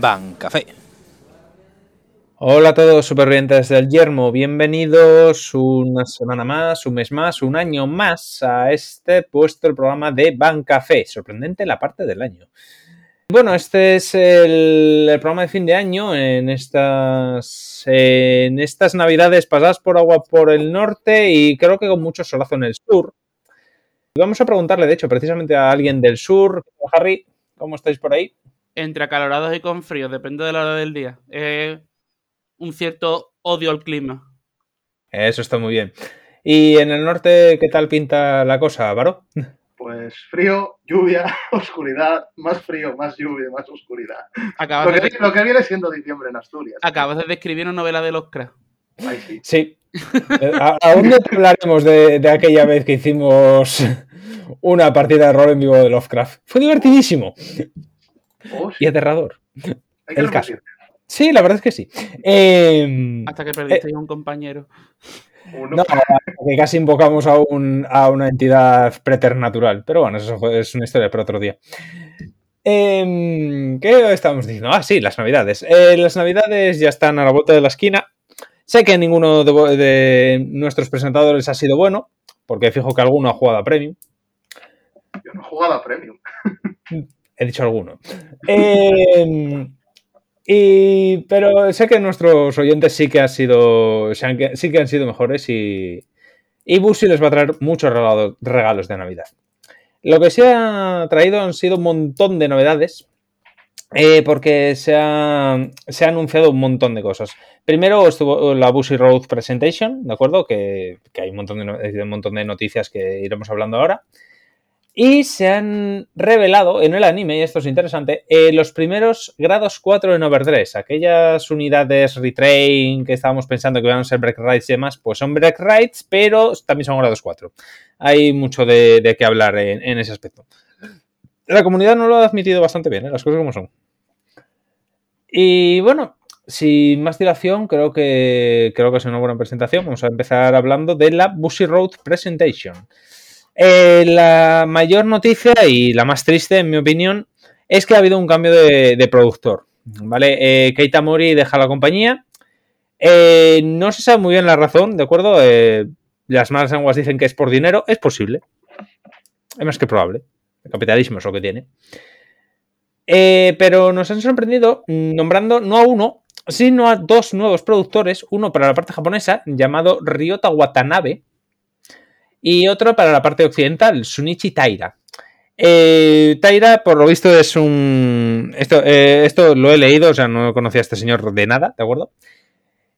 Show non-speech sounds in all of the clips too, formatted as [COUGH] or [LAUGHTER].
Bancafé. Hola a todos supervivientes del Yermo, bienvenidos una semana más, un mes más, un año más a este vuestro programa de Bancafé. Sorprendente la parte del año. Bueno, este es el, el programa de fin de año en estas, en estas navidades pasadas por agua por el norte y creo que con mucho solazo en el sur. Vamos a preguntarle, de hecho, precisamente a alguien del sur. Harry, ¿cómo estáis por ahí? Entre acalorados y con frío, depende de la hora del día. Eh, un cierto odio al clima. Eso está muy bien. ¿Y en el norte qué tal pinta la cosa, Varo? Pues frío, lluvia, [LAUGHS] oscuridad, más frío, más lluvia, más oscuridad. Acabas, Lo de, que, lo que viene siendo diciembre en Asturias. acabas de describir una novela de Oscar. Ay, sí. Sí. Eh, Aún no te hablaremos de, de aquella vez que hicimos [LAUGHS] una partida de rol en vivo de Lovecraft. Fue divertidísimo Oh, sí. y aterrador. Hay que el caso. Sí, la verdad es que sí. Eh, Hasta que perdiste a un compañero. Uno. no, que casi invocamos a, un- a una entidad preternatural. Pero bueno, eso es una historia para otro día. Eh, ¿Qué estábamos diciendo? Ah, sí, las navidades. Eh, las navidades ya están a la vuelta de la esquina. Sé que ninguno de, de nuestros presentadores ha sido bueno, porque fijo que alguno ha jugado a Premium. Yo no he jugado a Premium. [LAUGHS] He dicho alguno. [LAUGHS] Eh, y, pero sé que nuestros oyentes sí que han sido, sí que han sido mejores y, y Busi les va a traer muchos regalo- regalos de Navidad. Lo que se ha traído han sido un montón de novedades. eh, porque se ha, se ha anunciado un montón de cosas. Primero estuvo la Busy Road Presentation, ¿de acuerdo? Que, que hay un montón, de, un montón de noticias que iremos hablando ahora. Y se han revelado en el anime, y esto es interesante, eh, los primeros grados 4 en Overdress. Aquellas unidades retrain que estábamos pensando que iban a ser break rights y demás, pues son break rights, pero también son grados 4. Hay mucho de, qué hablar en, en ese aspecto. La comunidad no lo ha admitido bastante bien, ¿eh? las cosas como son. Y bueno, sin más dilación, creo que, creo que es una buena presentación. Vamos a empezar hablando de la Busy Road Presentation. Eh, la mayor noticia y la más triste, en mi opinión, es que ha habido un cambio de, productor. ¿Vale? Eh, Keita Mori deja la compañía. Eh, no se sabe muy bien la razón, ¿de acuerdo? Las malas lenguas dicen que es por dinero. Es posible. Es más que probable. El capitalismo es lo que tiene. Pero nos han sorprendido nombrando no a uno, sino a dos nuevos productores. Uno para la parte japonesa, llamado Ryota Watanabe y otro para la parte occidental, Sunichi Taira. Eh, Taira, por lo visto, es un. Esto, eh, esto lo he leído, o sea, no conocía a este señor de nada, ¿de acuerdo?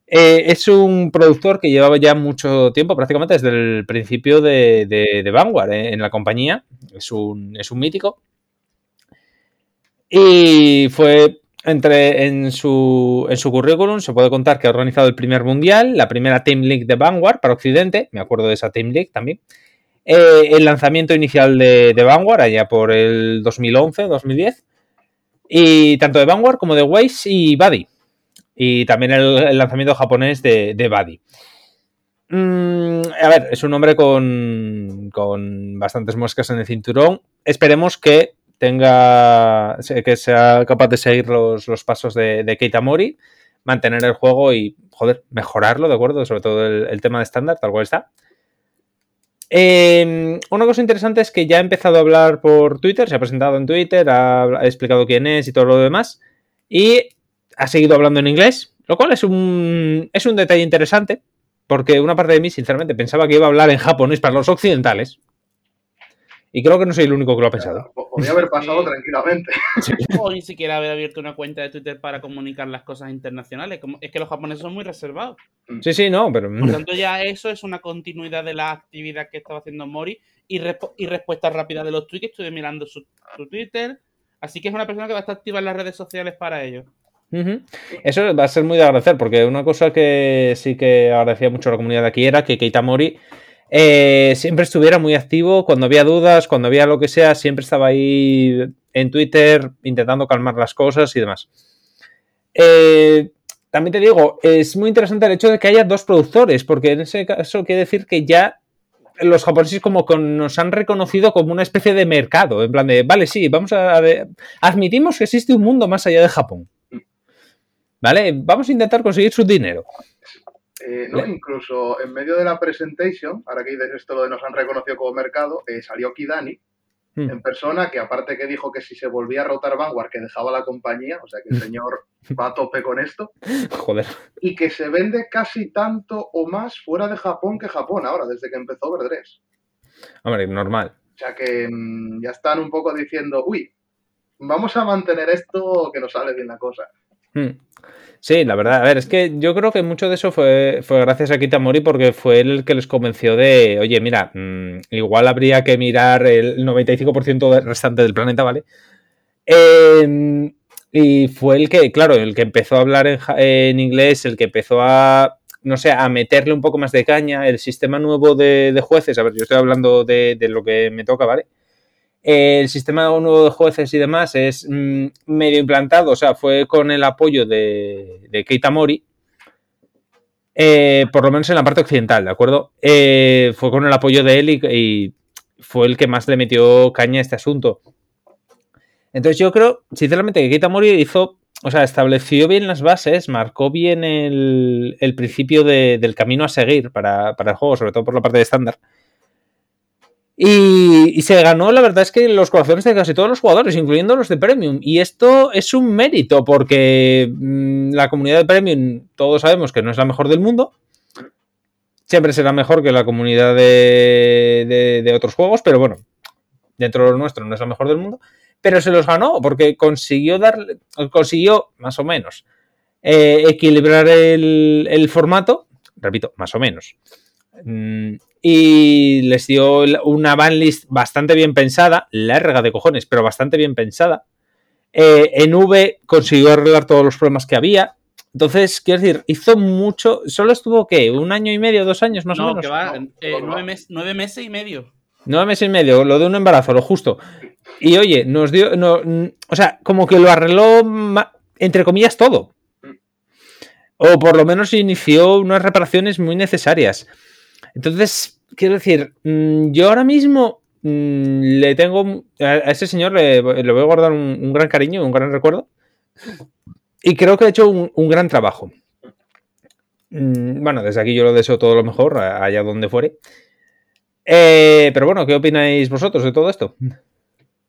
Eh, es un productor que llevaba ya mucho tiempo, prácticamente desde el principio de, de- Vanguard en la compañía. Es un, es un mítico. Y fue entre en su, en su currículum se puede contar que ha organizado el primer mundial, la primera Team League de Vanguard para Occidente, me acuerdo de esa Team League también. eh, el lanzamiento inicial de, de Vanguard allá por el 2011-2010. Y tanto de Vanguard como de Waze y Buddy. Y también el, lanzamiento japonés de, de Buddy. Mm, a ver, es un hombre con, con bastantes moscas en el cinturón. Esperemos que tenga que sea capaz de seguir los, los pasos de, de Keita Mori, mantener el juego y, joder, mejorarlo, ¿de acuerdo? Sobre todo el, tema de estándar, tal cual está. Eh, una cosa interesante es que ya ha empezado a hablar por Twitter, se ha presentado en Twitter, ha, ha explicado quién es y todo lo demás, y ha seguido hablando en inglés, lo cual es un, es un detalle interesante, porque una parte de mí, sinceramente, pensaba que iba a hablar en japonés para los occidentales, y creo que no soy el único que lo ha pensado. Po- Podría haber pasado Sí. tranquilamente. [LAUGHS] O ni siquiera haber abierto una cuenta de Twitter para comunicar las cosas internacionales. Como- Es que los japoneses son muy reservados. Sí, sí, no, pero... Por tanto, ya eso es una continuidad de la actividad que estaba haciendo Mori y, respo- y respuesta rápida de los tweets. Estuve mirando su, su Twitter. Así que es una persona que va a estar activa en las redes sociales para ello. Eso va a ser muy de agradecer, porque una cosa que sí que agradecía mucho a la comunidad de aquí era que Keita Mori eh, siempre estuviera muy activo cuando había dudas, cuando había lo que sea, siempre estaba ahí en Twitter intentando calmar las cosas y demás. Eh, también te digo, es muy interesante el hecho de que haya dos productores, porque en ese caso quiere decir que ya los japoneses como que nos han reconocido como una especie de mercado, en plan de, vale, sí, vamos a, a- admitimos que existe un mundo más allá de Japón. ¿vale? Vamos a intentar conseguir su dinero. Eh, no, incluso en medio de la presentation, ahora que dices esto lo de nos han reconocido como mercado, eh, salió Kidani Hmm. en persona, que aparte que dijo que si se volvía a rotar Vanguard, que dejaba la compañía, o sea que el [LAUGHS] señor va a tope con esto, Joder. y que se vende casi tanto o más fuera de Japón que Japón ahora, desde que empezó Overdress. Hombre, normal. O sea que mm, ya están un poco diciendo, uy, vamos a mantener esto que nos sale bien la cosa. Hmm. Sí, la verdad, a ver, es que yo creo que mucho de eso fue, fue gracias a Kitamori porque fue él el que les convenció de, oye, mira, mm, igual habría que mirar el 95% del restante del planeta, ¿vale? Eh, y fue el que, claro, el que empezó a hablar en, inglés, el que empezó a, no sé, a meterle un poco más de caña, el sistema nuevo de, jueces, a ver, yo estoy hablando de lo que me toca, ¿vale? El sistema nuevo de jueces y demás es mm, medio implantado, o sea, fue con el apoyo de, Keita Mori, eh, por lo menos en la parte occidental, ¿de acuerdo? Eh, fue con el apoyo de él y, fue el que más le metió caña a este asunto. Entonces yo creo, sinceramente, que Keita Mori hizo, o sea, estableció bien las bases, marcó bien el, principio de- del camino a seguir para, para el juego, sobre todo por la parte de estándar. Y, se ganó, la verdad es que los corazones de casi todos los jugadores, incluyendo los de Premium. Y esto es un mérito, porque mm, la comunidad de Premium, todos sabemos que no es la mejor del mundo. Siempre será mejor que la comunidad de, de- otros juegos, pero bueno, dentro de lo nuestro no es la mejor del mundo. Pero se los ganó, porque consiguió darle, consiguió, más o menos, eh, equilibrar el, el formato, repito, más o menos. Y les dio una banlist bastante bien pensada, larga de cojones, pero bastante bien pensada. Eh, en V consiguió arreglar todos los problemas que había. Entonces, quiero decir, hizo mucho. Solo estuvo, ¿qué? ¿Un año y medio, dos años más o no, menos? que va, No, eh, nueve, mes- nueve meses y medio. Nueve meses y medio, lo de un embarazo, lo justo. Y oye, nos dio. no, o sea, como que lo arregló, entre comillas, todo. O por lo menos inició unas reparaciones muy necesarias. Entonces, quiero decir, mm, yo ahora mismo mm, le tengo. A ese señor le, le voy a guardar un, un gran cariño, un gran recuerdo. Y creo que ha hecho un, un gran trabajo. Mm, Bueno, desde aquí yo lo deseo todo lo mejor, allá donde fuere. Eh, pero bueno, ¿qué opináis vosotros de todo esto?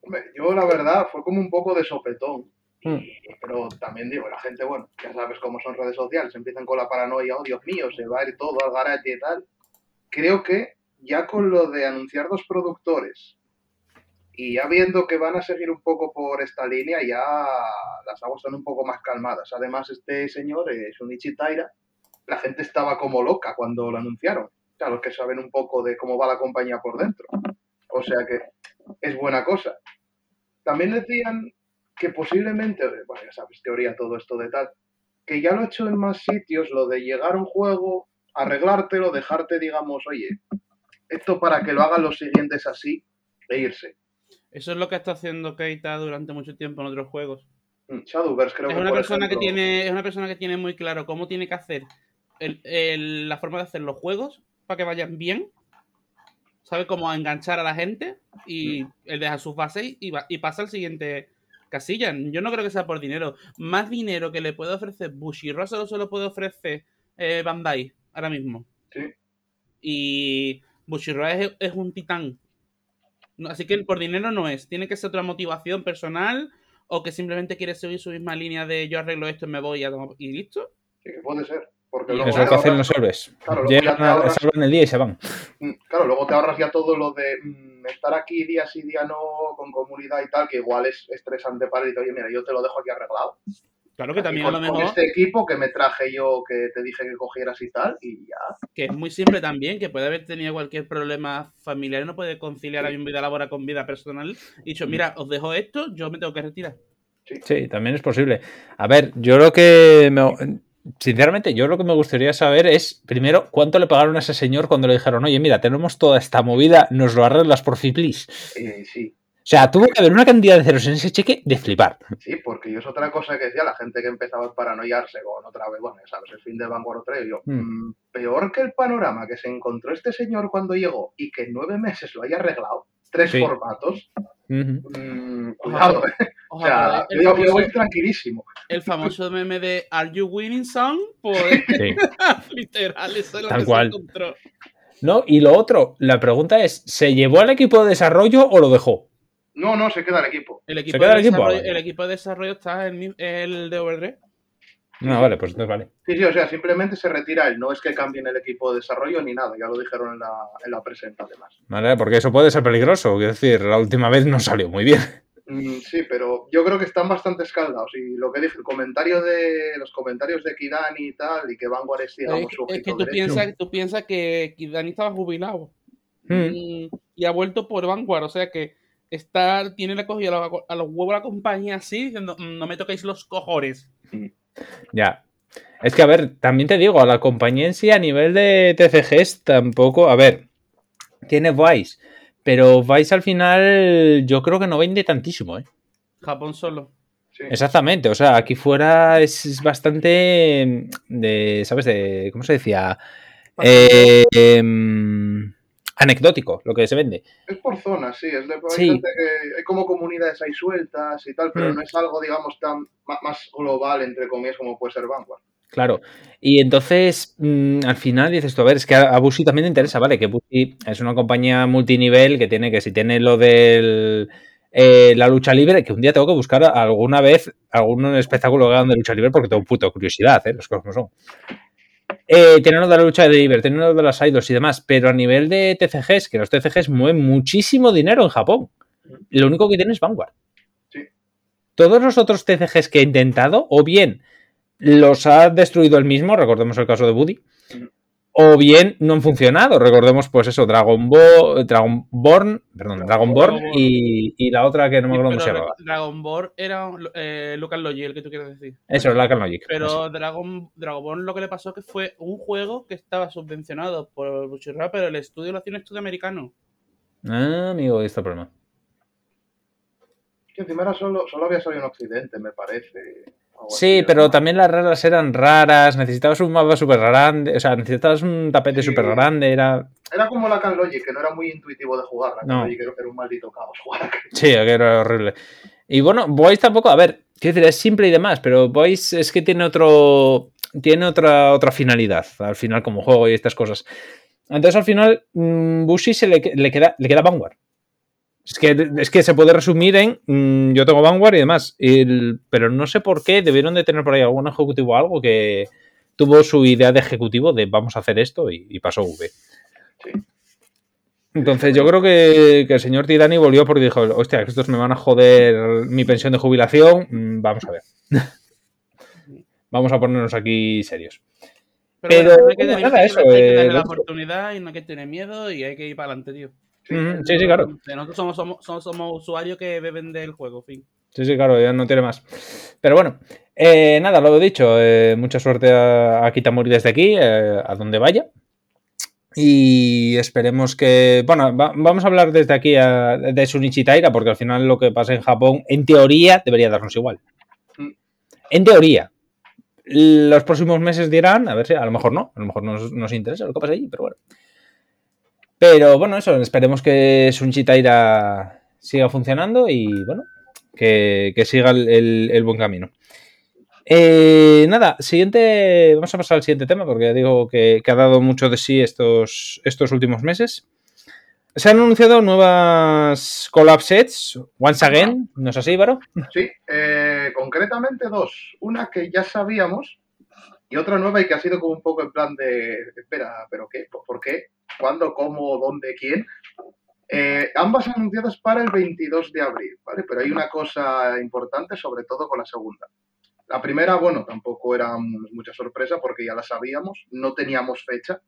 Hombre, yo la verdad fue como un poco de sopetón. Y- pero también digo, la gente, bueno, ya sabes cómo son redes sociales, empiezan con la paranoia, oh Dios mío, se va a ir todo al garage y tal. Creo que ya con lo de anunciar dos productores y ya viendo que van a seguir un poco por esta línea, ya las aguas están un poco más calmadas. Además, este señor, eh, Shunichi Taira, la gente estaba como loca cuando lo anunciaron. O los que saben un poco de cómo va la compañía por dentro. O sea que es buena cosa. También decían que posiblemente, bueno, ya sabes, teoría todo esto de tal, que ya lo he hecho en más sitios, lo de llegar a un juego, arreglártelo, dejarte, digamos, oye, esto para que lo hagan los siguientes así e irse. Eso es lo que está haciendo Keita durante mucho tiempo en otros juegos. Mm, Shadowverse creo es que una persona ejemplo, que tiene es una persona que tiene muy claro cómo tiene que hacer el- el- la forma de hacer los juegos para que vayan bien. Sabe cómo enganchar a la gente y él deja sus bases y, va- y pasa al siguiente casilla. Yo no creo que sea por dinero. Más dinero que le puede ofrecer Bushiroad solo se lo puede ofrecer eh, Bandai ahora mismo Sí. y Bushiroad es, es un titán así que por dinero no es tiene que ser otra motivación personal o que simplemente quiere seguir su misma línea de yo arreglo esto y me voy a tomar- y listo. sí que puede ser. Porque Y luego Es lo que hacen los héroes. Claro, Llegan, ahorras- salvan el día y se van. Mm, Claro, luego te ahorras ya todo lo de mm, estar aquí día sí, día no, con comunidad y tal, que igual es estresante para ti. Oye, mira, yo te lo dejo aquí arreglado. Claro que Aquí también a con, lo con mejor, este equipo que me traje yo, que te dije que cogieras y tal, y ya. que es muy simple también, que puede haber tenido cualquier problema familiar y no puede conciliar ahí vida laboral con vida personal. Y dicho, mira, os dejo esto, yo me tengo que retirar. Sí, también es posible. A ver, yo lo que me- sinceramente, yo lo que me gustaría saber es, primero, cuánto le pagaron a ese señor cuando le dijeron, oye, mira, tenemos toda esta movida, nos lo arreglas por fin, please. Eh, sí, O sea, tuvo que haber una cantidad de ceros en ese cheque de flipar. sí, porque yo es otra cosa que decía la gente que empezaba a paranoiarse con otra vez, bueno, sabes, el fin de Vanguard 3, y yo, Hmm. mm, peor que el panorama que se encontró este señor cuando llegó y que en nueve meses lo haya arreglado, tres Sí. formatos, mm, cuidado, eh. O sea, el, yo, famoso, yo voy tranquilísimo. el famoso meme de Are you winning song? Pues Sí. [LAUGHS] literal, eso es lo Tal que cual. se encontró. No, y lo otro, la pregunta es, ¿se llevó al equipo de desarrollo o lo dejó? No, no, se queda el equipo. El equipo, queda de el equipo? desarrollo, Ah, vale. el equipo de desarrollo está el, el de Overdrive. No, vale, pues entonces vale. Sí, sí, o sea, simplemente se retira él. No es que cambien el equipo de desarrollo ni nada. Ya lo dijeron en la, en la presenta, además. Vale, porque eso puede ser peligroso. Quiero decir, la última vez no salió muy bien. Mm, sí, pero yo creo que están bastante escaldados. Y lo que dije, el comentario de los comentarios de Kidani y tal, y que Vanguard es, digamos, Es, su es que tú piensas, tú piensas que que Dani estaba jubilado Mm. y, y ha vuelto por Vanguard, o sea que está, tiene la cogida a, la- a los huevos la compañía así, diciendo, "Mm, no me toquéis los cojones. Ya. Es que, a ver, también te digo, a la compañía en sí, a nivel de TCGs, tampoco. A ver, tiene Vice, pero Vice al final yo creo que no vende tantísimo, ¿eh? Japón solo. Sí. Exactamente, o sea, aquí fuera es, es bastante de, ¿sabes? De, ¿cómo se decía? Eh, em, anecdótico lo que se vende. Es por zonas, sí. Es de, hay, Sí. gente que- hay como comunidades ahí sueltas y tal, pero Mm. no es algo, digamos, tan más global, entre comillas, como puede ser Vanguard. Claro. Y entonces, mm, al final dices tú, a ver, es que a a Busi también le interesa, ¿vale? Que Busi es una compañía multinivel que tiene que, si tiene lo de la lucha libre, que un día tengo que buscar alguna vez algún espectáculo de lucha libre porque tengo puta curiosidad, ¿eh? Las cosas como son. Eh, tienen lo de la lucha libre, tienen lo de las idols y demás, pero a nivel de TCGs, que los TCGs mueven muchísimo dinero en Japón. Lo único que tiene es Vanguard. Sí. Todos los otros TCGs que he intentado, o bien los ha destruido él mismo, recordemos el caso de Buddy. O bien no han funcionado, recordemos pues eso, Dragon Ball, Dragonborn, perdón, Dragonborn Dragonborn. y, y la otra que no me acuerdo cómo se Pero llamaba. Dragon Ball era eh, Lucas Logi, el que tú quieres decir. Eso, es la Logic. Pero Dragon, Dragon Ball lo que le pasó que fue un juego que estaba subvencionado por Bushiroad, pero el estudio lo hacía un estudio americano. Ah, amigo, este problema. Que encima era solo, solo había salido en Occidente, me parece. Sí, así, pero ¿no? también las raras eran raras, necesitabas un mapa súper grande, o sea, necesitabas un tapete Sí. súper grande, era... Era como la Can Logic, que no era muy intuitivo de jugar. La Can No. Logic era un maldito caos jugar. Sí, que era horrible. Y bueno, Voice tampoco, a ver, quiero decir, es simple y demás, pero Voice es que tiene otro. Tiene otra, otra finalidad, al final, como juego y estas cosas. Entonces, al final, mm, Bushi se le, le queda, le queda Vanguard. Es que, es que se puede resumir en mm, yo tengo Vanguard y demás. El- pero no sé por qué debieron de tener por ahí algún ejecutivo o algo que tuvo su idea de ejecutivo de vamos a hacer esto y, y pasó V. Sí. Entonces yo creo que, que el señor Tirani volvió porque dijo, hostia, estos me van a joder mi pensión de jubilación. Mm, Vamos a ver. [LAUGHS] Vamos a ponernos aquí serios. Pero, bueno, hay que tener, nada, hay que- eso, hay que eh, darle la oportunidad y no hay que tener miedo y hay que ir para adelante, tío. Sí, Sí, sí, claro. Nosotros somos, somos, somos, usuarios que beben del juego, fin. Sí, sí, claro, ya no tiene más. Pero bueno, eh, nada, lo he dicho. eh, mucha suerte a, a Kitamori desde aquí, eh, a donde vaya. Y esperemos que. Bueno, va- vamos a hablar desde aquí a- de Sunichi Taira, porque al final lo que pasa en Japón, en teoría, debería darnos igual. Mm. En teoría. Los próximos meses dirán, a ver si a lo mejor no, a lo mejor nos, nos interesa lo que pasa allí, pero bueno. Pero bueno, eso, esperemos que Sunichi Taira siga funcionando y bueno, que, que siga el, el- el buen camino. Eh, nada, siguiente. Vamos a pasar al siguiente tema porque ya digo que, que ha dado mucho de sí estos, estos últimos meses. Se han anunciado nuevas collab sets, once again, ¿no es así, Varo? Sí, eh, concretamente dos. Una que ya sabíamos y otra nueva y que ha sido como un poco en plan de, espera, ¿pero qué? ¿Por qué? ¿Cuándo? ¿Cómo? ¿Dónde? ¿Quién? Eh, ambas anunciadas para el 22 de abril, ¿vale? Pero hay una cosa importante, sobre todo con la segunda. La primera, bueno, tampoco era mucha sorpresa porque ya la sabíamos, no teníamos fecha,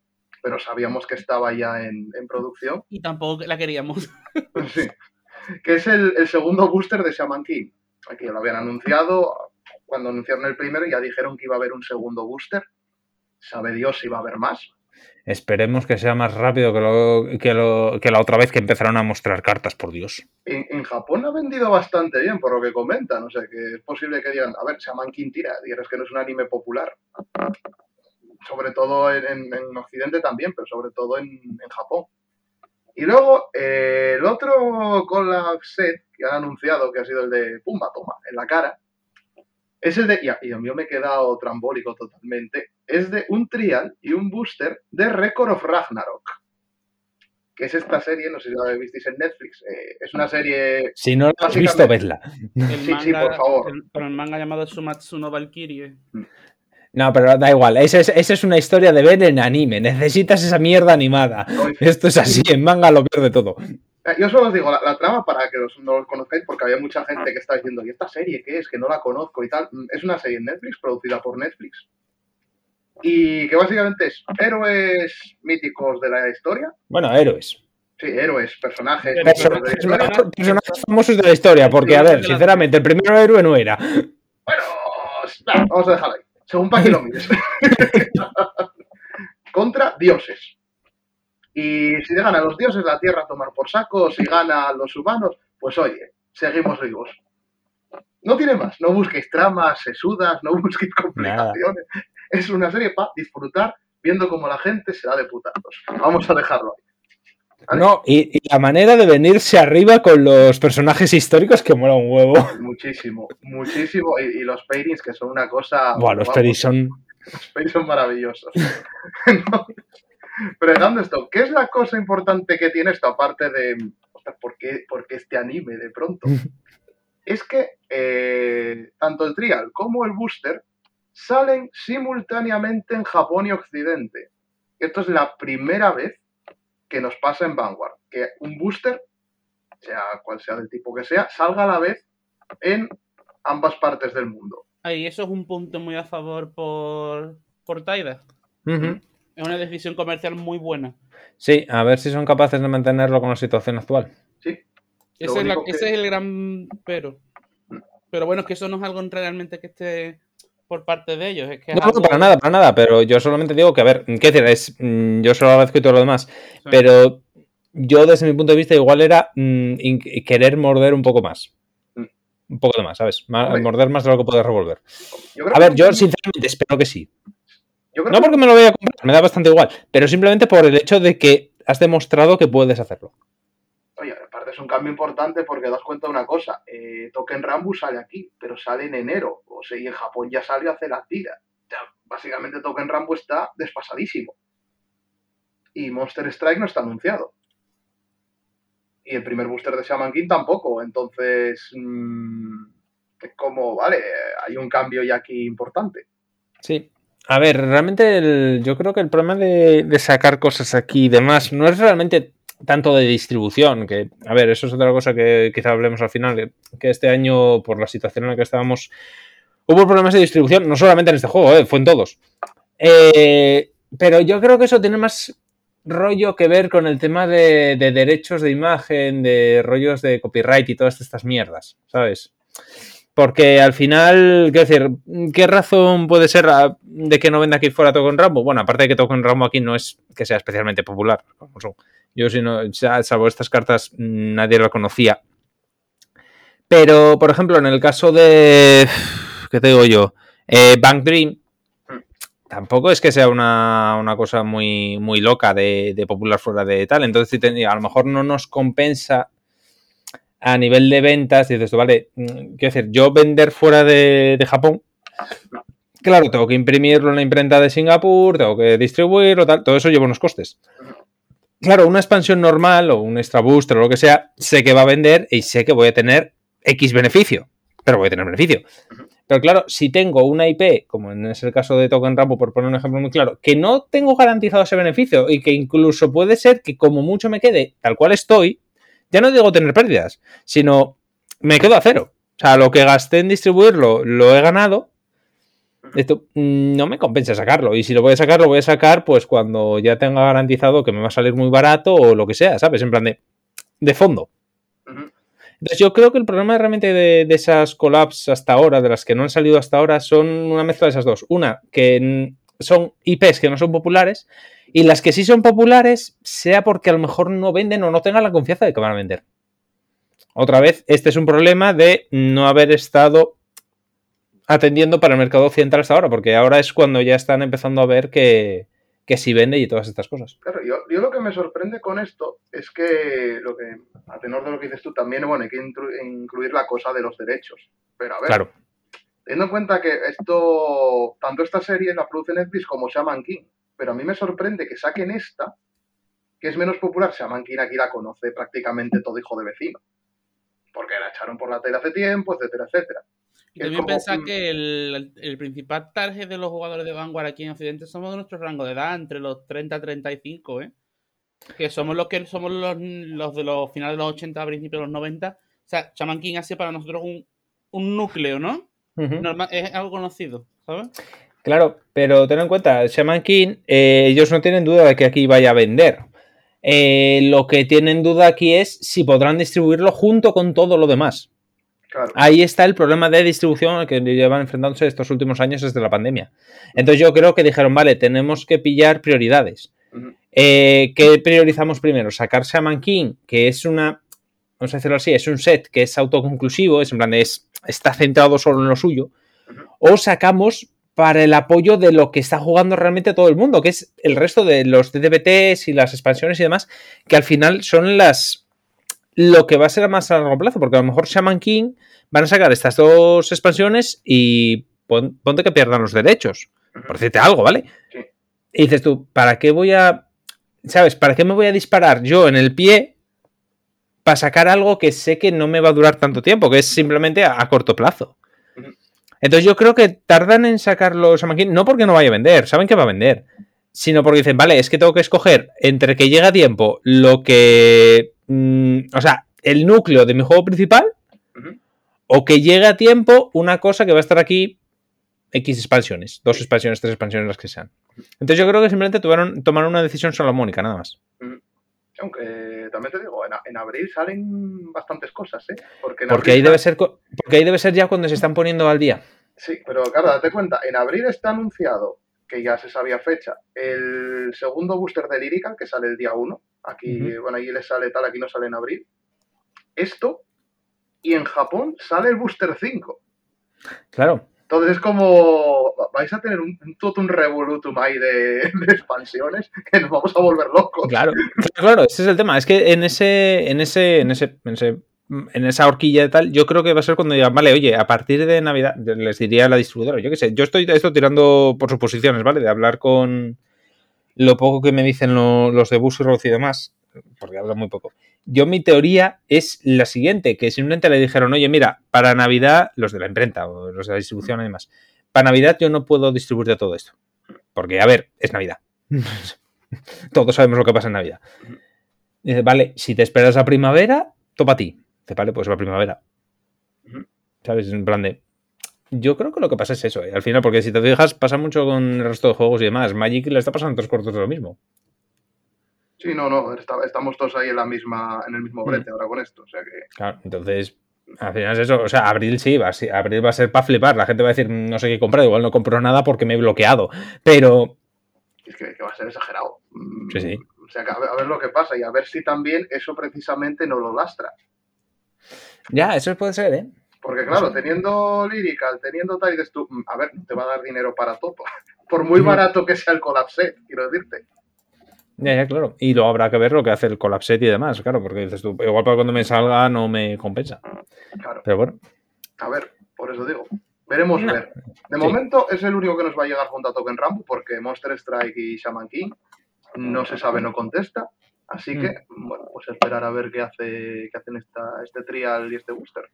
pero sabíamos que estaba ya en, en producción. Y tampoco la queríamos. [LAUGHS] Sí. Que es el, el segundo booster de Shaman King. Aquí lo habían anunciado. Cuando anunciaron el primero ya dijeron que iba a haber un segundo booster. Sabe Dios si va a haber más. Esperemos que sea más rápido que, lo, que, lo- que la otra vez que empezaron a mostrar cartas, por Dios. En, en Japón ha vendido bastante bien, por lo que comentan. O sea, que es posible que digan, a ver, Shaman King tira. Dijeras que no es un anime popular. Sobre todo en, en- en Occidente también, pero sobre todo en, Japón. Y luego, eh, el otro collab set que han anunciado, que ha sido el de Pumba, toma, en la cara, es el de, y a, y a mí me he quedado trambólico totalmente, es de un trial y un booster de Record of Ragnarok. Que es esta serie, no sé si la visteis en Netflix, eh, es una serie... Si no lo has visto, vedla. Sí, manga, sí, por favor. el- pero el manga llamado Sumatsu no Valkyrie. No, pero da igual. Esa es, esa es una historia de ver en anime. Necesitas esa mierda animada. Esto es así, en manga lo pierde todo. Eh, Yo solo os digo la, la trama para que no lo conozcáis, porque había mucha gente que está diciendo, ¿y esta serie qué es? Que no la conozco y tal. Mm, Es una serie en Netflix, producida por Netflix. Y que básicamente es héroes míticos de la historia. Bueno, héroes. Sí, héroes, personajes. De la Personajes, personajes famosos de la historia. Porque, a ver, sinceramente, el primer héroe no era. Bueno, vamos a dejarlo ahí. Según para que lo mires. [LAUGHS] Contra dioses. Y si dejan a los dioses la tierra a tomar por saco, si gana a los humanos, pues oye, seguimos vivos. No tiene más. No busquéis tramas, sesudas, no busquéis [LAUGHS] complicaciones. Es una serie para disfrutar viendo cómo la gente se da de putazos. Vamos a dejarlo ahí. ¿Vale? No, y, y la manera de venirse arriba con los personajes históricos que mola un huevo. [LAUGHS] Muchísimo, muchísimo. Y, y los pairings que son una cosa. Buah, los peris son. Los pelis son maravillosos. [LAUGHS] No. Pero dejando esto, ¿qué es la cosa importante que tiene esto? Aparte de, ostras, ¿por qué, por qué este anime de pronto? [LAUGHS] es que eh, tanto el trial como el booster salen simultáneamente en Japón y Occidente. Esto es la primera vez que nos pasa en Vanguard, que un booster, sea cual sea del tipo que sea, salga a la vez en ambas partes del mundo. Ahí, eso es un punto muy a favor por, por Taida. Ujú. Es una decisión comercial muy buena. Sí, a ver si son capaces de mantenerlo con la situación actual. ¿sí? Ese es, la- único que- ese es el gran pero. Pero bueno, es que eso no es algo realmente que esté por parte de ellos. Es que es No, no, algo- para nada, para nada, pero yo solamente digo que, a ver, qué decir, es, mm, yo solo agradezco y todo lo demás, Sí. pero yo desde mi punto de vista igual era mm, querer morder un poco más. Mm. Un poco de más, ¿sabes? Hombre. morder más de lo que puedes revolver. A ver, yo sinceramente espero que sí. yo creo No que- porque me lo voy a comprar, me da bastante igual, pero simplemente por el hecho de que has demostrado que puedes hacerlo. Es un cambio importante porque das cuenta de una cosa. Eh, Token Rambo sale aquí, pero sale en enero. O sea, y en Japón ya salió hace la tira. O sea, básicamente Token Rambo está despasadísimo. Y Monster Strike no está anunciado. Y el primer booster de Shaman King tampoco. Entonces, mm, es como, vale, hay un cambio ya aquí importante. Sí. A ver, realmente yo creo que el problema de sacar cosas aquí y demás no es realmente tanto de distribución, que, a ver, eso es otra cosa que quizá hablemos al final, que, este año, por la situación en la que estábamos, hubo problemas de distribución, no solamente en este juego, eh, fue en todos. Eh, pero yo creo que eso tiene más rollo que ver con el tema de, de derechos de imagen, de rollos de copyright y todas estas mierdas, ¿sabes? Porque al final, quiero decir, ¿qué razón puede ser ah, de que no venda aquí fuera Token Rambo? Bueno, aparte de que Token Rambo aquí no es que sea especialmente popular. como son. Yo, si no, sa- salvo estas cartas, mm, nadie lo conocía. Pero, por ejemplo, en el caso de. [SIGHS] ¿Qué te digo yo? Eh, Bank Dream. Tampoco es que sea una, una cosa muy, muy loca de, de popular fuera de tal. Entonces, a lo mejor no nos compensa a nivel de ventas, dices tú, vale, mm, quiero decir, yo vender fuera de, de Japón, claro, tengo que imprimirlo en la imprenta de Singapur, tengo que distribuirlo, tal, todo eso lleva unos costes. Claro, una expansión normal o un extra booster o lo que sea, sé que va a vender y sé que voy a tener X beneficio, pero voy a tener beneficio. Pero claro, si tengo una IP, como en ese caso de Token Rambo, por poner un ejemplo muy claro, que no tengo garantizado ese beneficio y que incluso puede ser que como mucho me quede tal cual estoy, ya no digo tener pérdidas, sino me quedo a cero. O sea, lo que gasté en distribuirlo lo he ganado. Esto mm, no me compensa sacarlo. Y si lo voy a sacar, lo voy a sacar pues cuando ya tenga garantizado que me va a salir muy barato o lo que sea, ¿sabes? En plan de, de fondo. Entonces yo creo que el problema realmente de, de esas collabs hasta ahora, de las que no han salido hasta ahora, son una mezcla de esas dos. Una, que son IPs que no son populares y las que sí son populares, sea porque a lo mejor no venden o no tengan la confianza de que van a vender. Otra vez, este es un problema de no haber estado atendiendo para el mercado occidental hasta ahora, porque ahora es cuando ya están empezando a ver que, que si vende y todas estas cosas. Claro, yo, yo lo que me sorprende con esto es que, lo que, a tenor de lo que dices tú, también, bueno, hay que incluir la cosa de los derechos. Pero a ver, Claro. teniendo en cuenta que esto, tanto esta serie la produce Netflix como Shaman King, pero a mí me sorprende que saquen esta, que es menos popular. Shaman King aquí la conoce prácticamente todo hijo de vecino, porque la echaron por la tele hace tiempo, etcétera, etcétera. Y también pensar que el, el principal target de los jugadores de Vanguard aquí en Occidente somos de nuestro rango de edad, entre los 30 y 35, ¿eh? Que somos los que somos los, los de los finales de los 80, principios de los 90. O sea, Shaman King ha sido para nosotros un, un núcleo, ¿no? Normal, es algo conocido, ¿sabes? Claro, pero ten en cuenta, Shaman King, eh, ellos no tienen duda de que aquí vaya a vender. Eh, lo que tienen duda aquí es si podrán distribuirlo junto con todo lo demás. Claro, Ahí está el problema de distribución al que llevan enfrentándose estos últimos años desde la pandemia. Entonces yo creo que dijeron, vale, tenemos que pillar prioridades. Eh, ¿Qué priorizamos primero? Sacar Shaman King, que es una, vamos a decirlo así, es un set que es autoconclusivo, es en plan, es, está centrado solo en lo suyo, o sacamos para el apoyo de lo que está jugando realmente todo el mundo, que es el resto de los DDBTs y las expansiones y demás, que al final son las lo que va a ser a más a largo plazo, porque a lo mejor Shaman King van a sacar estas dos expansiones y pon- ponte que pierdan los derechos, por decirte algo, ¿vale? Y dices tú, ¿para qué voy a, sabes, para qué me voy a disparar yo en el pie para sacar algo que sé que no me va a durar tanto tiempo, que es simplemente a, a corto plazo? Entonces yo creo que tardan en sacarlo Shaman King, no porque no vaya a vender, saben que va a vender, sino porque dicen, vale, es que tengo que escoger entre que llega a tiempo lo que, mm, o sea, el núcleo de mi juego principal o que llegue a tiempo una cosa que va a estar aquí X expansiones, dos expansiones, tres expansiones, las que sean. Entonces yo creo que simplemente tuvieron, tomaron una decisión salomónica, nada más. Aunque también te digo, en, abril salen bastantes cosas, ¿eh? Porque, ahí debe ser, porque ahí debe ser ya cuando se están poniendo al día. Sí, pero claro, date cuenta, en abril está anunciado, que ya se sabía fecha, el segundo booster de Lyrical, que sale el día 1. Aquí, bueno, ahí le sale tal, aquí no sale en abril. Esto, y en Japón sale el booster 5. Claro. Entonces es como, vais a tener un, un totum revolutum ahí de, [LAUGHS] de expansiones que nos vamos a volver locos. Claro, claro, claro, ese es el tema. Es que en ese, en ese, en ese, en ese, en esa horquilla y tal, yo creo que va a ser cuando digan, vale, oye, a partir de Navidad, les diría a la distribuidora, yo qué sé, yo estoy esto tirando por suposiciones, ¿vale? De hablar con lo poco que me dicen lo- los de Bus y Road y demás, porque hablan muy poco. Yo mi teoría es la siguiente, que simplemente le dijeron, oye, mira, para Navidad, los de la imprenta o los de la distribución y demás, para Navidad yo no puedo distribuirte todo esto. Porque, a ver, es Navidad. [LAUGHS] Todos sabemos lo que pasa en Navidad. Dice, vale, si te esperas a primavera, topa a ti. Dice, vale, pues la primavera. ¿Sabes? En plan de. Yo creo que lo que pasa es eso, ¿eh? al final, porque si te fijas, pasa mucho con el resto de juegos y demás. Magic le está pasando tres cuartos de lo mismo. Sí, no, no, está- estamos todos ahí en la misma, en el mismo Mm. brete ahora con esto. O sea que, Claro, entonces, al final es eso. O sea, abril sí, va, sí, abril va a ser para flipar. La gente va a decir, no sé qué comprar, igual no compro nada porque me he bloqueado. Pero, es que, que va a ser exagerado. Mm, Sí, sí. O sea, que a ver, a ver lo que pasa y a ver si también eso precisamente no lo lastra. Ya, eso puede ser, ¿eh? Porque claro, teniendo Lyrical, teniendo tal, y dices tú, "Mm, a ver, te va a dar dinero para todo. [LAUGHS] Por muy barato que sea el collapse, quiero decirte. Ya, ya, claro. Y luego habrá que ver lo que hace el collapse y demás, claro, porque dices tú, igual para cuando me salga no me compensa. Claro, Pero bueno, a ver, por eso digo. Veremos No. ver. De Sí. momento es el único que nos va a llegar junto a Token Rambo, porque Monster Strike y Shaman King no se sabe, no contesta. Así Mm. que, bueno, pues esperar a ver qué hace qué hacen esta, este trial y este booster.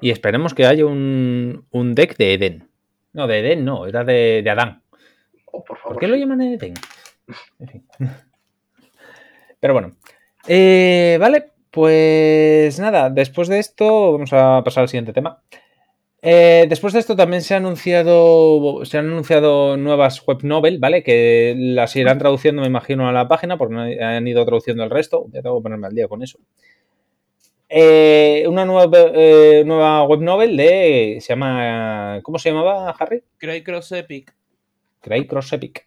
Y esperemos que haya un, un deck de Eden. No, de Eden no, era de, de Adán. Oh, por favor. ¿Por qué lo llaman Eden? En fin. [LAUGHS] Pero bueno. Eh, vale, pues nada, después de esto vamos a pasar al siguiente tema. Eh, después de esto también se, ha anunciado, se han anunciado nuevas web novel, ¿vale? Que las irán traduciendo, me imagino, a la página, porque han ido traduciendo el resto. Ya tengo que ponerme al día con eso. Eh, una nueva, eh, nueva web novel de. Se llama. ¿Cómo se llamaba, Harry? Cray Cross Epic. Cray Cross Epic.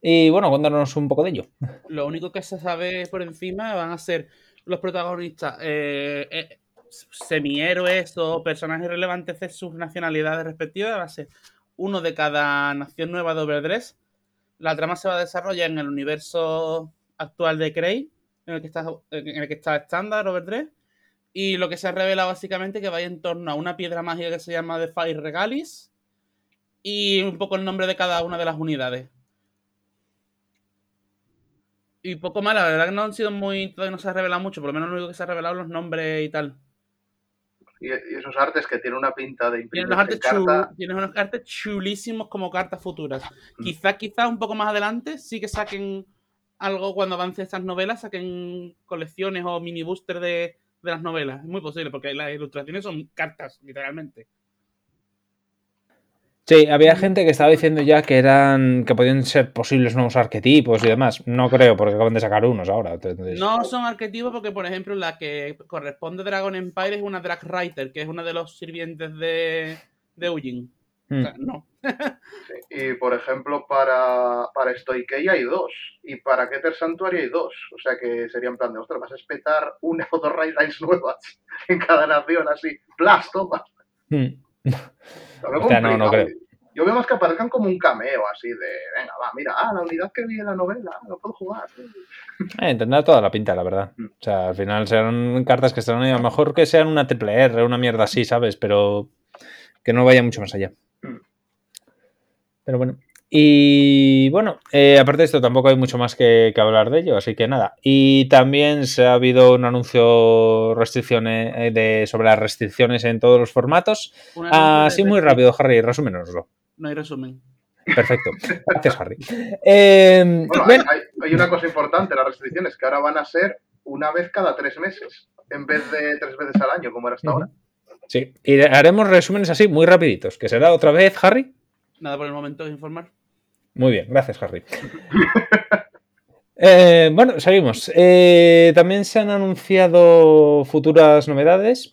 Y bueno, cuéntanos un poco de ello. Lo único que se sabe por encima van a ser los protagonistas eh, semihéroes o personajes relevantes de sus nacionalidades respectivas. Va a ser uno de cada nación nueva de Overdress. la trama se va a desarrollar en el universo actual de Cray, en el que está, en el que está estándar Over 3. Y lo que se revela básicamente que va en torno a una piedra mágica que se llama The Fire Regalis. Y un poco el nombre de cada una de las unidades. Y poco más, la verdad que no han sido muy. Todavía no se ha revelado mucho, por lo menos lo único que se ha revelado los nombres y tal. Y, y esos artes que tienen una pinta de Tienes imprimir artes carta. tienes unos artes chulísimos como cartas futuras. Mm. Quizá, quizá un poco más adelante sí que saquen algo cuando avancen estas novelas, saquen colecciones o mini booster de, de las novelas. Es muy posible, porque las ilustraciones son cartas, literalmente. Sí, había gente que estaba diciendo ya que eran que podían ser posibles nuevos arquetipos y demás. No creo, porque acaban de sacar unos ahora. entonces- No son arquetipos porque, por ejemplo, la que corresponde a Dragon Empire es una Drag Writer, que es una de los sirvientes de, de Ujin. O sea, no. [LAUGHS] Y por ejemplo, para, para Stoikei hay dos. Y para Keter Santuario hay dos. O sea que sería en plan de, ostras, vas a espetar una o dos Railines nuevas en cada nación así. ¡Plas! Toma. Mm. O sea, no, no creo. Yo veo más que aparezcan como un cameo así de, venga, va, mira, ah, la unidad que vi en la novela, lo puedo jugar. Eh, tendrá toda la pinta, la verdad. Mm. O sea, al final serán cartas que estarán ahí. A lo mejor que sean una triple R, una mierda así, ¿sabes? Pero que no vaya mucho más allá. Mm. Pero bueno. Y bueno, eh, aparte de esto, tampoco hay mucho más que, que hablar de ello, así que nada. Y también se ha habido un anuncio restricciones eh, de, sobre las restricciones en todos los formatos. Así muy rápido, Harry, resúmenoslo. No hay resumen. Perfecto. [LAUGHS] Gracias, Harry. Eh, Bueno, hay, hay una cosa importante, las restricciones, que ahora van a ser una vez cada tres meses, en vez de tres veces al año, como era hasta ahora. sí, y haremos resúmenes así muy rapiditos. Que será otra vez, Harry. Nada por el momento de informar. Muy bien, gracias, Harry. [LAUGHS] Eh, bueno, seguimos. Eh, también se han anunciado futuras novedades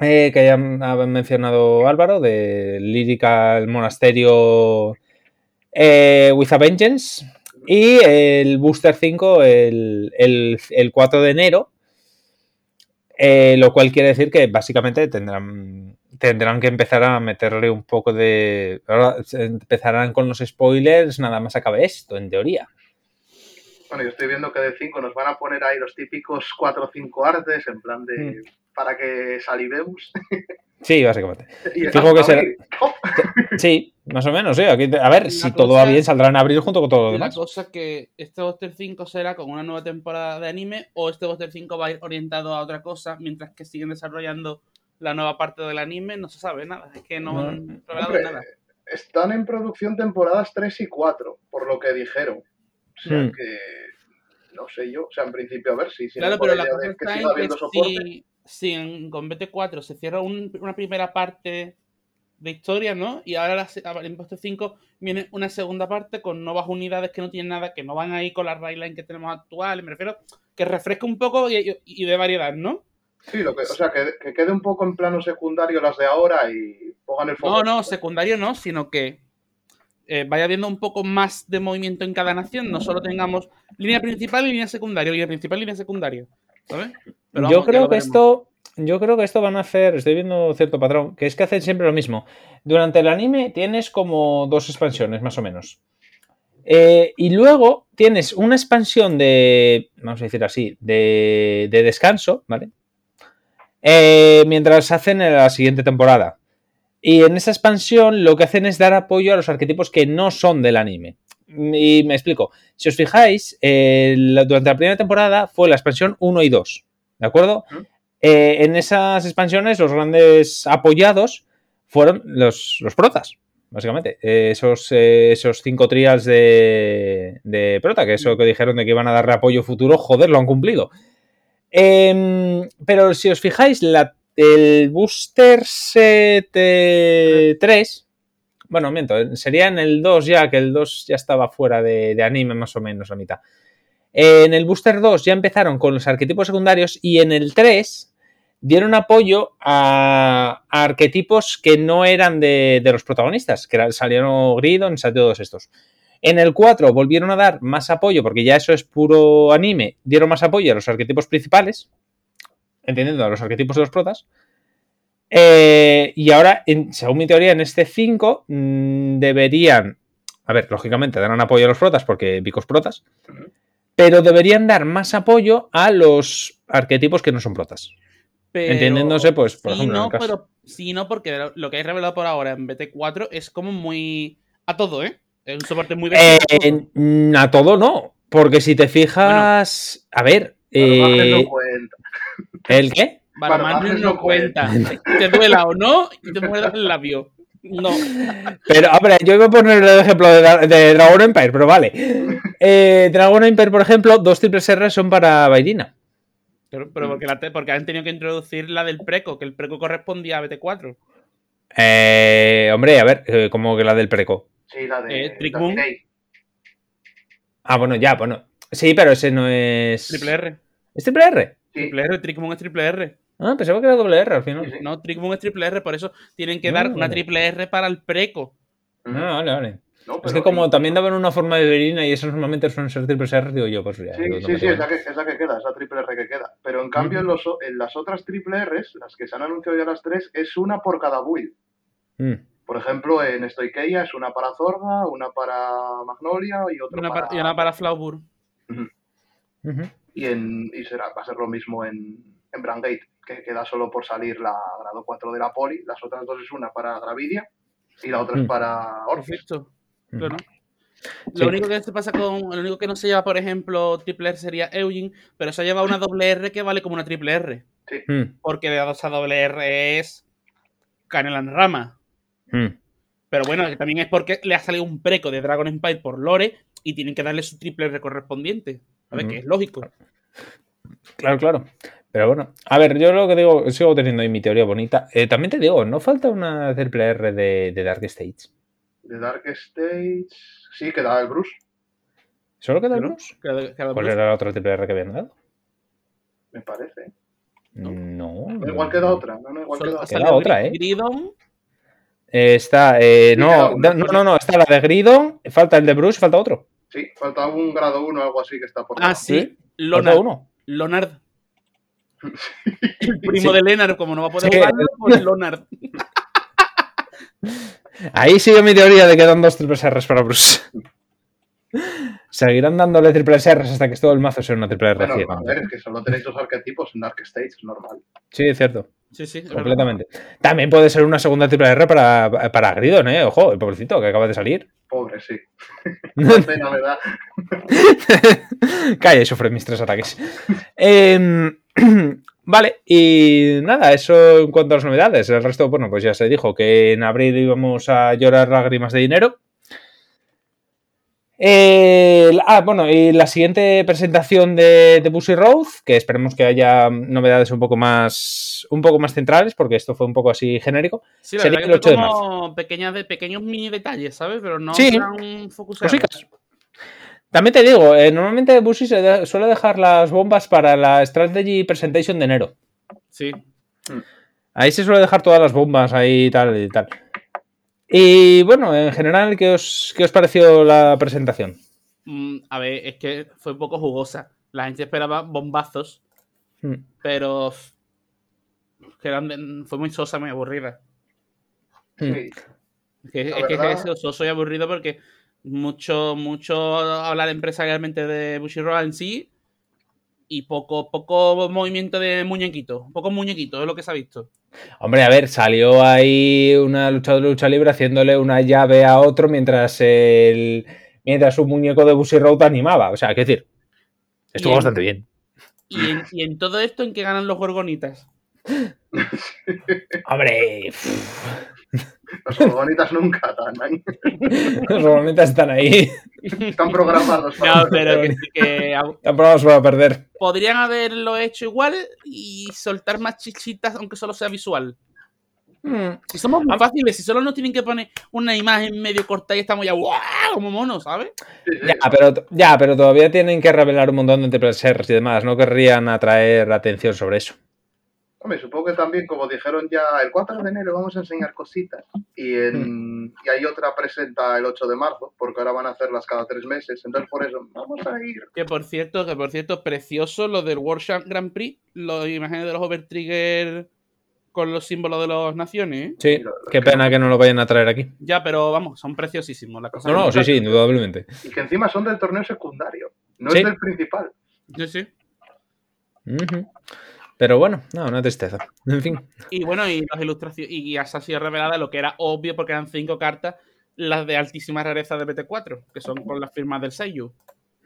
eh, que ya ha mencionado Álvaro de Lírica, el monasterio With a Vengeance y el Booster 5 el, el- el 4 de enero. lo cual quiere decir que básicamente tendrán, tendrán que empezar a meterle un poco de. Ahora empezarán con los spoilers, nada más acabe esto, en teoría. Bueno, yo estoy viendo que de 5 nos van a poner ahí los típicos 4 o 5 artes, en plan de. Mm. para que salivemos. Sí, básicamente. [LAUGHS] Y Fijo que será-. ¡Oh! [LAUGHS] Sí, más o menos, sí. Aquí, a ver, Una si todo va bien, saldrá en abril junto con todo lo La demás. cosa que este Buster 5 será con una nueva temporada de anime o este Buster 5 va a ir orientado a otra cosa mientras que siguen desarrollando la nueva parte del anime. No se sabe nada. Es que no, No. han revelado Hombre, nada. Están en producción temporadas 3 y 4, por lo que dijeron. O sea Hmm. que. No sé yo. O sea, en principio, a ver si. si Claro, pero la cosa de que está siga que habiendo soporte. si, si en, con BT4 se cierra un- una primera parte de historia, ¿no? Y ahora en Buster 5 viene una segunda parte con nuevas unidades que no tienen nada, que no van ahí con la Rayline que tenemos actual. Me refiero que refresca un poco y, y- y de variedad, ¿no? Sí, lo que, o sea, que, que quede un poco en plano secundario las de ahora y pongan el foco. No, no, secundario no, sino que eh, vaya habiendo un poco más de movimiento en cada nación, no solo tengamos línea principal y línea secundaria, línea principal y línea secundaria, ¿sabes? Pero yo vamos, creo que esto. Yo creo que esto van a hacer. Estoy viendo cierto patrón. Que es que hacen siempre lo mismo. Durante el anime tienes como dos expansiones, más o menos. Eh, y luego tienes una expansión de. Vamos a decir así. De, de descanso, ¿vale? Eh, mientras hacen la siguiente temporada. Y en esa expansión lo que hacen es dar apoyo a los arquetipos que no son del anime. Y me explico. Si os fijáis, eh, la- durante la primera temporada fue la expansión 1 y 2. ¿De acuerdo? Eh, en esas expansiones, los grandes apoyados fueron los, los protas, básicamente. Eh, esos, eh, esos cinco trials de, de prota, que eso que dijeron de que iban a darle apoyo futuro, joder, lo han cumplido. Em, pero si os fijáis, el Booster Set eh, 3, bueno, miento, sería en el 2 ya, que el 2 ya estaba fuera de, anime más o menos la mitad. En el Booster 2 ya empezaron con los arquetipos secundarios y en el 3 dieron apoyo a, arquetipos que no eran de, los protagonistas, que salieron Gridon, salió todos estos. En el 4 volvieron a dar más apoyo, porque ya eso es puro anime, dieron más apoyo a los arquetipos principales, entendiendo a los arquetipos de los protas. Eh, y ahora, en- según mi teoría, en este 5 mm, deberían A ver, lógicamente darán apoyo a los protas porque picos protas. Pero deberían dar más apoyo a los arquetipos que no son protas. Pero- Entendiéndose, pues, por sí, ejemplo, en no, el caso- pero sí, no, porque lo- que hay revelado por ahora en BT4 es como muy. a todo, ¿eh? Es un soporte muy Eh, mm, a todo no. Porque si te fijas. A ver. Eh, no cuenta. ¿El qué? Barbajes no cuenta. Te duela o no y te muerdas el labio. No. Pero, hombre, yo iba a poner el ejemplo de, Dra- de Dragon Empire, pero vale. Eh, Dragon Empire, por ejemplo, dos triples R son para Vairina. Pero, pero porque, la te- porque han tenido que introducir la del preco, que el preco correspondía a BT4. Eh, hombre, a ver, eh, como que la del preco. Sí, la de. Eh, Trick la Moon. Ah, bueno, ya, bueno. Sí, pero ese no es. Triple R. ¿Es triple R? Sí. Triple R, Trickmoon es triple R. Ah, pensaba que era doble R al final. Sí, sí. No, Trickmoon es triple R, por eso tienen que dar Ah, una vale. triple R para el preco. Ah, vale, vale. No, Es que como también daban una forma de Vairina y esos normalmente suelen ser triples R, digo yo, pues ya. Sí, sí, sí, es la, que, es la que queda, es la triple R que queda. Pero en cambio, en, los o- en las otras triple Rs, las que se han anunciado ya las tres, es una por cada build. Mm. Por ejemplo, en Stoikeia es una para Zorga, una para Magnolia y otra una para... y una para Flaubur. Y, en, y será, va a ser lo mismo en, en Brangate, que queda solo por salir la grado 4 de la Poli. Las otras dos es una para Gravidia y la otra es para Orphis. Claro. Sí. Lo único que se pasa con. Lo único que no se lleva, por ejemplo, triple R sería Eugene, pero se ha llevado una doble R que vale como una triple R. Mm, Porque de dos a doble R es. Canela en rama. Mm. Pero bueno, que también es porque le ha salido un preco de Dragon Empire por Lore y tienen que darle su triple R correspondiente. A ver, que es lógico. Claro, claro. Pero bueno, a ver, yo lo que digo, sigo teniendo ahí mi teoría bonita. Eh, también te digo, no falta una triple R de, de Dark Stage. De Dark Stage, sí, queda el Bruce, ¿Solo queda el ¿no? Bruce? Cada- cada ¿Cuál Bruce. era la otra triple R que habían dado? me parece. No. No, igual queda otra, no, no, igual Solo queda. Queda otra, ¿eh? Gridon. Eh, está, eh, Sí, no, no, no, no, está la de Gridon, falta el de Bruce, falta otro. Sí, falta un grado 1 o algo así que está por Ah, sí. Falta Lonard. uno. Lonard. [LAUGHS] El primo Sí. de Leonard, como no va a poder Sí. jugarlo, pues Lonard. [LAUGHS] Ahí sigue mi teoría de que dan dos triples R's para Bruce. Seguirán dándole triples R's hasta que todo el mazo sea una triple R Bueno, a ver, es que solo tenéis dos arquetipos en Dark Stage, es normal. Sí, es cierto. Sí, sí. verdad. Completamente. También puede ser una segunda triple R para, para Gridon, ¿eh? Ojo, el pobrecito que acaba de salir. Pobre, sí. [LAUGHS] Pena. [LAUGHS] Calla y sufre mis tres ataques. Em, [CLEARS THROAT] vale, y nada, eso en cuanto a las novedades. El resto, bueno, pues ya se dijo que en abril íbamos a llorar lágrimas de dinero. Eh, ah, bueno, y la siguiente presentación de, de Busy Road, que esperemos que haya novedades un poco más un poco más centrales, porque esto fue un poco así genérico. Sí, la Sería el que 8 de como pequeñas de, pequeños mini detalles, ¿sabes? Pero no Sí. focusados. Cositas. También te digo, eh, normalmente Busy se de- suele dejar las bombas para la Strategy Presentation de enero. Sí. Ahí se suele dejar todas las bombas ahí y tal y tal. Y bueno, en general, ¿qué os, qué os pareció la presentación? Mm, a ver, es que fue un poco jugosa. La gente esperaba bombazos, Hmm. pero que eran fue muy sosa, muy aburrida. Hmm. Sí. Es que, La es, que es verdad- eso, soso y aburrido porque mucho, mucho hablar empresarialmente de Bushiroad en sí y poco, poco movimiento de muñequito. Poco muñequito, es lo que se ha visto. Hombre, a ver, salió ahí una luchadora de lucha libre haciéndole una llave a otro mientras el mientras un muñeco de Busy Road animaba. O sea, qué decir, estuvo bastante bien. Y en, y en todo esto, ¿en qué ganan los gorgonitas? [LAUGHS] Hombre, Los bonitas nunca dan, normalmente están ahí. están programados para No, pero que, que Están programados para perder. podrían haberlo hecho igual y soltar más chichitas, aunque solo sea visual. Hmm. Si somos muy Ah. fáciles, si solo nos tienen que poner una imagen medio corta y estamos ya ¡guau! como monos, ¿sabes? Ya pero, ya, pero todavía tienen que revelar un montón de triple Rs y demás. No querrían atraer atención sobre eso. Hombre, supongo que también, como dijeron ya, el 4 de enero vamos a enseñar cositas. Y, en, y hay otra presenta el 8 de marzo, porque ahora van a hacerlas cada tres meses. Entonces, por eso, vamos a ir. Que por cierto, que por cierto, precioso lo del World Champ Grand Prix, las imágenes de los Overtrigger con los símbolos de las naciones. ¿eh? Sí, qué pena que no lo vayan a traer aquí. Ya, pero vamos, son preciosísimos las cosas. No, no, sí, sí, indudablemente. Y que encima son del torneo secundario, no Sí. es del principal. Sí, sí. Ujú. Pero bueno, no, una tristeza. En fin. Y bueno, y las ilustraciones. Y ya se ha sido revelada lo que era obvio porque eran cinco cartas, las de altísima rareza de BT4, que son con las firmas del Seiyu.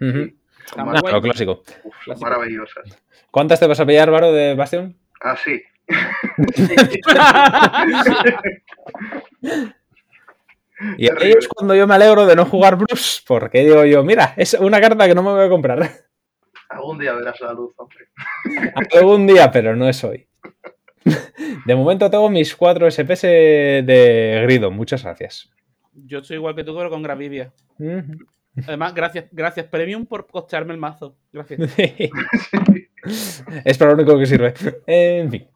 Nah, guay. lo clásico. Uf, son maravillosas. ¿Cuántas te vas a pillar, Varo, de Bastion? Así. [LAUGHS] Y ahí es cuando yo me alegro de no jugar Bruce, porque digo yo, mira, es una carta que no me voy a comprar. Algún día verás la luz, hombre. [LAUGHS] Algún día, pero no es hoy. De momento tengo mis cuatro SPS de Grido, muchas gracias. Yo estoy igual que tú, pero con Gravidia. Ujú. Además, gracias, gracias Premium por costearme el mazo. Gracias. [LAUGHS] es para lo único que sirve. En fin.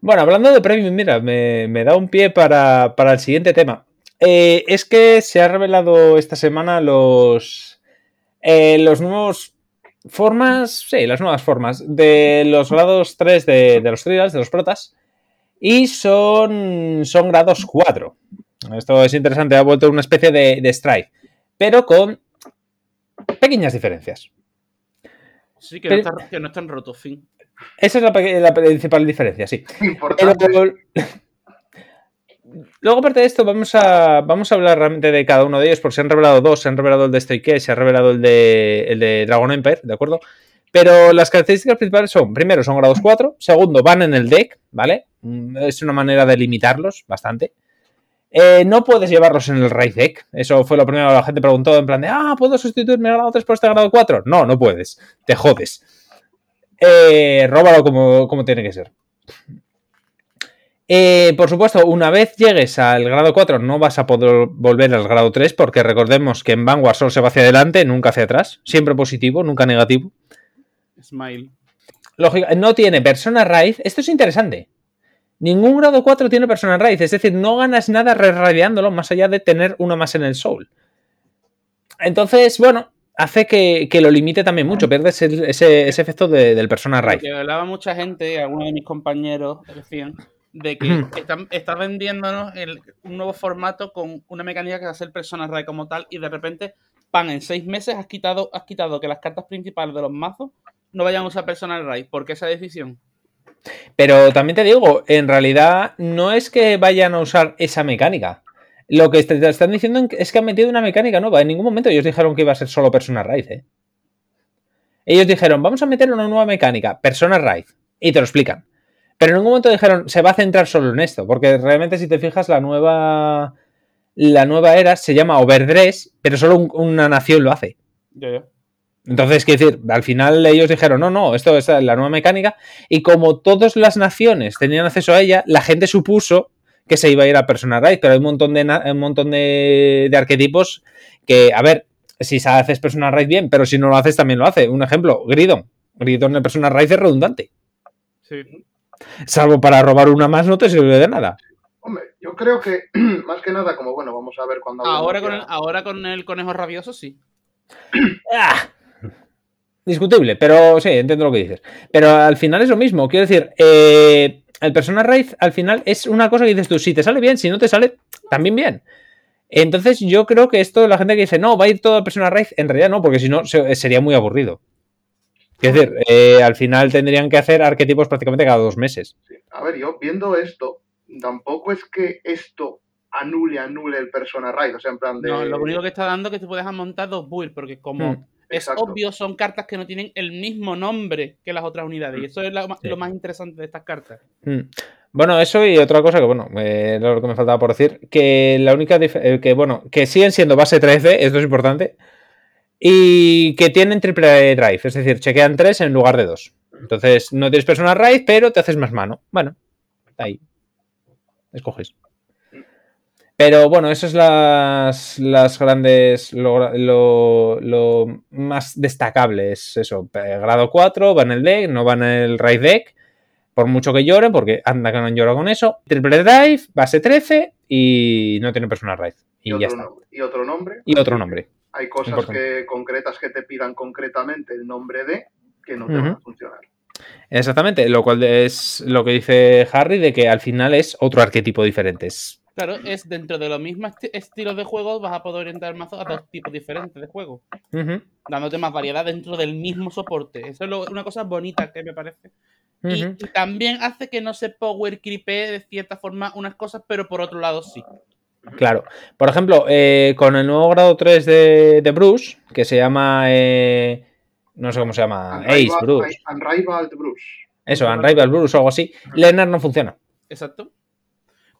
Bueno, hablando de Premium, mira, me, me da un pie para, para el siguiente tema. Eh, es que se ha revelado esta semana los, eh, los nuevos formas, sí, las nuevas formas de los grados 3 de, de los trials, de los protas, y son, son grados 4. Esto es interesante, ha vuelto una especie de, de Strife, pero con pequeñas diferencias. Sí, que no, Pero- están, que no están rotos, fin. Esa es la, la principal diferencia, sí. Pero, Importante. Luego, aparte de esto, vamos a, vamos a hablar realmente de cada uno de ellos, porque se han revelado dos, se han revelado el de Stoike, se ha revelado el de, el de Dragon Empire, ¿de acuerdo? Pero las características principales son, primero, son grados 4, segundo, van en el deck, ¿vale? Mm, Es una manera de limitarlos bastante. Eh, no puedes llevarlos en el raid deck. Eso fue lo primero que la gente preguntó, en plan de, ah, ¿puedo sustituir mi grado 3 por este grado 4? No, no puedes. Te jodes. Eh, róbalo como, como tiene que ser. Eh, por supuesto, una vez llegues al grado 4 no vas a poder volver al grado 3 porque recordemos que en Vanguard solo se va hacia adelante, nunca hacia atrás. Siempre positivo, nunca negativo. Smile. Lógica, no tiene persona raíz. Esto es interesante. Ningún grado 4 tiene persona raíz. Es decir, no ganas nada reradiándolo más allá de tener uno más en el soul. Entonces, bueno, hace que, que lo limite también mucho. Pierdes ese, ese efecto de- del persona raíz. Que hablaba mucha gente, algunos de mis compañeros decían, de que están, está vendiéndonos el- un nuevo formato con una mecánica que va a ser Persona Ray como tal, y de repente, pan, en seis meses has quitado, has quitado que las cartas principales de los mazos no vayan a usar Personal Ray. ¿Por qué esa decisión? Pero también te digo, en realidad no es que vayan a usar esa mecánica. Lo que te están diciendo es que han metido una mecánica nueva. En ningún momento ellos dijeron que iba a ser solo Persona Raíz. ¿eh? Ellos dijeron, vamos a meter una nueva mecánica, Persona Raíz. Y te lo explican. Pero en ningún momento dijeron, se va a centrar solo en esto. Porque realmente, si te fijas, la nueva. La nueva era se llama Overdress, pero solo un- una nación lo hace. Yo, yo. Entonces, quiero decir, al final ellos dijeron, no, no, esto es la nueva mecánica. Y como todas las naciones tenían acceso a ella, la gente supuso que se iba a ir a Persona Raid, pero hay un montón de, un montón de, de arquetipos que, a ver, si haces Persona Raid bien, pero si no lo haces también lo hace. Un ejemplo, Gridon. Gridon en Persona Raid es redundante. Sí. Salvo para robar una más no te sirve de nada. Hombre, yo creo que [CLEARS THROAT] más que nada, como bueno, vamos a ver cuando Ahora con, el, ahora con el conejo rabioso, sí. [CLEARS THROAT] ¡Ah! Discutible, pero sí, entiendo lo que dices. Pero al final es lo mismo. Quiero decir, eh, el Persona Raid al final es una cosa que dices tú, si te sale bien, si no te sale, también bien. Entonces yo creo que esto, la gente que dice, no, va a ir todo a Persona Raid, en realidad no, porque si no se- sería muy aburrido. Es decir, eh, al final tendrían que hacer arquetipos prácticamente cada dos meses. Sí. A ver, yo viendo esto, tampoco es que esto anule, anule el Persona Raid, o sea, en plan de... No, lo único que está dando es que te puedes montar dos builds, porque como Mm. es Exacto. obvio, son cartas que no tienen el mismo nombre que las otras unidades. Y eso es Sí. lo más interesante de estas cartas. Mm. Bueno, eso y otra cosa que, bueno, eh, lo que me faltaba por decir, que la única eh, que, bueno, que siguen siendo base 13, esto es importante, y que tienen triple drive, es decir, chequean 3 en lugar de 2. Entonces, no tienes personal raid, pero te haces más mano. Bueno, ahí. Escoges. Pero bueno, eso es las, las grandes. Lo, lo- lo más destacable es eso. eh, Grado 4, va en el deck, no va en el raid deck. Por mucho que lloren, porque anda que no han llorado con eso. Triple drive, base 13 y no tiene personal raid. y, Y ya está. y otro nombre. Y otro nombre. Hay cosas Importante. que, concretas que te pidan concretamente el nombre de que no te van a funcionar. Exactamente, lo cual es lo que dice Harry de que al final es otro arquetipo diferente. Claro, es dentro de los mismos esti- estilos de juego vas a poder orientar el mazo a dos tipos diferentes de juego, dándote más variedad dentro del mismo soporte. Eso es lo- una cosa bonita que me parece. Y, también hace que no se power creepee de cierta forma unas cosas, pero por otro lado sí. Claro. Por ejemplo, eh, con el nuevo grado 3 de, de Bruce, que se llama. eh, no sé cómo se llama. Ace Bruce. Unrivaled Bruce. Eso, Unrivaled Bruce o algo así. Leonard no funciona. Exacto.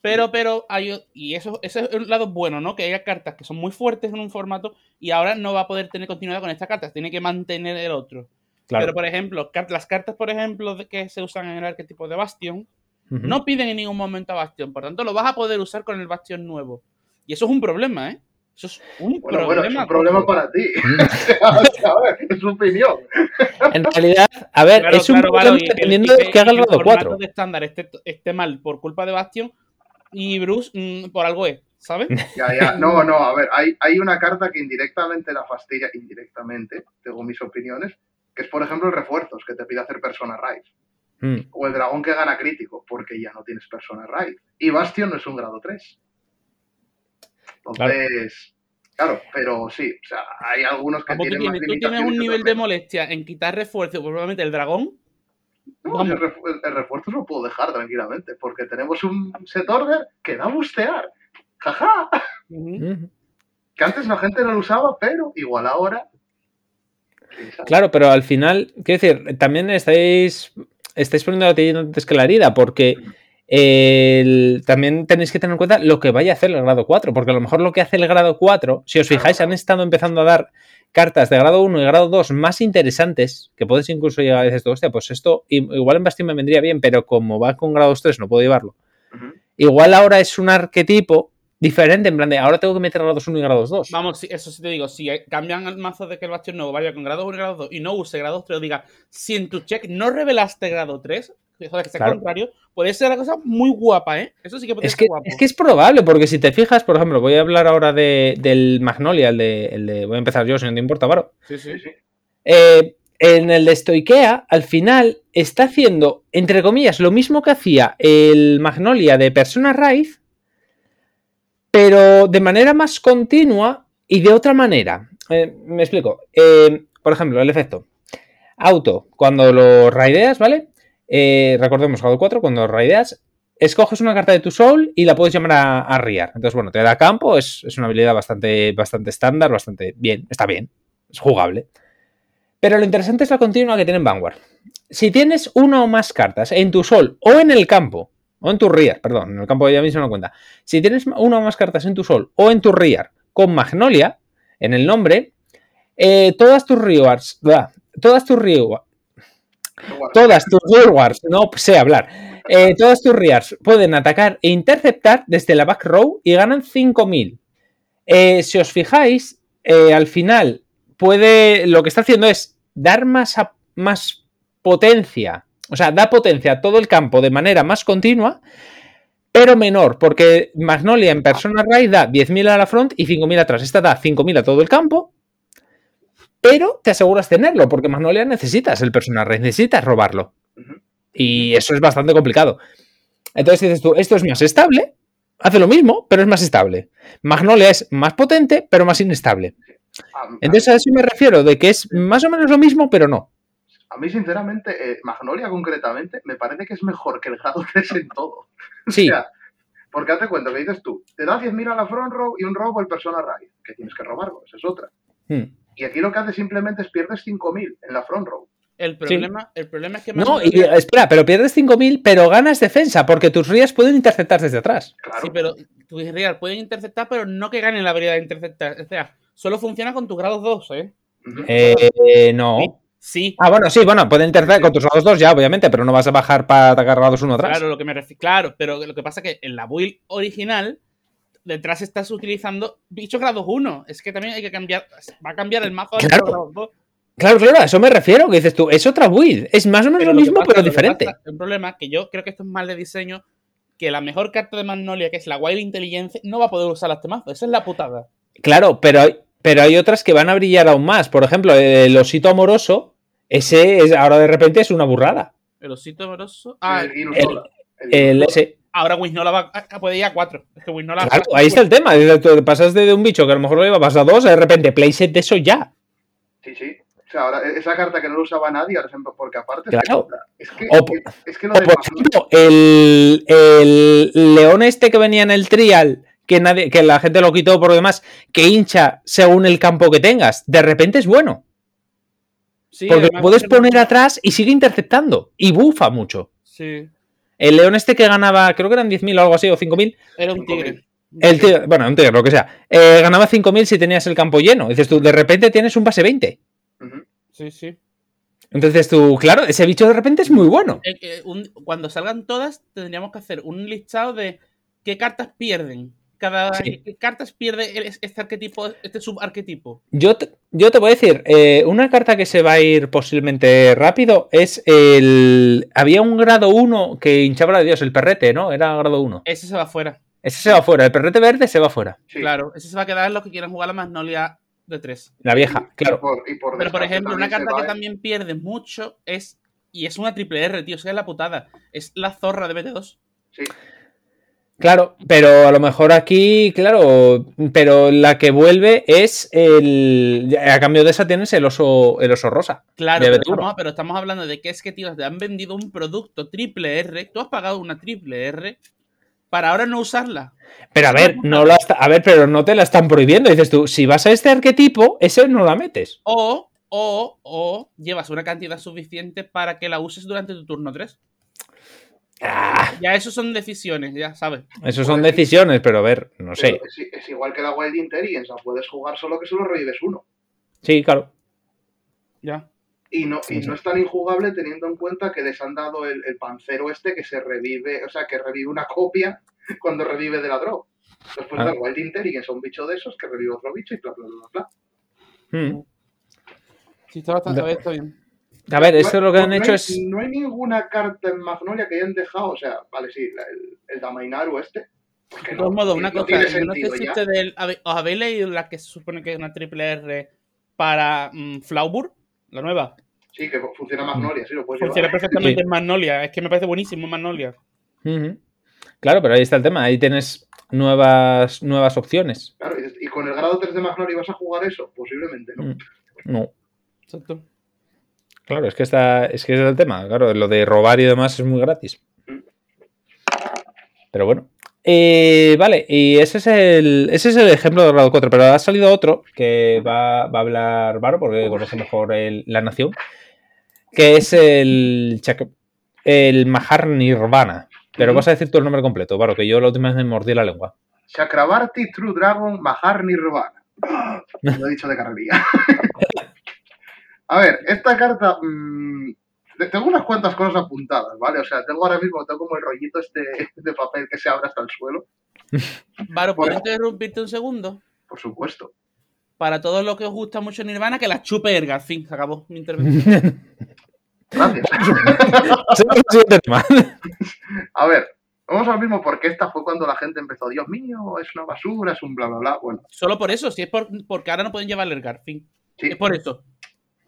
Pero, pero hay. Y eso, ese es un lado bueno, ¿no? Que haya cartas que son muy fuertes en un formato y ahora no va a poder tener continuidad con estas cartas. Tiene que mantener el otro. Claro. Pero, por ejemplo, las cartas, por ejemplo, de- que se usan en el arquetipo de Bastion, No piden en ningún momento a Bastion. Por tanto, lo vas a poder usar con el Bastion nuevo. Y eso es un problema, ¿eh? Eso es un Bueno, problema. bueno, es un problema para ti. [LAUGHS] O sea, a ver, es su opinión. En realidad, a ver, Claro, es un claro, problema que- dependiendo de que haga el grado formato 4. de estándar esté, esté mal por culpa de Bastion y Bruce mm, por algo es, ¿sabes? [LAUGHS] Ya, ya. No, no, a ver, hay, hay una carta que indirectamente la fastidia, indirectamente, tengo mis opiniones, que es, por ejemplo, el refuerzos, que te pide hacer Persona Raid. Mm, O el dragón que gana crítico, porque ya no tienes Persona Raid. Y Bastion no es un grado 3. Entonces, claro, pero sí, o sea, hay algunos que tienen más tienes, tú tienes un nivel de molestia en quitar refuerzo, pues probablemente el dragón. No, el, refu- el- refuerzo lo puedo dejar tranquilamente, porque tenemos un set order que da bustear. Jaja. Que antes la gente no lo usaba, pero igual ahora. Claro, pero al final, quiero decir, también estáis, estáis poniendo la tijera antes que la herida, porque el- también tenéis que tener en cuenta lo que vaya a hacer el grado 4, porque a lo mejor lo que hace el grado 4, si os fijáis, han estado empezando a dar cartas de grado 1 y grado 2 más interesantes, que puedes incluso llegar a decir, hostia, pues esto igual en Bastion me vendría bien, pero como va con grados 3 no puedo llevarlo. Igual ahora es un arquetipo diferente, en plan de ahora tengo que meter grados 1 y grados 2. Vamos, eso sí te digo, si cambian el mazo de que el Bastion nuevo vaya con grado 1 y grado 2 y no use grado 3, o diga, si en tu check no revelaste grado 3, o sea, que sea Claro. contrario, puede ser una cosa muy guapa, ¿eh? Eso sí que puede Es ser que, guapo. es que es probable, porque si te fijas, por ejemplo, voy a hablar ahora de- del Magnolia, el de, el de- Voy a empezar yo, si no te importa, Varo. Sí, sí. Sí. Eh, en el de Stoikea, al final, está haciendo, entre comillas, lo mismo que hacía el Magnolia de Persona Raid, pero de manera más continua y de otra manera. Eh, me explico. Eh, por ejemplo, el efecto. Auto, cuando lo raideas, ¿vale? Eh, recordemos, grado 4, cuando raideas, escoges una carta de tu soul y la puedes llamar a, Riar. Entonces, bueno, te da campo, es, es una habilidad bastante, bastante estándar, bastante bien, está bien, es jugable. Pero lo interesante es la continua que tiene en Vanguard. Si tienes una o más cartas en tu sol o en el campo, o en tu Riar, perdón, en el campo ya mismo no cuenta. Si tienes una o más cartas en tu sol o en tu Riar con Magnolia en el nombre, eh, todas tus rewards, todas tus rewards, todas tus rewards, no sé hablar, eh, todas tus rewards pueden atacar e interceptar desde la back row y ganan 5000. Eh, si os fijáis, eh, al final puede, lo que está haciendo es dar más, más potencia, o sea, da potencia a todo el campo de manera más continua, pero menor, porque Magnolia en Persona Raid da 10.000 a la front y 5.000 atrás. Esta da 5.000 a todo el campo, pero te aseguras tenerlo, porque Magnolia necesitas el Persona Raid, necesitas robarlo. Y eso es bastante complicado. Entonces dices tú, esto es más estable, hace lo mismo, pero es más estable. Magnolia es más potente, pero más inestable. a, Entonces a eso me refiero, de que es más o menos lo mismo, pero no. A mí, sinceramente, eh, Magnolia concretamente, me parece que es mejor que el grado [LAUGHS] 3 en todo. Sí, O sea, porque hazte cuenta que dices tú, te da 10.000 a la front row y un robo el persona raid, que tienes que robarlo, esa es otra. Hmm. Y aquí lo que hace simplemente es pierdes 5.000 en la front row. El problema, el problema es que No, y espera, pero pierdes 5.000, pero ganas defensa, porque tus rías pueden interceptar desde atrás. Claro. Sí, pero tu real pueden interceptar, pero no que ganen la habilidad de interceptar. O sea, solo funciona con tus grados 2, ¿eh? Eh, no. Sí. Ah, bueno, sí, bueno, pueden interceptar con tus grados 2 ya, obviamente, pero no vas a bajar para atacar grados 1 atrás. Claro, lo que me refiero. Claro, pero lo que pasa es que en la build original, detrás estás utilizando bichos grados 1. Es que también hay que cambiar. Va a cambiar el mazo a Claro. grados 2. Claro, claro, a eso me refiero, que dices tú, es otra build, es más o menos lo mismo, pasa- pero diferente. pasa- El problema es que yo creo que esto es mal de diseño. Que la mejor carta de Magnolia, que es la Wild Intelligence, no va a poder usar este mazo. Esa es la putada. Claro, pero hay, pero hay otras que van a brillar aún más. Por ejemplo, el osito amoroso Ese es, ahora de repente es una burrada. El osito amoroso. Ah, el el-. El El ese. ahora Wisnola va a, puede ir a 4. Es que Wisnola. Claro, ahí está el tema. Pasas de un bicho que a lo mejor lo llevabas a dos, de repente playset de eso ya. Sí, sí. O sea, ahora e-, esa carta que no lo usaba nadie, ahora em- porque aparte Claro. es que, O es, que lo O por ejemplo, el, el león este que venía en el trial, que, nadie, que la gente lo quitó por lo demás, que hincha según el campo que tengas, de repente es bueno. Sí, Porque lo puedes que- poner atrás y sigue interceptando. Y bufa mucho. Sí. El león este que ganaba, creo que eran 10.000 o algo así, o 5.000. Era un tigre. El tigre, bueno, un tigre, lo que sea. Eh, ganaba 5.000 si tenías el campo lleno. Dices tú, de repente tienes un base 20. Ujú. Sí, sí. Entonces tú, claro, ese bicho de repente es muy bueno. Eh, eh, un- cuando salgan todas, tendríamos que hacer un listado de qué cartas pierden. Cada Sí. qué cartas pierde este arquetipo, este subarquetipo. Yo te, yo te voy a decir, eh, una carta que se va a ir posiblemente rápido es el... Había un grado 1 que hinchaba la de Dios, el perrete, ¿no? Era grado 1. Ese se va fuera. Ese se va fuera, el perrete verde se va fuera. Sí. Claro, ese se va a quedar en los que quieran jugar la Magnolia de 3. La vieja, Y claro. por, y por Pero por ejemplo, una carta que ¿eh? también pierde mucho es. Y es una triple R, tío. O sea, es la putada. Es la zorra de BT2. Sí. Claro, pero a lo mejor aquí, claro, pero la que vuelve es el... A cambio de esa tienes el oso, el oso rosa. Claro, pero BT1. estamos, pero estamos hablando de que es que, tío, te han vendido un producto triple R. Tú has pagado una triple R para ahora no usarla. Pero a ver, no la a ver, pero no te la están prohibiendo. Dices tú, si vas a este arquetipo, ese no la metes. O, o, o llevas una cantidad suficiente para que la uses durante tu turno 3. Ah, Ya eso son decisiones, ya sabes. eso son decisiones, pero a ver, no sé. Es, es igual que la Wild Intelligence, la puedes jugar solo que solo revives uno. Sí, claro. Ya. Y no, y no es tan injugable teniendo en cuenta que les han dado el, el pancero este que se revive, o sea, que revive una copia [LAUGHS] cuando revive de la drop. Después Ah. del Wild Intelligence, un bicho de esos que revive otro bicho y bla, bla, bla, bla. Mm. Sí, está bastante está bien. A ver, esto lo que No- han no hecho hay- es. No hay ninguna carta en Magnolia que hayan dejado, o sea, vale, sí, la- el, el Damainaru este. pues De no, todos modos, no una cosa, no sé si ustedes os habéis leído la que se supone que es una triple R para mm, Flaubur, la nueva. Sí, que funciona Magnolia, sí, lo puedes Funciona llevar. perfectamente Sí. en Magnolia. Es que me parece buenísimo Magnolia. Ujú. Claro, pero ahí está el tema. Ahí tienes nuevas, nuevas opciones. Claro, y, y con el grado 3 de Magnolia vas a jugar eso, posiblemente, ¿no? Mm. No. Exacto. Claro, es que está, es que es el tema. Claro, lo de robar y demás es muy gratis. Pero bueno. Eh, vale, y ese es el. Ese es el ejemplo de grado 4. Pero ha salido otro que va, va a hablar Varo, porque conoce mejor el- la nación. Que es el. El Mahar Nirvana. Pero vas a decir tu nombre completo, Varo, que yo la última vez me mordí la lengua. Chakrabarti True Dragon Mahar Nirvana. [LAUGHS] Lo he dicho de carrería. [LAUGHS] A ver, esta carta. mm, tengo unas cuantas cosas apuntadas, ¿vale? O sea, tengo ahora mismo tengo como el rollito este [LAUGHS] de papel que se abre hasta el suelo, [LAUGHS] Varo, ¿puedo Bueno. interrumpirte un segundo? por supuesto. Para todos los que os gusta mucho Nirvana, que la chupe Erga. Fin, se acabó mi intervención. [LAUGHS] Gracias. El. A ver, vamos al mismo porque esta fue cuando la gente empezó, Dios mío, es una basura, es un bla bla bla. Bueno, Solo por eso, si es por, porque ahora no pueden llevar Ergar. Fin. sí, Es por eso.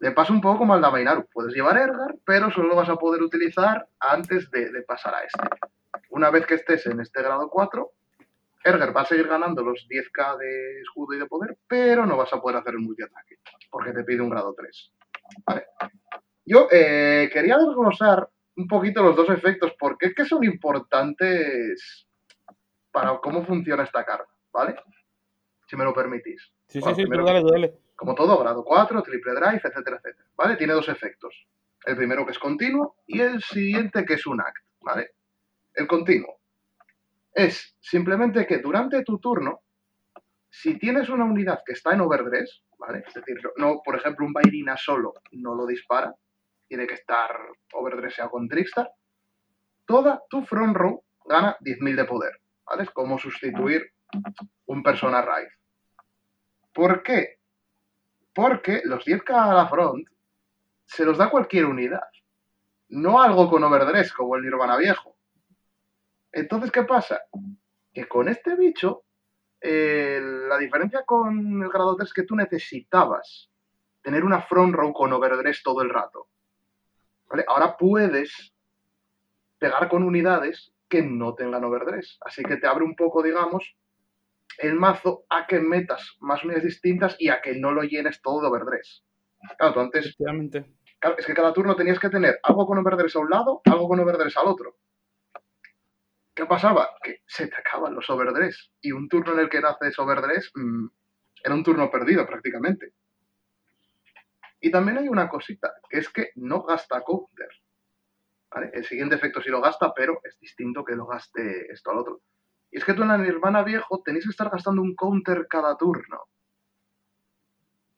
Le pasa un poco como al Damainaru. Puedes llevar Ergar, pero solo lo vas a poder utilizar antes de, de pasar a este. Una vez que estés en este grado 4, Ergar va a seguir ganando los 10k de escudo y de poder, pero no vas a poder hacer el multiataque, porque te pide un grado 3. Vale. Yo eh, quería desglosar un poquito los dos efectos, porque es que son importantes para cómo funciona esta carta, ¿vale? Si me lo permitís. Sí, Bueno, sí, sí, primero- tú dale, tú dale. Como todo, grado 4, triple drive, etcétera, etcétera. ¿Vale? Tiene dos efectos. El primero que es continuo y el siguiente que es un act. ¿Vale? El continuo es simplemente que durante tu turno, si tienes una unidad que está en overdress, ¿vale? Es decir, no, por ejemplo, un Bairina solo no lo dispara, tiene que estar overdresseado con Trickstar, toda tu front row gana 10.000 de poder, ¿vale? Es como sustituir un Persona Raid. ¿Por qué? Porque los 10k a la front se los da cualquier unidad. No algo con overdress como el Nirvana viejo. Entonces, ¿qué pasa? Que con este bicho, la diferencia con el grado 3 es que tú necesitabas tener una front row con overdress todo el rato. ¿vale? Ahora puedes pegar con unidades que no tengan overdress. Así que te abre un poco, digamos, el mazo a que metas más unidades distintas y a que no lo llenes todo de overdress. Claro, tú antes, claro, es que cada turno tenías que tener algo con overdress a un lado, algo con overdress al otro. ¿Qué pasaba? Que se te acaban los overdress. Y un turno en el que haces overdress mm, era un turno perdido prácticamente. Y también hay una cosita, que es que no gasta counter. ¿vale? El siguiente efecto sí lo gasta, pero es distinto que lo gaste esto al otro. Y es que tú en la Nirvana viejo tenéis que estar gastando un counter cada turno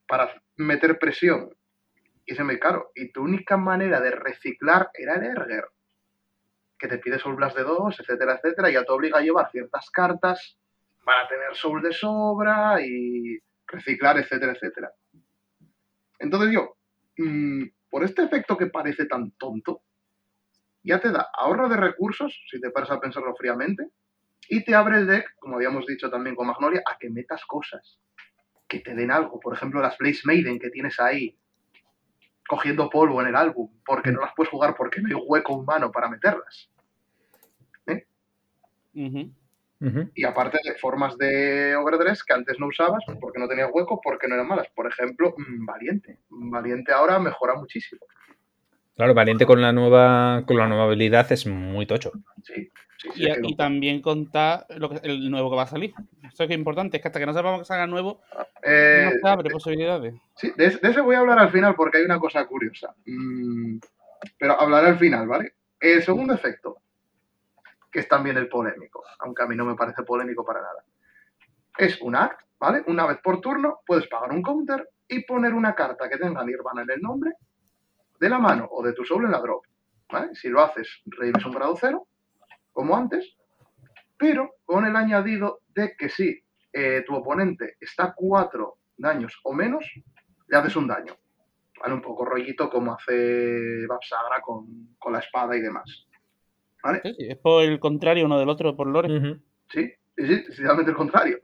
para meter presión. Y es muy caro. Y tu única manera de reciclar era el Erger, que te pide Soul Blast de 2, etcétera, etcétera, y ya te obliga a llevar ciertas cartas para tener Soul de sobra y reciclar, etcétera, etcétera. Entonces yo, mm, por este efecto que parece tan tonto, ya te da ahorro de recursos, si te paras a pensarlo fríamente, y te abre el deck, como habíamos dicho también con Magnolia, a que metas cosas que te den algo. Por ejemplo, las Blaze Maiden que tienes ahí cogiendo polvo en el álbum, porque no las puedes jugar porque no hay hueco humano para meterlas. Ujú. Y aparte de formas de overdress que antes no usabas porque no tenías hueco, porque no eran malas. Por ejemplo, mm, Valiente. Valiente ahora mejora muchísimo. Claro, Valiente con la nueva con la nueva habilidad es muy tocho. Sí, sí, sí. Y, también contar lo que, el nuevo que va a salir. Eso es que es importante, es que hasta que no sepamos que salga nuevo, Eh, no se abre posibilidades. Sí, de, ese voy a hablar al final porque hay una cosa curiosa. Mm, pero hablaré al final, ¿vale? El segundo efecto, que es también el polémico, aunque a mí no me parece polémico para nada. Es un act, ¿vale? Una vez por turno puedes pagar un counter y poner una carta que tenga Nirvana en el nombre de la mano o de tu soul en la drop. ¿vale? Si lo haces, revives un grado cero, como antes, pero con el añadido de que si eh, tu oponente está a 4 daños o menos, le haces un daño. ¿Vale? Un poco rollito como hace Babsagra con, con la espada y demás. ¿Vale? Sí, sí, Es por el contrario uno del otro, por lore. Sí, sí, sí, precisamente el contrario.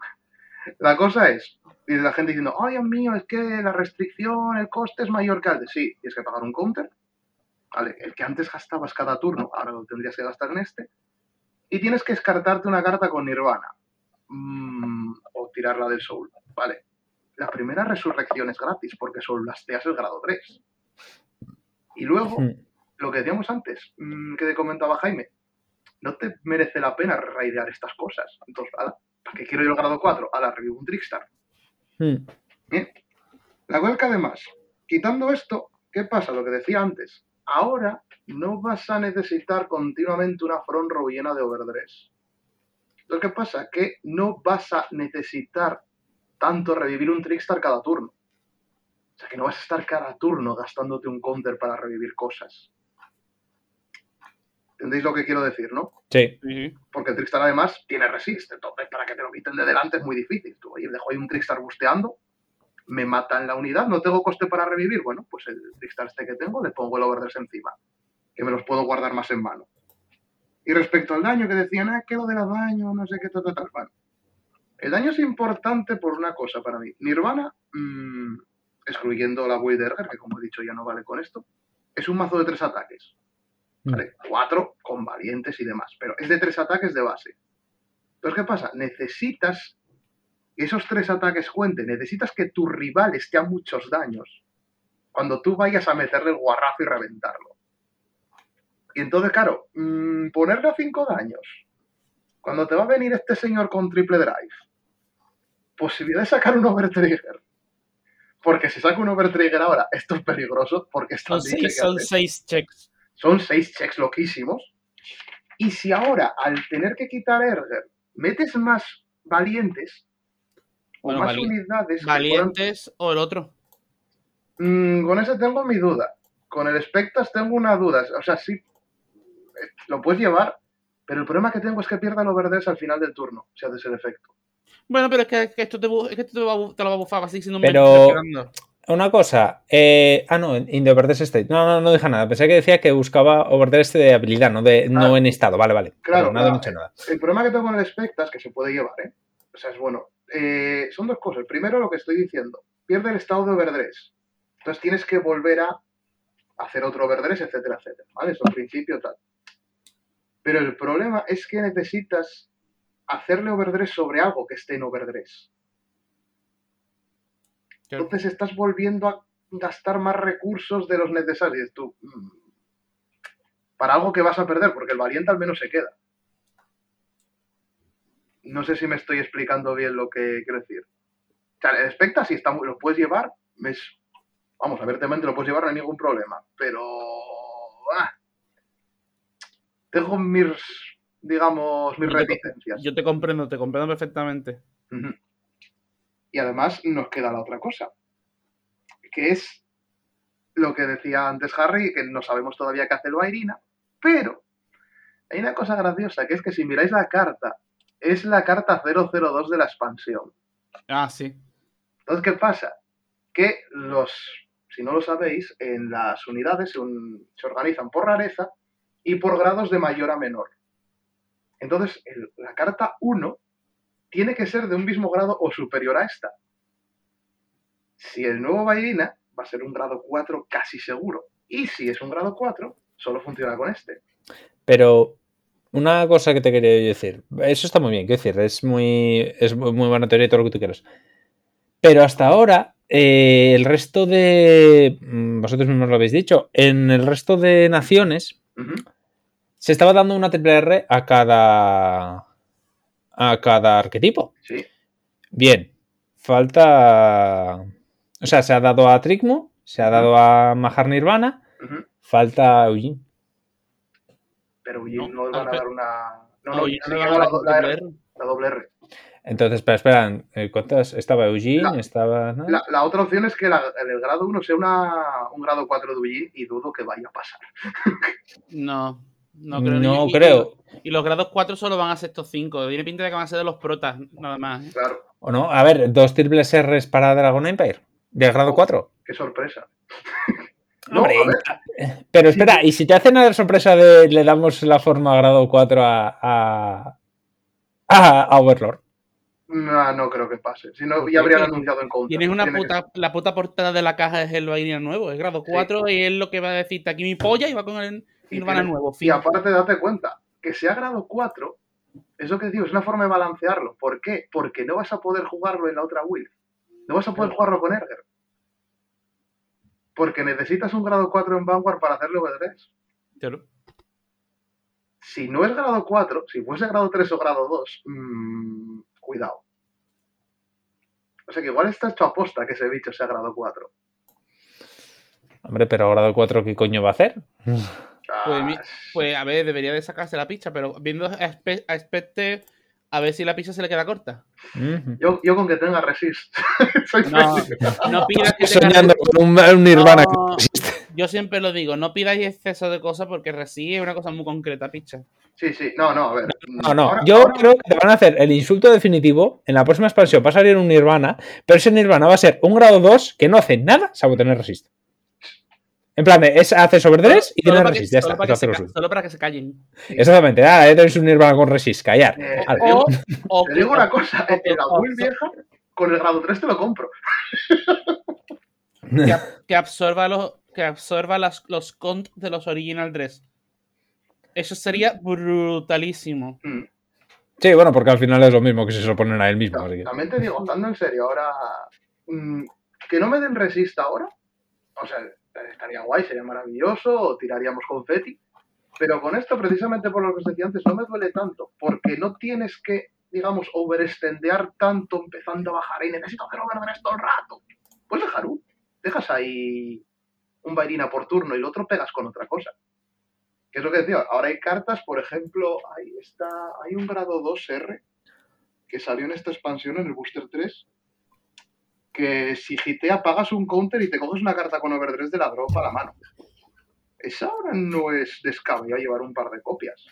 La cosa es, y la gente diciendo, ay, Dios mío, es que la restricción, el coste es mayor que antes. Sí, tienes que pagar un counter. Vale, el que antes gastabas cada turno, ahora lo tendrías que gastar en este. Y tienes que descartarte una carta con Nirvana. Mm, o tirarla del Soul. Vale. La primera resurrección es gratis porque Soul Blasteas el grado 3. Y luego, Ujú. lo que decíamos antes, mm, que te comentaba Jaime, no te merece la pena raidear estas cosas. Entonces, ¿para qué quiero yo el grado 4? A la review un Trickstar. Mm. La cosa es que además, quitando esto, ¿qué pasa? Lo que decía antes, ahora no vas a necesitar continuamente una front row llena de overdress. Lo que pasa que no vas a necesitar tanto revivir un Trickstar cada turno. O sea que no vas a estar cada turno gastándote un counter para revivir cosas. ¿Entendéis lo que quiero decir, no? Sí. Porque el Trickstar además tiene resist, entonces para que te lo quiten de delante es muy difícil. Tú, oye, dejo ahí un Trickstar busteando, me matan la unidad, no tengo coste para revivir. Bueno, pues el Trickstar este que tengo le pongo el overdress encima, que me los puedo guardar más en mano. Y respecto al daño, que decían, ah, que lo de la daño, no sé qué, tal, tal, tal. Bueno, el daño es importante por una cosa para mí. Nirvana, mm, excluyendo la Build Erger, que como he dicho ya no vale con esto, es un mazo de tres ataques. ¿Vale? Cuatro con valientes y demás, pero es de tres ataques de base. Entonces, ¿qué pasa? Necesitas que esos tres ataques cuenten, necesitas que tu rival esté a muchos daños cuando tú vayas a meterle el guarrazo y reventarlo. Y entonces, claro, mm, ponerle a cinco daños, cuando te va a venir este señor con triple drive, posibilidad de sacar un overtrigger. Porque si saca un overtrigger ahora, esto es peligroso porque está Son seis, son seis checks. Son seis checks loquísimos. Y si ahora, al tener que quitar Erger, metes más valientes o Bueno, más vali- unidades, Valientes o el otro. Mm, con ese tengo mi duda. Con el Spectas tengo una duda. O sea, sí, eh, lo puedes llevar, pero el problema que tengo es que pierda el overdress al final del turno, si haces el efecto. Bueno, pero es que, que esto te, bu- es que esto te, va lo va a bufar así siendo un Pero- 23 pegando. Una cosa, eh, ah, no, in the Overdress State. No, no, no deja nada. Pensé que decía que buscaba Overdress de habilidad, no, de, no en estado. Vale, vale. Claro, Pero nada, claro. mucho nada. El problema que tengo con el Spectas, que se puede llevar, ¿eh? O sea, es bueno. eh, son dos cosas. Primero, lo que estoy diciendo. Pierde el estado de overdress. Entonces tienes que volver a hacer otro overdress, etcétera, etcétera. ¿Vale? Eso al principio tal. Pero el problema es que necesitas hacerle overdress sobre algo que esté en overdress. Entonces estás volviendo a gastar más recursos de los necesarios. Tú, mm, para algo que vas a perder, porque el valiente al menos se queda. No sé si me estoy explicando bien lo que quiero decir. O sea, el Specta, si está, lo puedes llevar, es, vamos, abiertamente lo puedes llevar, no hay ningún problema. Pero ah, tengo mis, digamos, mis Yo te- reticencias. Yo te comprendo, te comprendo perfectamente. Ujú. Y además nos queda la otra cosa, que es lo que decía antes Harry, que no sabemos todavía qué hace el Bairina, pero hay una cosa graciosa, que es que si miráis la carta, es la carta 002 de la expansión. Ah, sí. Entonces, ¿qué pasa? Que los, si no lo sabéis, en las unidades se, un- se organizan por rareza y por grados de mayor a menor. Entonces, el- la carta 1 tiene que ser de un mismo grado o superior a esta. Si el nuevo Bairina va a ser un grado 4 casi seguro. Y si es un grado 4, solo funciona con este. Pero una cosa que te quería decir, eso está muy bien, quiero decir, es muy, es muy buena teoría y todo lo que tú quieras. Pero hasta ahora, eh, el resto de. mm, Vosotros mismos lo habéis dicho, en el resto de naciones se estaba dando una triple R a cada. A cada arquetipo. Sí. Bien, falta. O sea, se ha dado a Trigmo, se ha dado a Mahar Nirvana, falta Eugene. Pero Eugene No, no, van a dar una... No, No, no, a la, dar la triple R, R. la doble R. Entonces, pero esperan, eh, ¿cuántas? Estaba Eugene, La- estaba. ¿no? La, la otra opción es que la- el grado 1 sea una, un grado 4 de Eugene y dudo que vaya a pasar. No, no creo. No Y- y- creo. Y, los grados 4 solo van a ser estos 5. Tiene pinta de que van a ser de los protas, nada más. ¿eh? Claro, ¿O no? A ver, dos triples R's para Dragon Empire. De grado 4. qué sorpresa. No, Hombre, a pero espera, ¿y si te hacen la sorpresa de le damos la forma grado 4 a. a, a, a Overlord? no, no creo que pase. Si no, ya habrían anunciado en contra. Tienes una Tiene que puta, la puta portada de la caja es el Vaina nuevo, es grado 4 y es lo que va a decirte aquí mi polla y va con el Y nuevo. Y fin. aparte, date cuenta, que sea grado 4, eso que digo, es una forma de balancearlo. ¿Por qué? Porque no vas a poder jugarlo en la otra Will. No vas a poder jugarlo con Erger. Porque necesitas un grado 4 en Vanguard para hacerle overdress. Claro. Si no es grado 4, si fuese grado 3 o grado 2, mmm, cuidado. O sea que igual está hecho aposta que ese bicho sea grado 4. Hombre, pero grado 4, ¿qué coño va a hacer? Pues, pues a ver, debería de sacarse la picha, pero viendo a a Spectre, a ver si la picha se le queda corta. Yo, yo con que tenga resist. [LAUGHS] soy No, feliz. no pidas que tenga- Soñando con un, un Nirvana que No. existe. Yo siempre lo digo, no pidáis exceso de cosas porque Resi es una cosa muy concreta, picha. Sí, sí, no, no, a ver. No, no, Ahora- yo ahora- creo que te van a hacer el insulto definitivo. En la próxima expansión va a salir un Nirvana, pero ese Nirvana va a ser un grado 2 que no hace nada salvo tener resist. En plan, de, es, hace overdress y tiene para que- resist, ya solo está. para. Solo para que se callen. Exactamente, ah, ya tenéis un Nirvana con resist, callar. Eh, Vale. te digo- O, o Te digo una cosa, la o- Will vieja, con el grado 3 te lo compro. que, [LAUGHS] ab- que absorba los que absorba las- los cont de los original dress. Eso sería brutalísimo. Mm. Sí, bueno, porque al final es lo mismo que si se lo ponen a él mismo. así que- También te digo, hablando en serio, ahora. mm, que no me den resist ahora. O sea, estaría guay, sería maravilloso, o tiraríamos confeti. Pero con esto, precisamente por lo que os decía antes, no me duele tanto. Porque no tienes que, digamos, overextendear tanto empezando a bajar y necesito hacer overdress todo el rato. Pues dejar un. Dejas ahí un Bairina por turno y el otro pegas con otra cosa. Que es lo que decía, ahora hay cartas, por ejemplo, ahí está, hay un grado 2R que salió en esta expansión, en el Booster 3, que si gitea pagas un counter y te coges una carta con overdress de la drop a la mano. Esa ahora no es descabellado llevar un par de copias.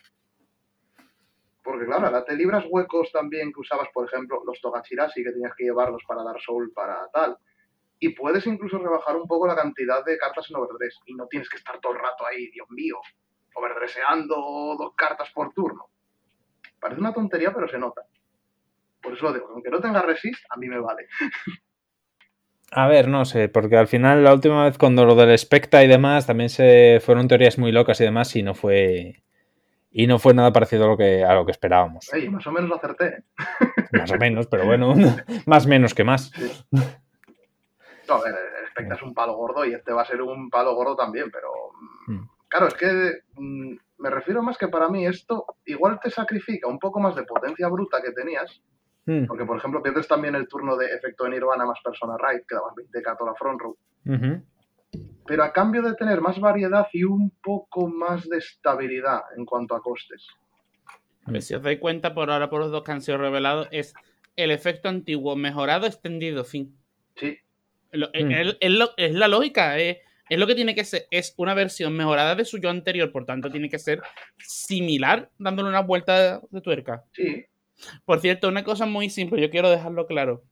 Porque claro, ahora te libras huecos también que usabas, por ejemplo, los Togachirasi, que tenías que llevarlos para dar soul para tal. Y puedes incluso rebajar un poco la cantidad de cartas en overdress. Y no tienes que estar todo el rato ahí, Dios mío, overdresseando dos cartas por turno. Parece una tontería, pero se nota. Por eso lo digo, aunque no tenga resist, a mí me vale. [LAUGHS] A ver, no sé, porque al final la última vez cuando lo del Specta y demás también se fueron teorías muy locas y demás y no fue y no fue nada parecido a lo que a lo que esperábamos. Ey, más o menos lo acerté. [LAUGHS] Más o menos, pero bueno, [LAUGHS] más menos que más. No, a ver, el Spectre es un palo gordo y este va a ser un palo gordo también, pero mm, Mm. claro, es que mm, me refiero más que para mí esto igual te sacrifica un poco más de potencia bruta que tenías, Mm, porque por ejemplo pierdes también el turno de efecto de Nirvana más persona right, que daban 20k toda la front row, pero a cambio de tener más variedad y un poco más de estabilidad en cuanto a costes. A ver, si os dais cuenta, por ahora, por los dos que han sido revelados, es el efecto antiguo mejorado, extendido, fin. Sí, Lo- Mm. es, es lo- es la lógica, es, es lo que tiene que ser. Es una versión mejorada de su yo anterior, por tanto, tiene que ser similar, dándole una vuelta de tuerca. sí, Por cierto, una cosa muy simple, yo quiero dejarlo claro.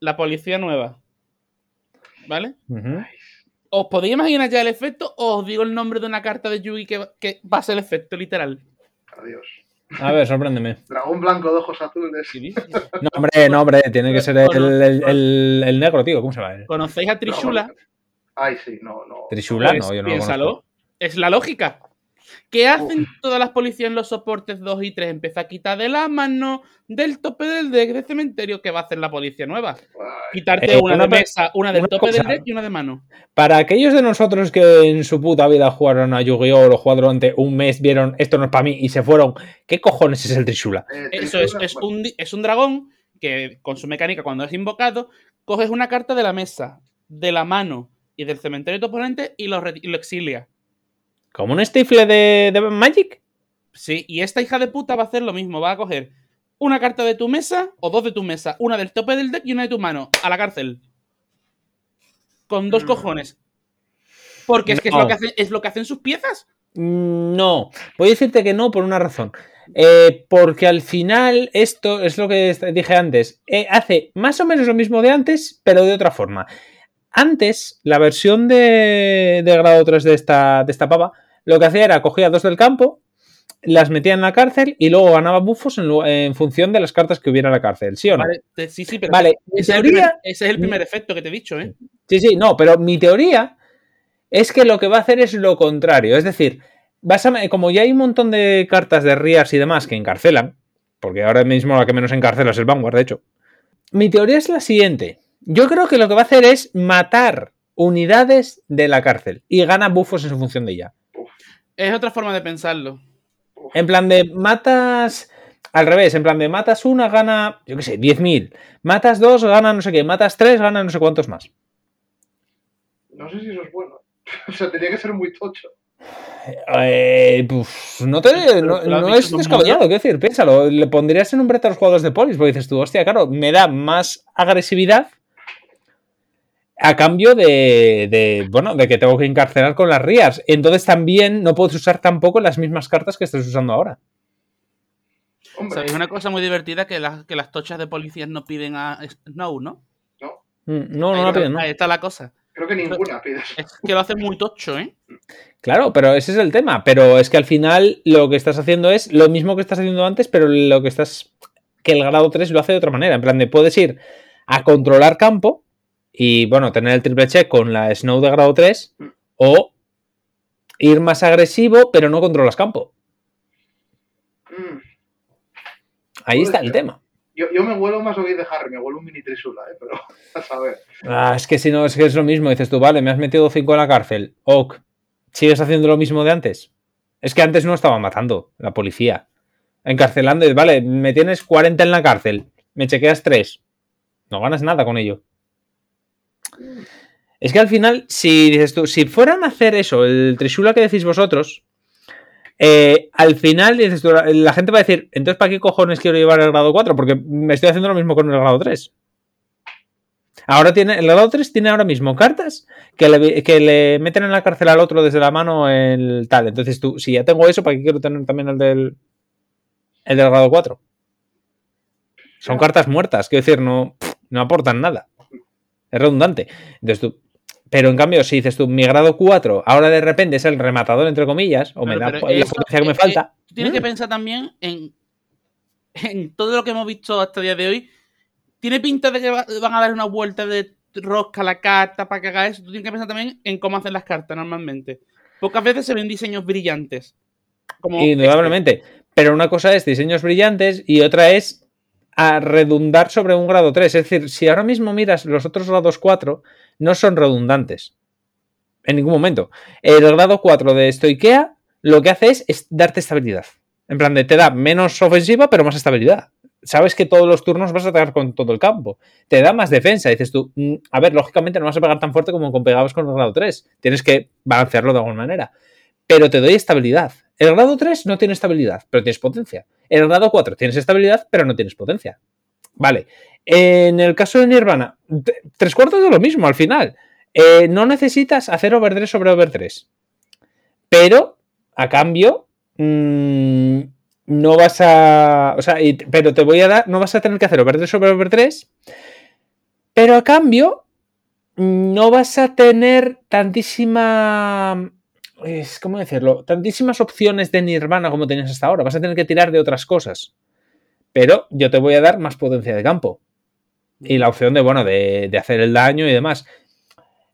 La policía nueva. ¿Vale? ¿Os podéis imaginar ya el efecto o os digo el nombre de una carta de Yugi que, que va a ser el efecto literal? adiós. A ver, sorpréndeme. Dragón blanco de ojos azules. [LAUGHS] No, hombre, no, hombre, tiene que ser el, el- el- el negro, tío. ¿Cómo se llama? ¿Conocéis a Trishula? Ay, sí, no, no. Trishula, Pues no, yo no lo piénsalo. Es la lógica. ¿Qué hacen todas las policías en los soportes 2 y 3? Empieza a quitar de la mano del tope del deck de cementerio que va a hacer la policía nueva. Quitarte Eh, una, una de mesa, una del una tope del deck y una de mano. Para aquellos de nosotros que en su puta vida jugaron a Yu-Gi-Oh! o lo jugaron durante un mes, vieron esto no es para mí y se fueron, ¿qué cojones es el Trishula? eh, Eso es, un, es un dragón que con su mecánica cuando es invocado, coges una carta de la mesa, de la mano y del cementerio de tu oponente y lo, re- y lo exilia. ¿Como un stifle de, de Magic? Sí, y esta hija de puta va a hacer lo mismo, va a coger una carta de tu mesa o dos de tu mesa, una del tope del deck y una de tu mano, a la cárcel. Con dos Mm. cojones. Porque es que es, lo que hacen, es lo que hacen sus piezas. Mm, No, voy a decirte que no por una razón. Eh, porque al final esto es lo que dije antes. eh, hace más o menos lo mismo de antes, pero de otra forma. Antes, la versión de, de grado 3 de esta, de esta pava, lo que hacía era cogía dos del campo, las metía en la cárcel y luego ganaba buffos en, función de las cartas que hubiera en la cárcel, ¿sí o no? Vale, sí, sí, pero Vale, ese, es el teoría- primer, ese es el primer efecto que te he dicho, ¿eh? Sí, sí, no, pero mi teoría es que lo que va a hacer es lo contrario. Es decir, vas a- como ya hay un montón de cartas de Rias y demás que encarcelan, porque ahora mismo la que menos encarcela es el Vanguard, de hecho. Mi teoría es la siguiente. Yo creo que lo que va a hacer es matar unidades de la cárcel y gana buffos en su función de ella. Es otra forma de pensarlo. En plan de matas. Al revés, en plan de matas una, gana, yo qué sé, 10.000. Matas dos, gana no sé qué. Matas tres, gana no sé cuántos más. No sé si eso es bueno. [LAUGHS] O sea, tenía que ser muy tocho. Eh, pues, no te, no, es descabellado, quiero decir, piénsalo. Le pondrías en un brete a los jugadores de polis, porque dices tú, hostia, claro, me da más agresividad a cambio de, de, bueno, de que tengo que encarcelar con las rías. Entonces también no puedes usar tampoco las mismas cartas que estés usando ahora. Hombre, ¿Sabéis una cosa muy divertida? Que, las que las tochas de policías no piden a Snow, ¿no? no, Mm, No, no la piden, ¿no? ahí está la cosa. creo que ninguna pides. Es que lo hace muy tocho, ¿eh? Claro, pero ese es el tema. Pero es que al final lo que estás haciendo es lo mismo que estás haciendo antes, pero lo que estás. que el grado 3 lo hace de otra manera. En plan, de puedes ir a controlar campo y, bueno, tener el triple check con la Snow de grado 3 o ir más agresivo, pero no controlas campo. Mm, Ahí está el tema. Yo, yo me huelo más hoy de Harry, me huelo un mini trisula, ¿eh? pero [LAUGHS] a saber. Ah, es que si no, es que es lo mismo. Dices tú, vale, me has metido 5 en la cárcel. Ok, ¿sigues haciendo lo mismo de antes? Es que antes no estaba matando la policía. Encarcelando, y, vale, me tienes 40 en la cárcel. Me chequeas 3. No ganas nada con ello. Es que al final, si dices tú, si fueran a hacer eso, el Trishula que decís vosotros, eh, al final dices tú, la, gente va a decir, entonces ¿para qué cojones quiero llevar el grado 4? Porque me estoy haciendo lo mismo con el grado 3. Ahora tiene, el grado 3 tiene ahora mismo cartas que le, que le meten en la cárcel al otro desde la mano el tal. Entonces tú, si ya tengo eso, ¿para qué quiero tener también el del, el del grado 4? Son cartas muertas, quiero decir, no, no aportan nada. Es redundante. Entonces tú, pero en cambio, si dices tú, mi grado 4, ahora de repente es el rematador, entre comillas, o me da la eso- potencia que me eh, falta. Tú tienes que Mm. pensar también en, en todo lo que hemos visto hasta el día de hoy. Tiene pinta de que va- van a dar una vuelta de rosca la carta para que haga eso. Tú tienes que pensar también en cómo hacer las cartas normalmente. Pocas veces se ven diseños brillantes. Como Indudablemente. Pero una cosa es diseños brillantes y otra es a redundar sobre un grado 3. Es decir, si ahora mismo miras los otros grados 4, no son redundantes. En ningún momento. El grado 4 de Stoikea lo que hace es, darte estabilidad. En plan de te da menos ofensiva, pero más estabilidad. Sabes que todos los turnos vas a atacar con todo el campo. Te da más defensa. Dices tú, mm, a ver, lógicamente no vas a pegar tan fuerte como pegabas con el grado 3. Tienes que balancearlo de alguna manera. Pero te doy estabilidad. El grado 3 no tiene estabilidad, pero tienes potencia. En el grado 4 tienes estabilidad, pero no tienes potencia. Vale. En el caso de Nirvana, tres cuartos de lo mismo al final. Eh, no necesitas hacer over 3 sobre over 3. Pero, a cambio, mm, no vas a. O sea, pero te voy a dar. No vas a tener que hacer over 3 sobre over 3. Pero a cambio, no vas a tener tantísima. Es, ¿Cómo decirlo? Tantísimas opciones de Nirvana como tenías hasta ahora. Vas a tener que tirar de otras cosas. Pero yo te voy a dar más potencia de campo. Y la opción de, bueno, de, de hacer el daño y demás.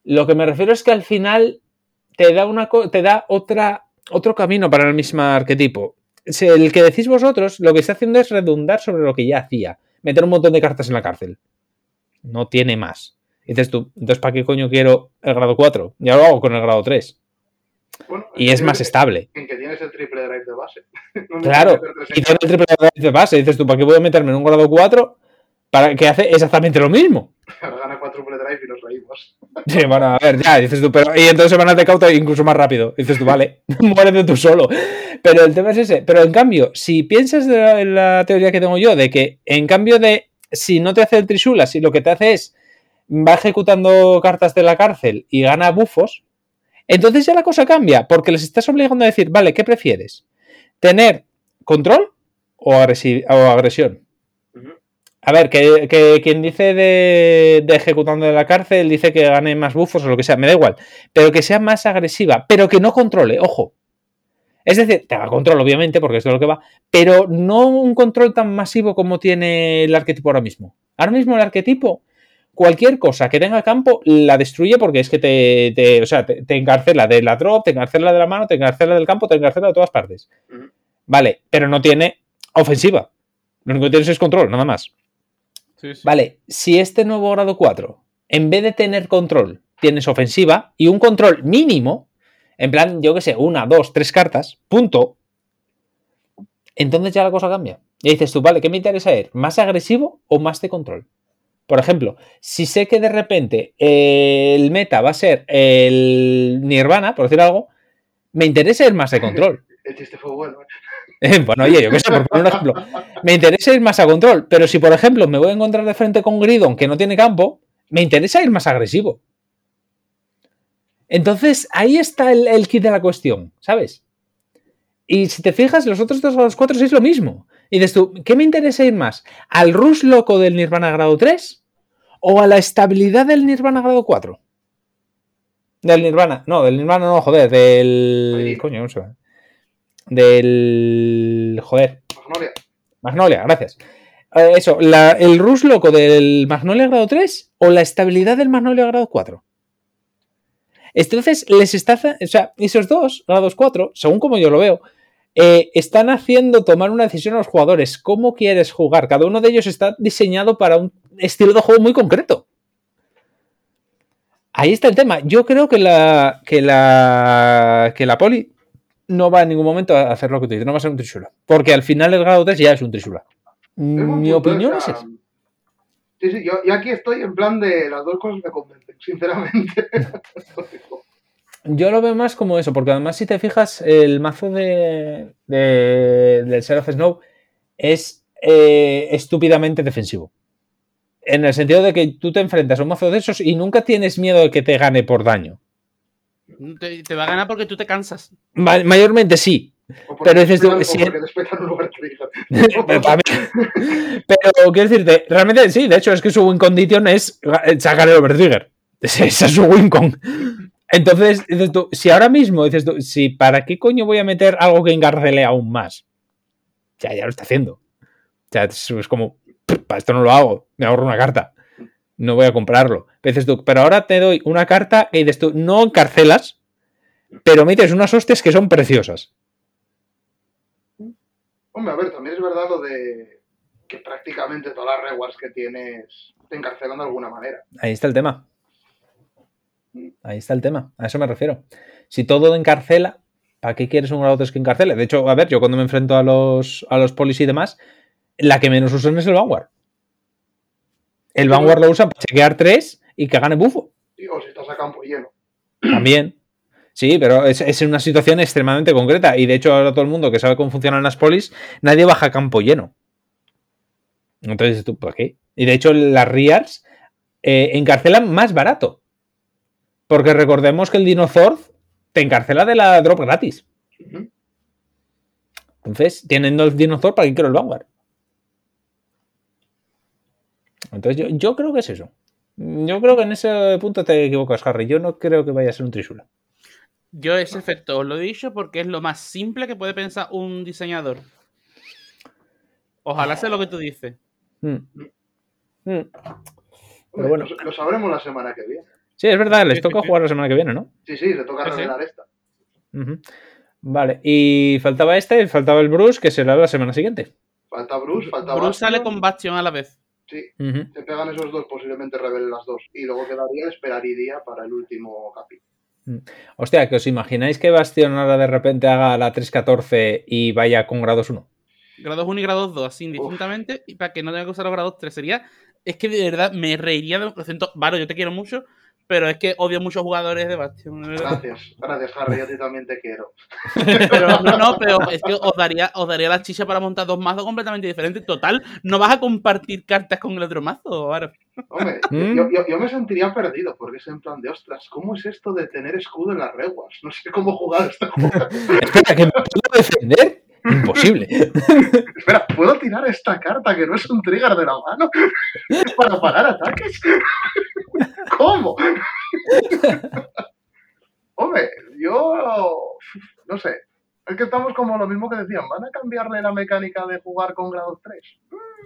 Lo que me refiero es que al final te da una te da otra otro camino para el mismo arquetipo. El que decís vosotros, lo que está haciendo es redundar sobre lo que ya hacía. Meter un montón de cartas en la cárcel. No tiene más. Dices tú, entonces ¿para qué coño quiero el grado 4? Ya lo hago con el grado 3. Bueno, Y es más estable. En que tienes el triple drive de base. [LAUGHS] No Claro, Y en tiene el triple drive de base. Dices tú, ¿para qué voy a meterme en un grado 4? Para que hace exactamente lo mismo. Gana cuádruple drive y nos reímos. [LAUGHS] Sí, bueno, a ver, ya, dices tú, pero. Y entonces van a de cauta incluso más rápido. Dices tú, vale, [LAUGHS] muérete tú solo. Pero el tema es ese. Pero en cambio, si piensas de la, en la teoría que tengo yo, de que en cambio de. Si no te hace el trisula, si lo que te hace es. Va ejecutando cartas de la cárcel y gana bufos. Entonces ya la cosa cambia, porque les estás obligando a decir, vale, ¿qué prefieres? ¿Tener control o, agresi- o agresión? A ver, que, que quien dice de, de ejecutando de la cárcel dice que gane más bufos o lo que sea, me da igual. Pero que sea más agresiva, pero que no controle, ojo. Es decir, te haga control, obviamente, porque esto es lo que va, pero no un control tan masivo como tiene el arquetipo ahora mismo. Ahora mismo el arquetipo, cualquier cosa que tenga campo, la destruye porque es que te, te- o sea, te, te encarcela de la drop, te encarcela de la mano, te encarcela del campo, te encarcela de todas partes. Vale, pero no tiene ofensiva. Lo único que tienes es control, nada más. Sí, sí. Vale, si este nuevo grado 4, en vez de tener control, tienes ofensiva y un control mínimo, en plan, yo que sé, una, dos, tres cartas, punto, entonces ya la cosa cambia. Y dices tú, vale, ¿qué me interesa ir? ¿Más agresivo o más de control? Por ejemplo, si sé que de repente eh, el meta va a ser el Nirvana, por decir algo, me interesa ir más de control. [LAUGHS] El chiste fue bueno. ¿eh? [LAUGHS] Bueno, oye, yo qué sé, por poner un ejemplo. [LAUGHS] Me interesa ir más a control, pero si por ejemplo me voy a encontrar de frente con Gridon que no tiene campo, me interesa ir más agresivo. Entonces, ahí está el, el kit de la cuestión, ¿sabes? Y si te fijas, los otros dos grados 4 es lo mismo. Y dices tú, ¿qué me interesa ir más? ¿Al rush loco del Nirvana grado 3? ¿O a la estabilidad del Nirvana grado 4? Del Nirvana, no, del Nirvana no, joder, del. Coño, no sé. Del. Joder, Magnolia. Magnolia, gracias. Eh, eso, la- el rush loco del Magnolia grado 3 o la estabilidad del Magnolia grado 4. Entonces, les está. O sea, esos dos, grados 4, según como yo lo veo, eh, están haciendo tomar una decisión a los jugadores. ¿Cómo quieres jugar? Cada uno de ellos está diseñado para un estilo de juego muy concreto. Ahí está el tema. Yo creo que la. que la. que la poli no va en ningún momento a hacer lo que tú dices, no va a ser un trisula. Porque al final el grado 3 ya es un trisula. Mi opinión es esa. Sí, sí, yo, yo aquí estoy en plan de las dos cosas me convencen, [LAUGHS] sinceramente. Yo lo veo más como eso, porque además si te fijas, el mazo de, de- del Seraph Snow es eh, estúpidamente defensivo. En el sentido de que tú te enfrentas a un mazo de esos y nunca tienes miedo de que te gane por daño. Te, te va a ganar porque tú te cansas. Ma- mayormente sí, O Pero dices tú, [LAUGHS] pero, quiero decirte, realmente sí, de hecho es que su win condition es sacar el overtrigger. Esa es su win con. Entonces, dices tú, si ahora mismo dices tú, si para qué coño voy a meter algo que encarcele aún más, ya, ya lo está haciendo. O sea, es, es como, para esto no lo hago, me ahorro una carta. no voy a comprarlo. Pero dices tú, pero ahora te doy una carta y dices tú, no encarcelas, pero me dices unas hostias que son preciosas. Hombre, a ver, también es verdad lo de que prácticamente todas las rewards que tienes te encarcelan de alguna manera. Ahí está el tema. Ahí está el tema. A eso me refiero. Si todo encarcela, ¿para qué quieres un grado 3 que encarcele? De hecho, a ver, yo cuando me enfrento a los, a los polis y demás, la que menos usan es el Vanguard. El Vanguard lo usan para chequear 3 y que gane bufo. Y, o si estás a campo lleno. También. Sí, pero es, es una situación extremadamente concreta. Y de hecho, ahora todo el mundo que sabe cómo funcionan las polis, nadie baja a campo lleno. Entonces, ¿tú por qué? Y de hecho, las RIARs eh, encarcelan más barato. Porque recordemos que el Dinozord te encarcela de la drop gratis. Entonces, teniendo el Dinozord, ¿para qué quiero el Vanguard? Entonces, yo, yo creo que es eso. Yo creo que en ese punto te equivocas, Harry. Yo no creo que vaya a ser un trisula. Yo ese efecto os lo he dicho porque es lo más simple que puede pensar un diseñador. Ojalá sea lo que tú dices. Mm. Mm. Hombre, bueno. lo, lo sabremos la semana que viene. Sí, es verdad, les Sí, toca sí, sí. jugar la semana que viene, ¿no? Sí, sí, se toca revelar esta. Vale, y faltaba este, faltaba el Bruce, que será la semana siguiente. Falta Bruce, falta Bruce Bastion. sale con Bastion a la vez. Sí, se pegan esos dos, posiblemente revelen las dos. Y luego quedaría esperaría para el último capítulo. Hostia, que os imagináis que Bastion ahora de repente haga la 314 y vaya con grados 1. Grados 1 y grados 2, así indistintamente. Y para que no tenga que usar los grados 3 sería. Es que de verdad me reiría de lo siento. Varo, yo te quiero mucho. Pero es que odio muchos jugadores de Bastion. Gracias, gracias, Harry, yo a ti también te quiero. [LAUGHS] Pero no, no, pero es que os daría, os daría la chicha para montar dos mazos completamente diferentes. Total, no vas a compartir cartas con el otro mazo, Varo. Hombre, [LAUGHS] Mm. yo, yo- yo me sentiría perdido, porque es en plan de, ostras, ¿cómo es esto de tener escudo en las reguas? No sé cómo jugar este juego. [LAUGHS] Espera, que me puedo defender. Imposible. [LAUGHS] Espera, ¿puedo tirar esta carta que no es un trigger de la mano para parar ataques? [LAUGHS] ¿Cómo? [LAUGHS] Hombre, yo no sé. Es que estamos como lo mismo que decían, ¿van a cambiarle la mecánica de jugar con grados 3?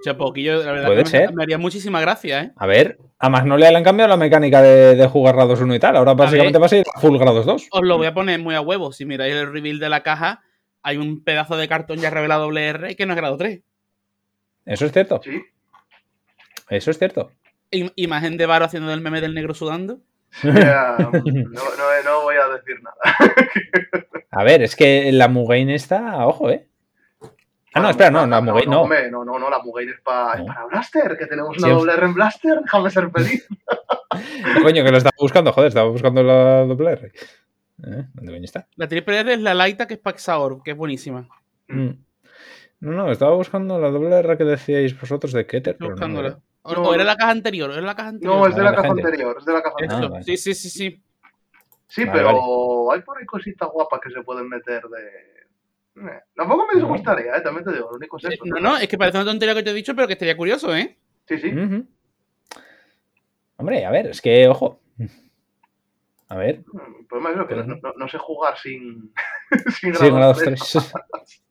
Che, poquillo, la verdad Puede que ser. me haría muchísima gracia, ¿eh? A ver, a Magnolia le han cambiado la mecánica de, de jugar grados 1 y tal. Ahora básicamente va a ser full grados 2. Os lo voy a poner muy a huevo. Si miráis el reveal de la caja, hay un pedazo de cartón ya revelado WR que no es grado 3. Eso es cierto. Sí. Eso es cierto. Im- Imagen de Varo haciendo el meme del negro sudando. [LAUGHS] No, no- no voy a decir nada. A ver, es que la Mugain está, ojo, ¿eh? Ah, no, espera, no, la Mugain no. no, no, no, la Mugain es, pa- es No. para Blaster, que tenemos una Sí, doble R en Blaster, déjame ser feliz. [LAUGHS] Coño, que lo estaba buscando, joder, estaba buscando la doble R. ¿Eh? ¿Dónde coño está? La triple R es la Laita, que es Paxaor, que es buenísima. Mm. No, no, estaba buscando la doble R que decíais vosotros de Keter. Pero buscándola. O, No. o era la caja anterior, era la caja anterior. No, es de la Vale, caja anterior, es de la caja anterior. Ah, vale. Sí, sí, sí, sí. Sí, Vale, pero hay por ahí cositas guapas que se pueden meter de... Eh, Tampoco me disgustaría, ¿eh? también te digo, lo único es eso. No, no, es que parece una tontería que te he dicho, pero que estaría curioso, ¿eh? Sí, sí. Hombre, a ver, es que, ojo. A ver, El problema es eso, que Pero- no, no- no sé jugar sin, [LAUGHS] sin sí, grados tres. 3.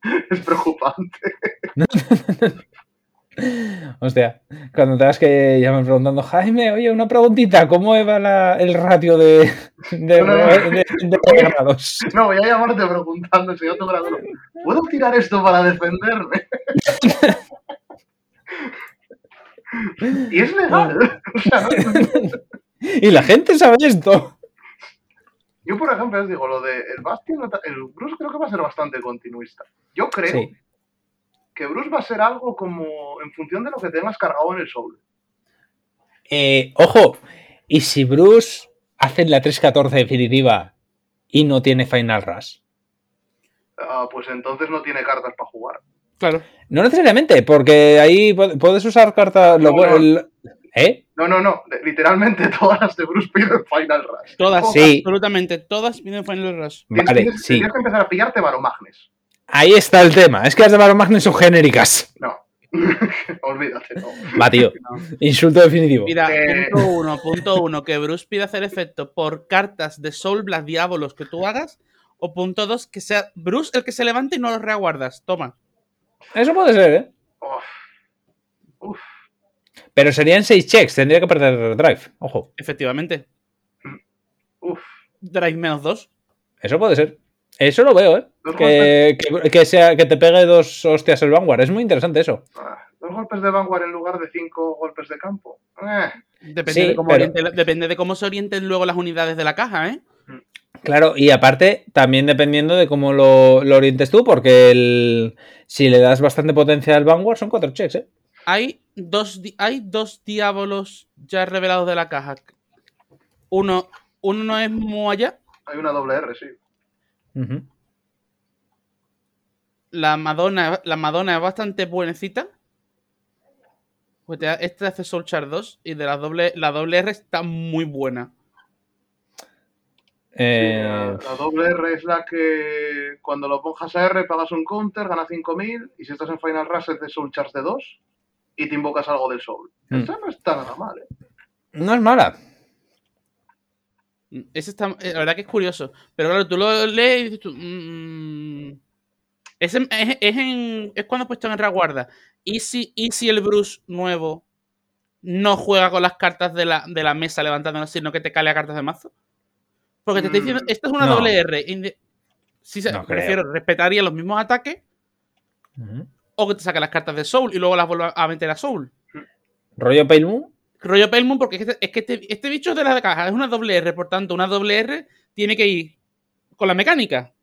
[LAUGHS] Es preocupante. Hostia, cuando tengas que llamen preguntando, Jaime, oye, una preguntita, ¿cómo va la- el ratio de, de, No, de- grados? No, voy a llamarte preguntando si yo grado. ¿Puedo tirar esto para defenderme? [LAUGHS] y es legal. O sea, no- Y la gente sabe esto. Yo, por ejemplo, os digo, lo de el Bastion, el Bruce creo que va a ser bastante continuista. Yo creo Sí. que Bruce va a ser algo como en función de lo que tengas cargado en el Soul. Eh, ojo, ¿y si Bruce hace la 314 definitiva y no tiene Final Rush? Ah, pues entonces no tiene cartas para jugar. Claro. No necesariamente, porque ahí pu- puedes usar cartas. lo No, bueno- no. el- ¿Eh? No, no, no. Literalmente [LAUGHS] todas las de Bruce piden Final Rush. Todas, Sí. absolutamente todas piden Final Rush. Tienes, Vale, tienes- sí. que empezar a pillarte Baromagnes. Ahí está el tema. Es que las de Baromagnes son genéricas. No. [LAUGHS] Olvídate, no. Va, tío. No. Insulto definitivo. Mira, Eh. punto uno, punto uno, que Bruce pide hacer efecto por cartas de Soul Blast Diabolos que tú hagas. O punto dos, que sea Bruce el que se levante y no los reaguardas. Toma. Eso puede ser, ¿eh? Uf. Uf. Pero serían 6 checks, tendría que perder drive. Ojo. Efectivamente. Uf. Drive menos 2. Eso puede ser. Eso lo veo, ¿eh? Dos Que, que- que sea, que te pegue dos hostias el Vanguard. Es muy interesante eso. Ah, Dos golpes de Vanguard en lugar de cinco golpes de campo. Eh, Depende, Sí, de cómo pero- oriente- depende de cómo se orienten luego las unidades de la caja, ¿eh? Claro, y aparte, también dependiendo de cómo lo, lo orientes tú, porque el, si le das bastante potencia al Vanguard, son 4 checks, ¿eh? Hay dos, hay dos diábolos ya revelados de la caja. Uno, uno no es Moaya, hay una doble R, sí. La Madonna, la Madonna es bastante buenecita. Pues este hace Soul Char 2 y de la doble, la doble R está muy buena. Eh, Sí, la, la doble R es la que cuando lo ponjas a R pagas un counter, gana 5000 y si estás en Final Rush es de Soul Charge de 2 y te invocas algo del Soul. Mm. Esta no está nada mal, ¿eh? no es mala. Ese está, eh, la verdad que es curioso. Pero claro, tú lo lees y dices tú. mm, es, en- es, es en- es cuando he puesto en reguarda. ¿Y si, ¿Y si el Bruce nuevo no juega con las cartas de la, de la mesa levantándolas, sino que te calea cartas de mazo? Porque te estoy diciendo, Mm, esto es una no. doble R. Sí, se- No me creo. refiero, respetaría los mismos ataques. O que te saque las cartas de Soul y luego las vuelva a meter a Soul. Rollo Pale Moon. Rollo Pale Moon, porque es que, este, es que este, este bicho es de la caja, es una doble R, por tanto, una doble R tiene que ir con la mecánica.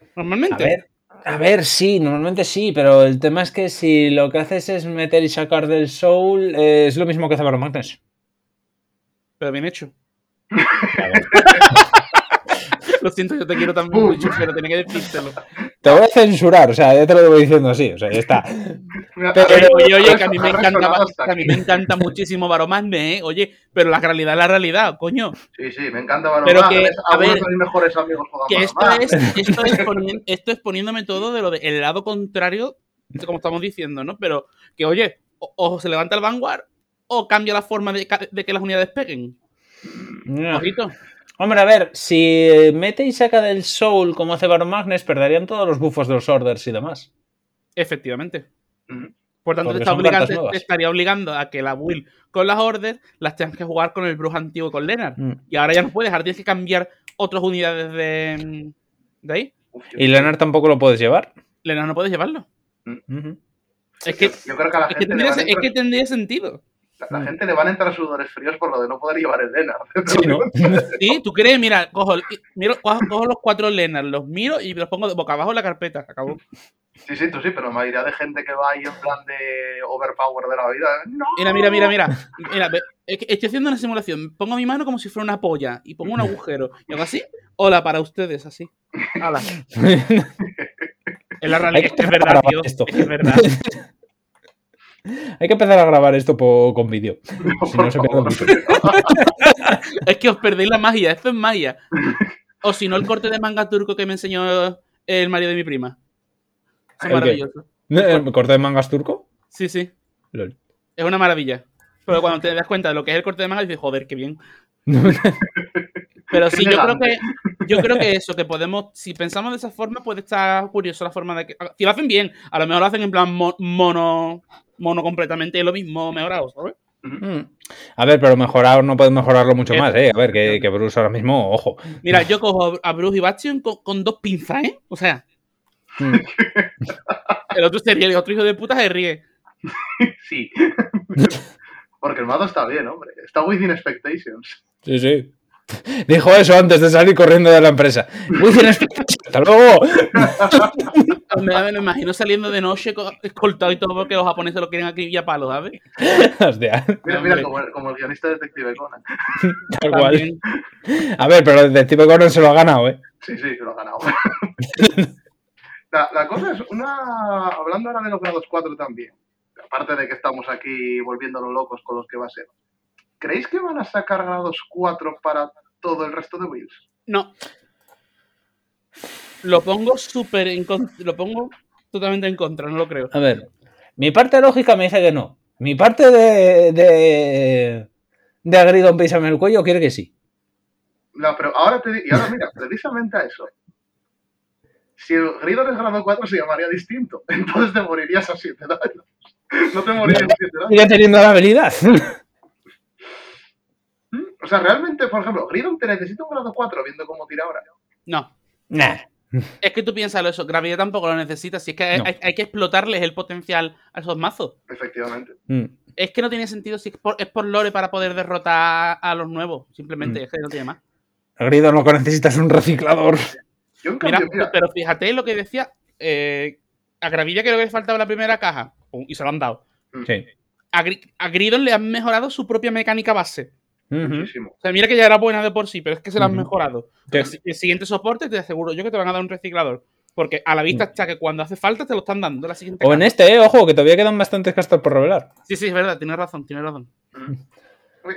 A Normalmente. ver, a ver, sí, normalmente sí, pero el tema es que si lo que haces es meter y sacar del Soul, eh, es lo mismo que hace Baron Magnus. Pero bien hecho. [LAUGHS] [LAUGHS] Lo siento, yo te quiero también mucho, pero tenía que decírtelo. Te voy a censurar, o sea, ya te lo voy diciendo así, o sea, ya está. [LAUGHS] Pero- Oye, oye, que a mí me encanta, a mí me encanta muchísimo Baromagne, ¿eh? Oye, pero la realidad es la realidad, coño. Sí, sí, me encanta Baron Pero que, a ver, de mis mejores amigos juegan Que esto es, esto, es poni- esto es poniéndome todo de lo de el lado contrario, como estamos diciendo, ¿no? Pero que, oye, o, o se levanta el Vanguard o cambia la forma de, de que las unidades peguen. Ojito. Hombre, a ver, si mete y saca del Soul como hace Baron Magnus, perderían todos los buffos de los orders y demás. Efectivamente. Por tanto, te, está obligando- estaría obligando a que la build con las orders las tengas que jugar con el Bruce antiguo con Lennart. Mm. Y ahora ya no puedes, ahora tienes que cambiar otras unidades de, de ahí. Y Leonard tampoco lo puedes llevar. Lennart no puedes llevarlo. Ujú. Es que, yo creo que a la es que, gente, le tendría, van a es entrar, que tendría sentido. La gente le van a entrar sudores fríos por lo de no poder llevar el Lennart. [LAUGHS] Sí, ¿no? [LAUGHS] Sí, tú crees, mira, cojo, miro, cojo, cojo los cuatro Lennart, los miro y los pongo de boca abajo en la carpeta. Acabó. Sí, sí, tú sí, pero mayoría de gente que va ahí en plan de overpower de la vida. ¡No! Mira, mira, mira, mira. Mira, estoy haciendo una simulación. Pongo mi mano como si fuera una polla y pongo un agujero. Y hago así. Hola para ustedes, así. Hala. [LAUGHS] Es la realidad. Es verdad, tío. esto. Es verdad. [LAUGHS] Hay que empezar a grabar esto po- con vídeo. No, Si no, se pierde. [LAUGHS] Es que os perdéis la magia. Esto es magia. O si no, el corte de manga turco que me enseñó el marido de mi prima. Es maravilloso. ¿Me corte de mangas turco? Sí, sí. Lol. Es una maravilla. Pero cuando te das cuenta de lo que es el corte de manga, dices, joder, qué bien. [LAUGHS] Pero sí, yo creo que yo creo que eso, que podemos, si pensamos de esa forma, puede estar curioso la forma de que. Si lo hacen bien, a lo mejor lo hacen en plan mo- mono, mono completamente lo mismo mejorado, ¿sabes? Mm. A ver, pero mejorar no puedes mejorarlo mucho Eh, más, ¿eh? A ver, que, que Bruce ahora mismo, ojo. Mira, yo cojo a Bruce y Bastion con, con dos pinzas, ¿eh? O sea, Mm. el otro se ríe, el otro hijo de puta se ríe. [LAUGHS] Sí. Porque el mazo está bien, hombre. Está within expectations. Sí, sí. [LAUGHS] Dijo eso antes de salir corriendo de la empresa. ¡Hasta luego! [LAUGHS] Me, me lo imagino saliendo de noche co- escoltado y todo porque los japoneses lo quieren aquí a palos, ¿sabes? [LAUGHS] Hostia, Mira, mira, como el, como el guionista detective Conan. tal cual. A ver, pero el Detective Conan se lo ha ganado, ¿eh? Sí, sí, se lo ha ganado. la, la cosa es, una hablando ahora de los grados 4 también, aparte de que estamos aquí volviéndonos locos con los que va a ser, ¿creéis que van a sacar grados 4 para todo el resto de Wheels? No. Lo pongo súper en Lo pongo totalmente en contra, no lo creo. A ver, mi parte lógica me dice que no. Mi parte de. de. de Agridon Písame el cuello quiere que sí. No, pero ahora te y ahora mira, precisamente a eso. Si el Gridor es grado 4 se llamaría distinto, [LAUGHS] entonces te morirías a 7 daños. No te morías en siete dados. Sigue teniendo la habilidad. ¿Mm? O sea, realmente, por ejemplo, Gridon te necesita un grado 4 viendo cómo tira ahora. No. Nah. [LAUGHS] Es que tú piénsalo eso, gravedad tampoco lo necesitas. Si es que hay, No. hay- hay que explotarles el potencial a esos mazos. Efectivamente. Mm. Es que no tiene sentido si es por, es por lore para poder derrotar a los nuevos. Simplemente, Mm. es que no tiene más. Grido, lo que necesitas es un reciclador. Yo en Mira, cambio, mira, pero fíjate lo que decía. Eh, a Gravilla creo que le faltaba la primera caja. Y se lo han dado. Sí. A, Gri- a Gridon le han mejorado su propia mecánica base. Muchísimo. O sea, mira que ya era buena de por sí, pero es que se la han mejorado. El, si- el siguiente soporte te aseguro yo que te van a dar un reciclador. Porque a la vista está que cuando hace falta te lo están dando. La siguiente O en este, eh, ojo, que todavía quedan bastantes castas por revelar. Sí, sí, es verdad, tienes razón, tienes razón.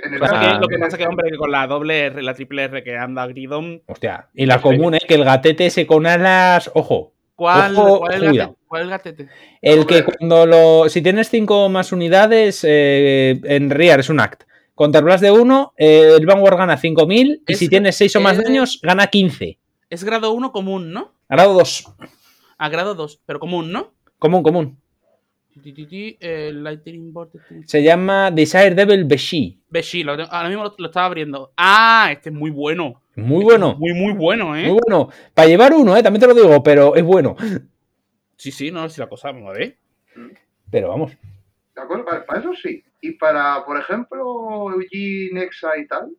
En el Pasa Ah, que- lo que pasa el- que, hombre, que con la doble R, la triple R que anda Gridon. Hostia. Y la común, eh, que el gatete ese con alas, ojo. ¿Cuál, Ojo, cuál es el gatete? ¿Cuál es el gatete? El que cuando lo. Si tienes 5 más unidades, eh, en Riar es un act. Contra Blast de 1, el Vanguard gana 5000. Y si tienes 6 o más eh, daños, gana 15. Es grado 1 común, ¿no? Grado 2. A grado 2, pero común, ¿no? Común, común. Eh. Se llama Desire Devil Beshi. Beshi, lo, ahora mismo lo, lo estaba abriendo. Ah, este es muy bueno. Muy bueno. Muy, muy bueno, ¿eh? Muy bueno. Para llevar uno, eh, también te lo digo, pero es bueno. Sí, sí, no, si la cosa, vamos a ver. Pero vamos. ¿De acuerdo? Para, para eso sí. Y para, por ejemplo, Eugene, Nexa y tal.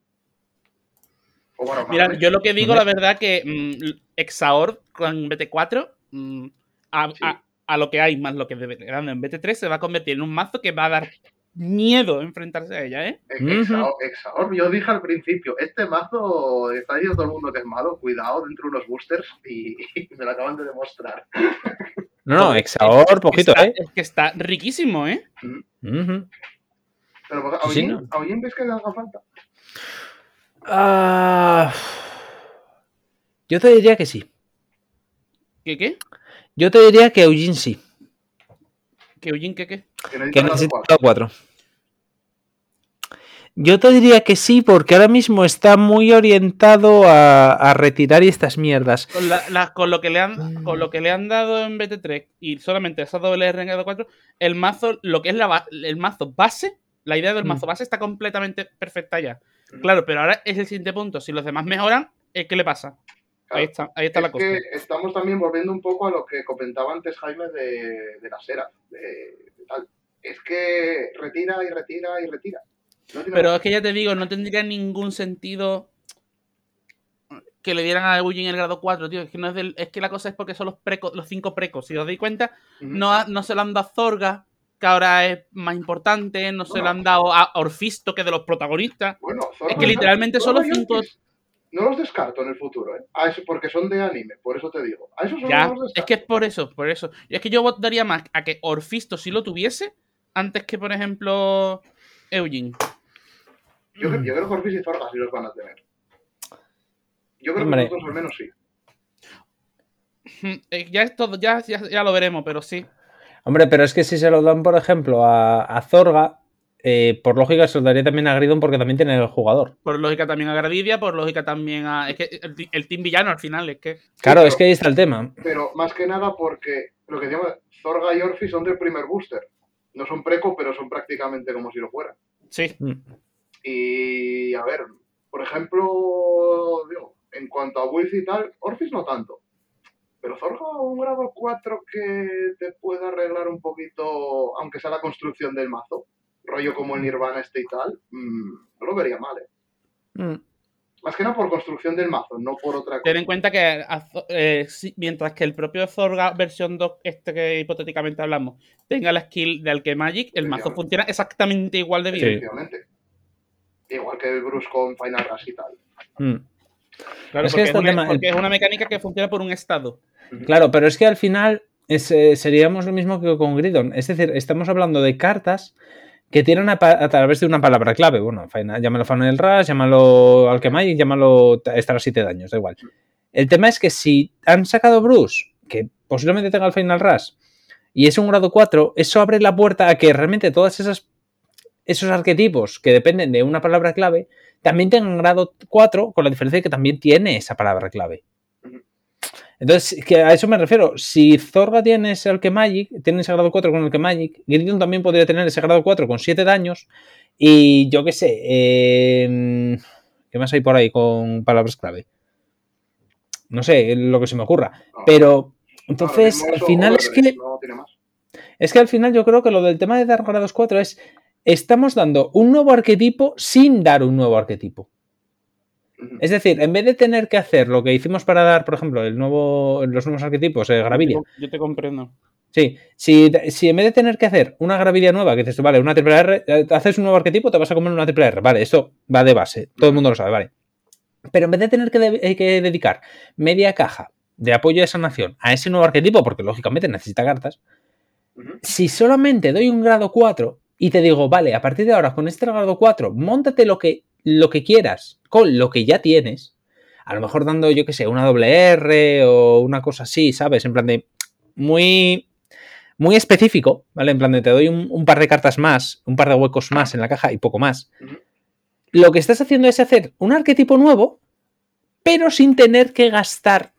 O bueno, Mira, más- yo lo que digo, la verdad, que mm, Exaor con BT4, mm, a, Sí. a- a lo que hay más lo que debe dando en BT3, se va a convertir en un mazo que va a dar miedo enfrentarse a ella, ¿eh? Exaor, Exaor, yo dije al principio, este mazo está diciendo todo el mundo que es malo, cuidado dentro de unos boosters y, me lo acaban de demostrar. No, no, Exaor, poquito, está, eh. Es que está riquísimo, ¿eh? Pero ¿a sí, Eugene- no. a Eugene ves que le haga falta? Ah, yo te diría que sí. ¿Qué qué? Yo te diría que Eugene sí. ¿Que Eugene qué qué? Que necesita necesita cuatro. Grado 4. Yo te diría que sí, porque ahora mismo está muy orientado a, a retirar y estas mierdas. Con, la- la- con lo que le han, con lo que le han dado en BT3 y solamente esa doble R en grado 4, el mazo, lo que es la, el mazo base, la idea del Mm. mazo base está completamente perfecta ya. Claro, pero ahora es el siguiente punto. Si los demás mejoran, ¿eh, ¿qué le pasa? Ahí está, ahí está es la cosa. que estamos también volviendo un poco a lo que comentaba antes Jaime de, de las eras. De, de tal. Es que retira y retira y retira. Pero es que ya te digo, no tendría ningún sentido que le dieran a Eugene el grado 4, tío. Es que, no es, del- es que la cosa es porque son los, precos, los cinco precos. Si os dais cuenta, no, no se lo han dado a Zorga, que ahora es más importante, no se lo han dado a Orfisto, que es de los protagonistas. Bueno, Es Zorro que literalmente son los cinco. No los descarto en el futuro, ¿eh? A eso, porque son de anime, por eso te digo. A no Ya, los es que es por eso, por eso. Y es que yo votaría más a que Orfisto sí lo tuviese, antes que, por ejemplo, Eugene. Yo, creo- yo creo que Orfis y Zorga sí los van a tener. Yo creo Hombre. que nosotros al menos sí. Eh, Ya es todo, ya, ya, ya lo veremos, pero sí. Hombre, pero es que si se lo dan, por ejemplo, a, a Zorga, eh, por lógica se lo daría también a Gridon porque también tiene el jugador. Por lógica también a Gradidia, por lógica también a. Es que el, el team villano al final, es que. Claro, pero- es que ahí está el tema. Pero más que nada porque lo que llama Zorga y Orfis son del primer booster. No son preco, pero son prácticamente como si lo fueran. Sí. Mm. Y a ver, por ejemplo, digo, en cuanto a Wiz y tal, Orfis no tanto. Pero Zorga, un grado 4 que te pueda arreglar un poquito, aunque sea la construcción del mazo, rollo como el Nirvana este y tal, mm, no lo vería mal, ¿eh? Mm. Más que nada por construcción del mazo, no por otra cosa. Ten en cuenta que eh, mientras que el propio Zorga versión 2, este que hipotéticamente hablamos, tenga la skill de Alchemagic, el mazo funciona exactamente igual de bien. Sí. Igual que el Bruce con Final Rush y tal. Mm. Claro, Es que porque, este es una, tema- porque es una mecánica que funciona por un estado. Claro, pero es que al final es, eh, seríamos lo mismo que con Gridon. Es decir, estamos hablando de cartas que tienen a, través de una palabra clave. Bueno, final- llámalo Final Rush, llámalo Alchemagic, llámalo estar a 7 daños, da igual. El tema es que si han sacado Bruce, que posiblemente tenga el Final Rush, y es un grado 4, eso abre la puerta a que realmente todas esas esos arquetipos que dependen de una palabra clave también tengan grado 4, con la diferencia de que también tiene esa palabra clave. Entonces, que a eso me refiero. Si Zorga tiene ese Magic, tiene ese grado 4 con el Magic, Gideon también podría tener ese grado 4 con 7 daños. Y yo qué sé. Eh, ¿Qué más hay por ahí con palabras clave? No sé, lo que se me ocurra. Pero, entonces, al final es que. Es que al final yo creo que lo del tema de dar grados 4 es. Estamos dando un nuevo arquetipo sin dar un nuevo arquetipo. Es decir, en vez de tener que hacer lo que hicimos para dar, por ejemplo, el nuevo, los nuevos arquetipos, de Gravidia. Yo te comprendo. Sí, si, si, en vez de tener que hacer una Gravidia nueva, que dices, vale, una triple R, eh, haces un nuevo arquetipo, te vas a comer una triple R. Vale, esto va de base, todo el mundo lo sabe, vale. Pero en vez de tener que, eh, que dedicar media caja de apoyo de sanación a ese nuevo arquetipo, porque lógicamente necesita cartas, si solamente doy un grado 4 y te digo, vale, a partir de ahora con este grado 4, montate lo que, lo que quieras con lo que ya tienes, a lo mejor dando, yo qué sé, una doble R o una cosa así, ¿sabes? En plan de muy, muy específico, ¿vale? En plan de te doy un, par de cartas más, un par de huecos más en la caja y poco más. Lo que estás haciendo es hacer un arquetipo nuevo, pero sin tener que gastar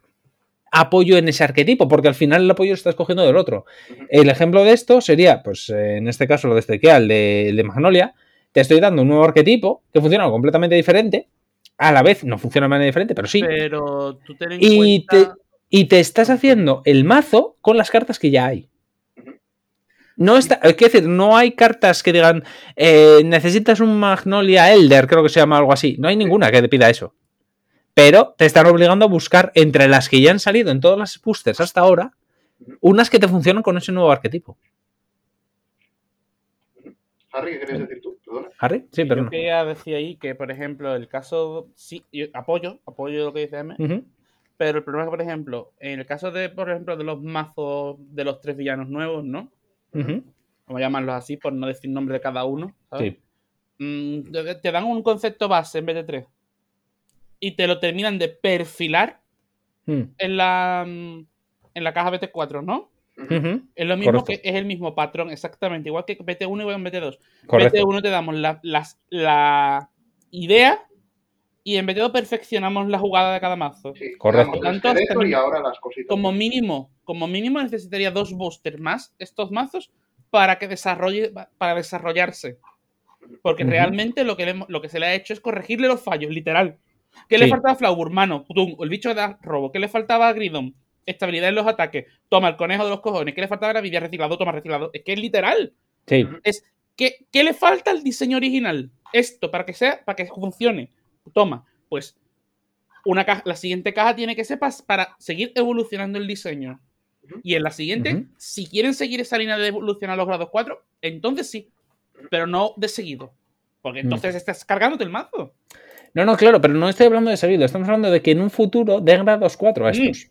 apoyo en ese arquetipo, porque al final el apoyo lo estás cogiendo del otro. El ejemplo de esto sería, pues en este caso lo de este el de, de Magnolia, te estoy dando un nuevo arquetipo que funciona completamente diferente, a la vez no funciona de manera diferente, pero sí. Pero tú ten y, te, y te estás haciendo el mazo con las cartas que ya hay. No está, es decir, no hay cartas que digan eh, necesitas un Magnolia Elder, creo que se llama algo así. No hay ninguna que te pida eso pero te están obligando a buscar entre las que ya han salido en todas las boosters hasta ahora, unas que te funcionan con ese nuevo arquetipo. Harry, ¿qué querías decir tú? Harry, sí, pero Yo quería decir ahí que, por ejemplo, el caso, sí, apoyo, apoyo lo que dice M, pero el problema es que, por ejemplo, en el caso de, por ejemplo, de los mazos de los tres villanos nuevos, ¿no? Vamos a llamarlos así por no decir nombre de cada uno, ¿sabes? Sí. Mm, te dan un concepto base en vez de tres y te lo terminan de perfilar hmm. en, la, mm, en la caja BT4, ¿no? Es lo mismo que es el mismo patrón, exactamente, igual que BT1 y BT2. BT1 te damos la, la, idea y en BT2 perfeccionamos la jugada de cada mazo. Correcto. y ahora las cositas. Como mínimo, como mínimo necesitaría dos boosters más estos mazos para que desarrolle, para desarrollarse. Porque realmente lo que, lo que se le ha hecho es corregirle los fallos, literal. ¿Qué le faltaba a Flower, mano? El bicho da robo. ¿Qué le faltaba a Gridon? Estabilidad en los ataques. Toma el conejo de los cojones. ¿Qué le faltaba a Gravidia? Reciclado, toma reciclado. Es que es literal. Sí. Es ¿qué, ¿qué, le falta al diseño original? Esto, para que sea, para que funcione. Toma, pues una caja, la siguiente caja tiene que ser para, seguir evolucionando el diseño. Y en la siguiente, si quieren seguir esa línea de evolucionar los grados 4, entonces sí. Pero no de seguido. Porque entonces estás cargándote el mazo. No, no, claro, pero no estoy hablando de seguido. Estamos hablando de que en un futuro den grados 4 a estos.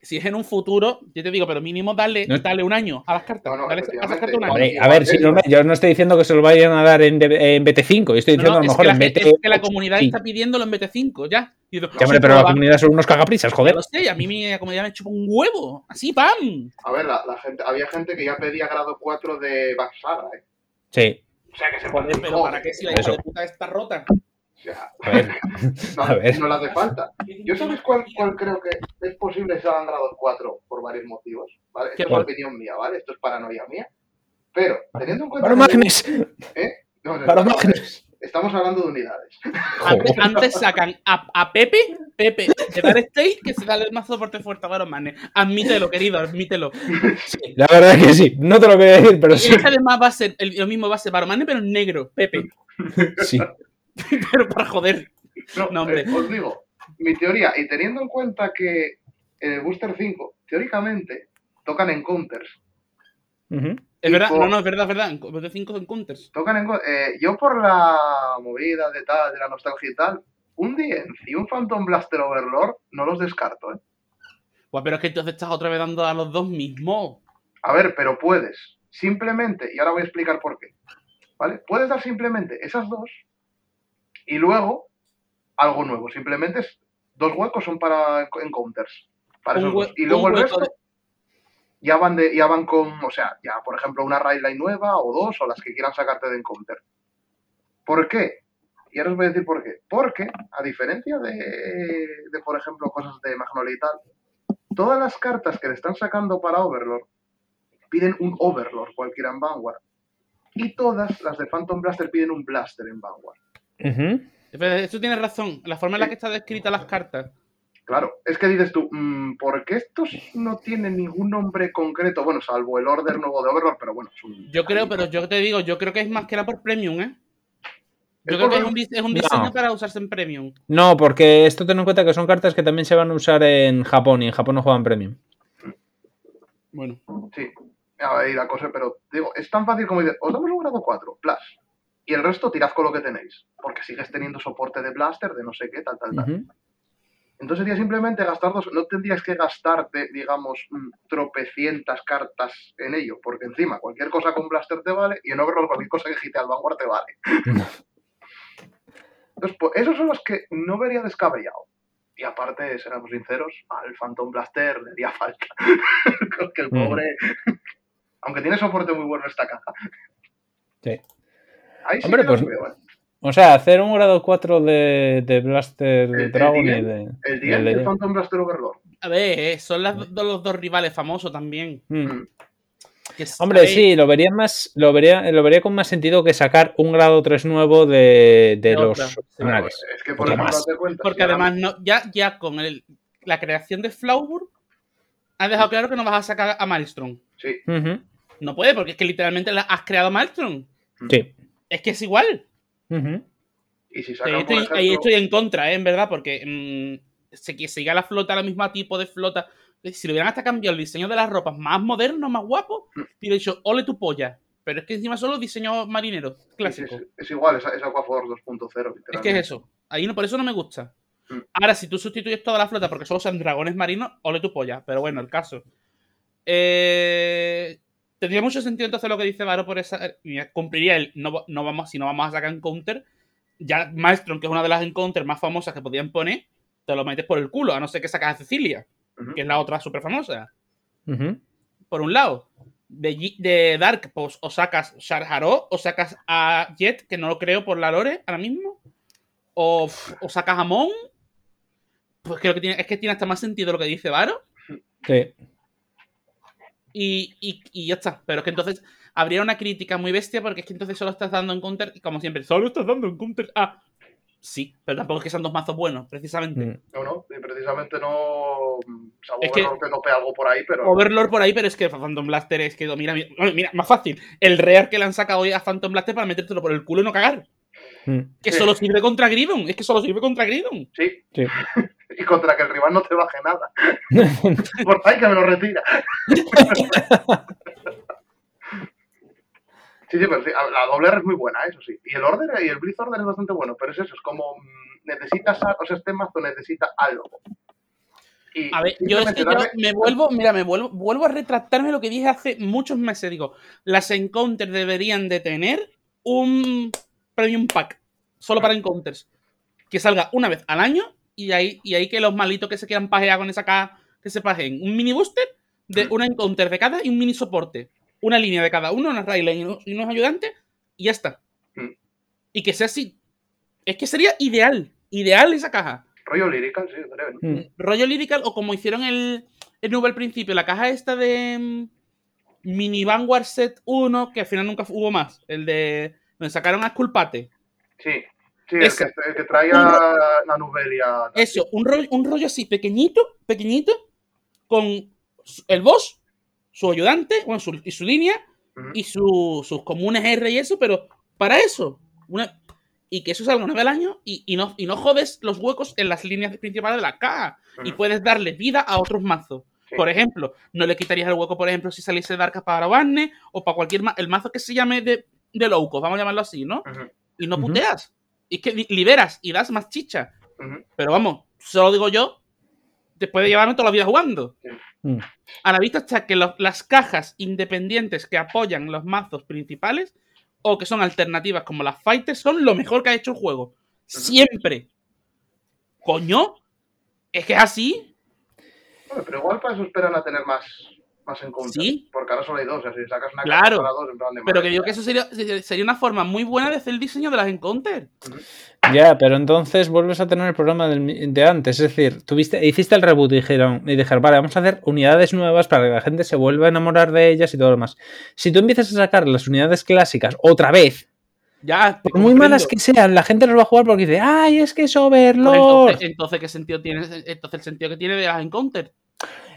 Si es en un futuro, yo te digo, pero mínimo dale, dale un año a las cartas. dale a, las cartas un año. a ver, si no, yo no estoy diciendo que se lo vayan a dar en, BT5. Yo estoy diciendo a lo mejor en BT. Es que la comunidad está pidiéndolo en BT5, ya. hombre, pero la comunidad son unos cagaprisas, joder. No sé, a mí mi comunidad me chupó un huevo. Así, ¡pam! A ver, la, gente, había gente que ya pedía grado 4 de Baxara, ¿eh? Sí. O sea, que se Joder, pero ¿para qué si la hija de puta está rota? A [LAUGHS] ver, no, le hace falta. Yo sabes cuál, cuál creo que es posible ser grado 4 por varios motivos, ¿vale? es opinión mía, ¿vale? Esto es paranoia mía. Pero, teniendo en cuenta... ¡Para Magnes! ¿Eh? No, ¡Para Magnes! Estamos hablando de unidades. [LAUGHS] Antes, sacan a, a, Pepe, Pepe de Dar State, que se da el mazo fuerte fuerte a Baron Admítelo, querido, admítelo. La verdad es que sí, no te lo voy a decir, pero sí. además va a ser el, lo mismo, va a ser Baron pero en negro, Pepe. Sí. [LAUGHS] [LAUGHS] pero para joder. No, hombre. Eh, os digo, mi teoría, y teniendo en cuenta que en el Booster 5, teóricamente, tocan en counters. Es verdad, no, no, es verdad, es verdad. En Booster 5 en counters. Tocan en eh, Yo por la movida de tal, de la nostalgia y tal, un DM y un Phantom Blaster Overlord no los descarto, ¿eh? Pues pero es que entonces estás otra vez dando a los dos mismos. A ver, pero puedes. Simplemente, y ahora voy a explicar por qué. ¿Vale? Puedes dar simplemente esas dos y luego algo nuevo. Simplemente es, dos huecos son para encounters. Para esos Y luego el resto ya van de, ya van con, o sea, ya por ejemplo una line nueva o dos o las que quieran sacarte de encounter. ¿Por qué? Y ahora os voy a decir por qué. Porque, a diferencia de, de por ejemplo, cosas de Magnolia y tal, todas las cartas que le están sacando para Overlord piden un Overlord cualquiera en Vanguard. Y todas las de Phantom Blaster piden un Blaster en Vanguard. Ujú. Pero Eso tienes razón. La forma en la que están descritas las cartas. Claro, es que dices tú, mm, ¿por qué estos no tienen ningún nombre concreto? Bueno, salvo el Order nuevo de Overlord, pero bueno, es un... Yo creo, pero yo te digo, yo creo que es más que nada por premium, ¿eh? Yo creo que es un, dis- es un No. diseño para usarse en premium. No, porque esto ten en cuenta que son cartas que también se van a usar en Japón y en Japón no juegan premium. Bueno. Sí, ahí la cosa, pero digo, es tan fácil como decir, os damos un grado 4, Plus. Y el resto tirad con lo que tenéis, porque sigues teniendo soporte de Blaster, de no sé qué, tal, tal, tal. Entonces sería simplemente gastar dos, no tendrías que gastarte, digamos, mm, tropecientas cartas en ello, porque encima cualquier cosa con Blaster te vale y en Overlord cualquier cosa que gite al Vanguard te vale. [LAUGHS] Entonces, pues, esos son los que no vería descabellado. Y aparte, seremos sinceros, al Phantom Blaster le haría falta. [LAUGHS] Porque el Mm. pobre, aunque tiene soporte muy bueno esta caja. Sí. Ahí sí Hombre, que pues- veo, ¿eh? O sea, hacer un grado 4 de, de Blaster el Dragon y de. El día el y el de- Phantom Blaster Overlord. A ver, eh, son las do- los dos rivales famosos también. Mm. S- Hombre, sí, lo vería más, lo vería, lo vería con más sentido que sacar un grado 3 nuevo de, de De los sí. Es que por Porque ejemplo, más. date cuenta. Porque además, no, ya, ya con el, la creación de Flauburg, has dejado claro que no vas a sacar a Maelstrom. Sí. No puede, porque es que literalmente la- has creado a Maelstrom. Sí. Es que es igual. Y si sacan, estoy, ejemplo, ahí estoy en contra, ¿eh? En verdad, porque mm, se, que siga la flota, la misma tipo de flota. Si le hubieran hasta cambiado el diseño de las ropas más moderno, más guapo, Mm. te hubiera dicho, ole tu polla. Pero es que encima son los diseños marineros, es, clásicos. es- es igual, es, es Aquaforce 2.0. Es que es eso. Ahí no, por eso no me gusta. Mm. Ahora, si tú sustituyes toda la flota porque solo sean dragones marinos, ole tu polla. Pero bueno, el caso. Eh, tendría mucho sentido entonces lo que dice Varo por esa. mira, Cumpliría el. No, no vamos, si no vamos a sacar Encounter. Ya Maelstrom, que es una de las Encounter más famosas que podían poner, te lo metes por el culo, a no ser que sacas a Cecilia, que es la otra súper famosa. Por un lado. De, de Dark, pues o sacas Shar Haro, o sacas a Jet, que no lo creo por la lore ahora mismo. O, o sacas a Mon. Pues creo que tiene, es que tiene hasta más sentido lo que dice Varo. Sí. Y, y, y ya está. Pero es que entonces habría una crítica muy bestia porque es que entonces solo estás dando en counter. Y como siempre, solo estás dando en counter a. Sí, pero tampoco es que sean dos mazos buenos, precisamente. Mm. No, no, y precisamente no. mm, Salvo Es que- Overlord que tope algo por ahí, pero. Overlord por ahí, pero es que Phantom Blaster es que domina. Bueno, mira, más fácil. El Rare que le han sacado hoy a Phantom Blaster para metértelo por el culo y no cagar. Mm. Que Sí. solo sirve contra Gridon. Es que solo sirve contra Gridon. Sí, Sí. [LAUGHS] y contra que el rival no te baje nada. [LAUGHS] por ahí que me lo retira. [LAUGHS] Sí, sí, pero sí, la doble R es muy buena, eso sí. Y el Order y el Blitz Order es bastante bueno, pero es eso, es como necesitas, o sea, este mazo necesita algo. Y A ver, yo es que yo me vuelvo, mira, me vuelvo, vuelvo a retractarme lo que dije hace muchos meses. Digo, las encounters deberían de tener un premium pack solo para encounters. Que salga una vez al año y ahí, y ahí que los malitos que se quieran pajear con esa caja, que se pajeen. Un mini booster de Mm. una encounter de cada y un mini soporte. Una línea de cada uno, una Rayline y unos, y unos ayudantes, y ya está. Mm. Y que sea así. Es que sería ideal. Ideal esa caja. Rollo Lyrical, sí, creo. ¿no? Mm. rollo lyrical o como hicieron el, el nuevo al principio, la caja esta de Mini Vanguard Set 1, que al final nunca hubo más, el de donde sacaron a Sculpate. Sí, sí, el que, el que traía Un la Nubelia. Eso, un rollo, un rollo así pequeñito, pequeñito, con el boss, su ayudante, bueno, su- y su línea, y su- sus comunes R y eso, pero para eso. Una, y que eso salga una vez al año y, y no, y no jodes los huecos en las líneas principales de la caja. Y puedes darle vida a otros mazos. Sí. Por ejemplo, no le quitarías el hueco, por ejemplo, si saliese Darkas para Barney o para cualquier ma- el mazo que se llame de, de Lowcos, vamos a llamarlo así, ¿no? Y no puteas. Y es que li- liberas y das más chicha. Pero vamos, solo digo yo, después de llevarme toda la vida jugando. Mm. A la vista está que lo- las cajas independientes que apoyan los mazos principales o que son alternativas como las Fighters son lo mejor que ha hecho el juego. Siempre. Coño, es que es así. Bueno, pero igual para eso esperan a tener más más en contra. Sí. Porque ahora solo hay dos, o sea, si sacas una Claro. carta para dos, en plan de Pero que digo que eso sería, sería una forma muy buena de hacer el diseño de las Encounter. Ya, pero entonces vuelves a tener el problema del de antes. Es decir, tuviste, hiciste el reboot y dijeron, y dijeron, vale, vamos a hacer unidades nuevas para que la gente se vuelva a enamorar de ellas y todo lo demás. Si tú empiezas a sacar las unidades clásicas otra vez, Ya, por muy malas que sean, la gente los va a jugar porque dice, ay, es que es Pues Overlord. entonces, entonces, ¿qué sentido tiene? Entonces, el sentido que tiene de las Encounter.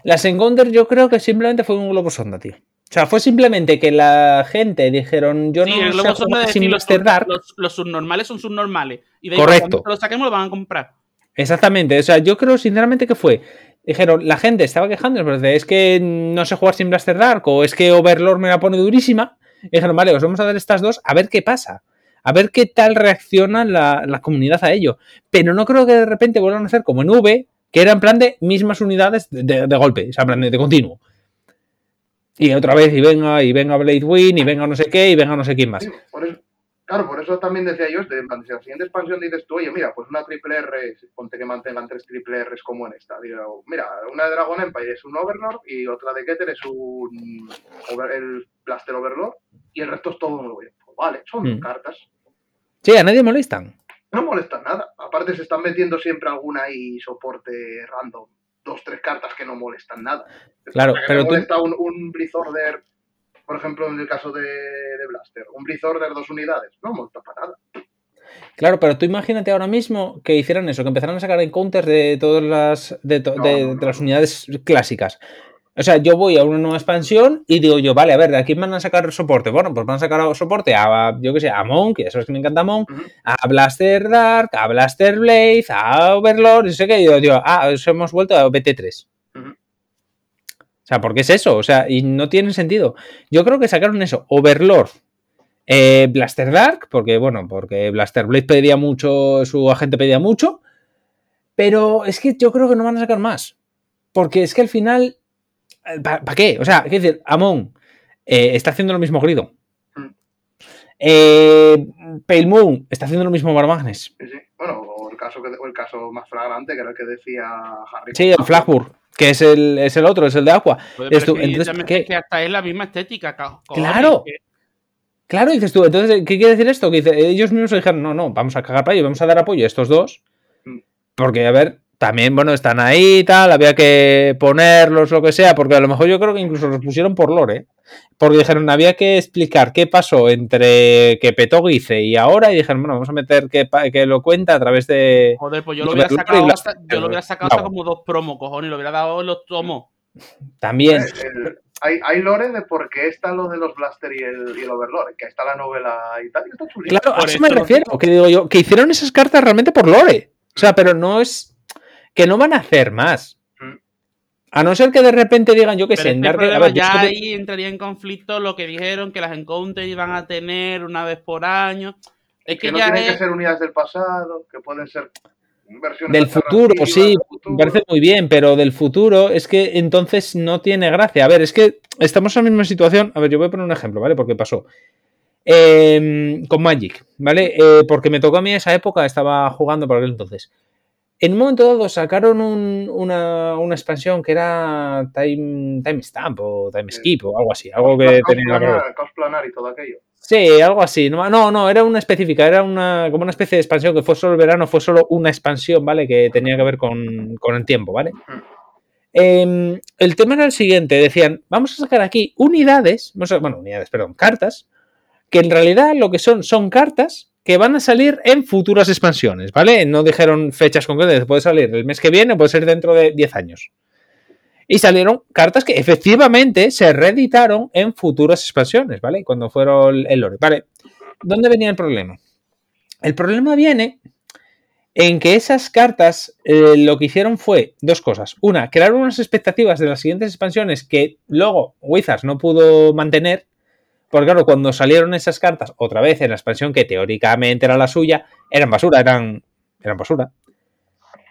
Las Encounter yo creo que simplemente fue un globo sonda, tío. O sea, fue simplemente que la gente dijeron, yo Sí, no el sé globo sonda sin decir los, Dark. los, los subnormales son subnormales. Y de Correcto. Cuando lo saquemos lo van a comprar. Exactamente, o sea, yo creo sinceramente que fue. Dijeron, la gente estaba quejando, pero es que no sé jugar sin Blaster Dark o es que Overlord me la pone durísima. Y dijeron, vale, os vamos a dar estas dos a ver qué pasa. A ver qué tal reacciona la, la comunidad a ello. Pero no creo que de repente vuelvan a hacer como en V, que era en plan de mismas unidades de, de- de golpe, o sea, en plan de, de continuo. Y otra vez, y venga, y venga Blade Win, y venga no sé qué, y venga no sé quién más. Sí, por eso- claro, por eso también decía yo, este, en plan, si la siguiente expansión dices tú, oye, mira, pues una triple R, ponte que mantengan tres triple Rs como en esta. Digo, mira, una de Dragon Empire es un Overlord y otra de Keter es un over- el Blaster Overlord y el resto es todo nuevo. Pues vale, son Mm. cartas. Sí, a nadie molestan. No molestan nada. Aparte se están metiendo siempre alguna ahí soporte random. Dos, tres cartas que no molestan nada. Claro, que pero me tú- molesta un, un Blizzorder, por ejemplo, en el caso de, de Blaster. Un Blizzorder dos unidades. No molesta para nada. Claro, pero tú imagínate ahora mismo que hicieran eso, que empezaran a sacar encounters de todas las de, to- No, de- no, de las unidades clásicas. O sea, yo voy a una nueva expansión y digo yo, vale, a ver, ¿de aquí van a sacar soporte? Bueno, pues van a sacar soporte a, yo que sé, a Monk, que eso es que me encanta Monk, a Blaster Dark, a Blaster Blade, a Overlord, y sé que yo digo, ah, os hemos vuelto a BT3. Ujú. O sea, ¿por qué es eso? O sea, y no tiene sentido. Yo creo que sacaron eso, Overlord, eh, Blaster Dark, porque bueno, porque Blaster Blade pedía mucho, su agente pedía mucho, pero es que yo creo que no van a sacar más. Porque es que al final, ¿para qué? O sea, quiero decir, Amon eh, está haciendo lo mismo Grido. Mm. Eh, Pale Moon está haciendo lo mismo Barmagnes. Sí, sí. Bueno, o el, caso que, o el caso más flagrante, que era el que decía Harry. Sí, el Flashburg, que es el, es el otro, es el de Aqua. Joder, pero Esto- es que entonces, es que hasta es la misma estética. Claro. que- Claro, dices tú, entonces, ¿qué quiere decir esto? Que dice, ellos mismos dijeron, no, no, vamos a cagar para ello, vamos a dar apoyo a estos dos. Mm. Porque, a ver, también, bueno, están ahí y tal, había que ponerlos, lo que sea, porque a lo mejor yo creo que incluso los pusieron por lore, ¿eh? Porque dijeron, había que explicar qué pasó entre que petó Guice y ahora, y dijeron, bueno, vamos a meter que, que lo cuenta a través de... Joder, pues yo Lo hubiera sacado, hasta, yo lo hubiera sacado hasta como dos promos, cojones, lo hubiera dado los tomos. También. El- hay, hay lore de por qué está lo de los Blaster y el, y el Overlord, que ahí está la novela y tal, y está chulito. Claro, a Por eso eso me refiero, que digo yo, que hicieron esas cartas realmente por lore. O sea, pero no es... que no van a hacer más. Mm. A no ser que de repente digan, yo que Pero sé, es en que el Dark- a problema ver, yo ya ahí entraría en conflicto lo que dijeron que las Encounter iban a tener una vez por año. Es que que, no ya tienen es. que ser unidades del pasado, que pueden ser versiones Del futuro, sí, del futuro. me parece muy bien, pero del futuro es que entonces no tiene gracia. A ver, es que estamos en la misma situación. A ver, yo voy a poner un ejemplo, ¿vale? Porque pasó. Eh, con Magic, ¿vale? Eh, porque me tocó a mí esa época, estaba jugando por aquel entonces. En un momento dado sacaron un- una, una expansión que era Time, time Stamp o Time Skip o algo así, algo que tenía la palabra. planar, caos planar y todo aquello. Sí, algo así. No, no, no, era una específica, era una, como una especie de expansión que fue solo el verano, fue solo una expansión, ¿vale? Que tenía que ver con, con el tiempo, ¿vale? Em, el tema era el siguiente, decían, vamos a sacar aquí unidades, bueno, unidades, perdón, cartas, que en realidad lo que son son cartas que van a salir en futuras expansiones, ¿vale? No dijeron fechas concretas, puede salir el mes que viene, puede ser dentro de 10 años. Y salieron cartas que efectivamente se reeditaron en futuras expansiones, ¿vale? Cuando fueron el lore. Vale, ¿dónde venía el problema? El problema viene en que esas cartas eh, lo que hicieron fue dos cosas. Una, crear unas expectativas de las siguientes expansiones que luego Wizards no pudo mantener. Porque claro, cuando salieron esas cartas otra vez en la expansión que teóricamente era la suya, eran basura, eran, eran basura.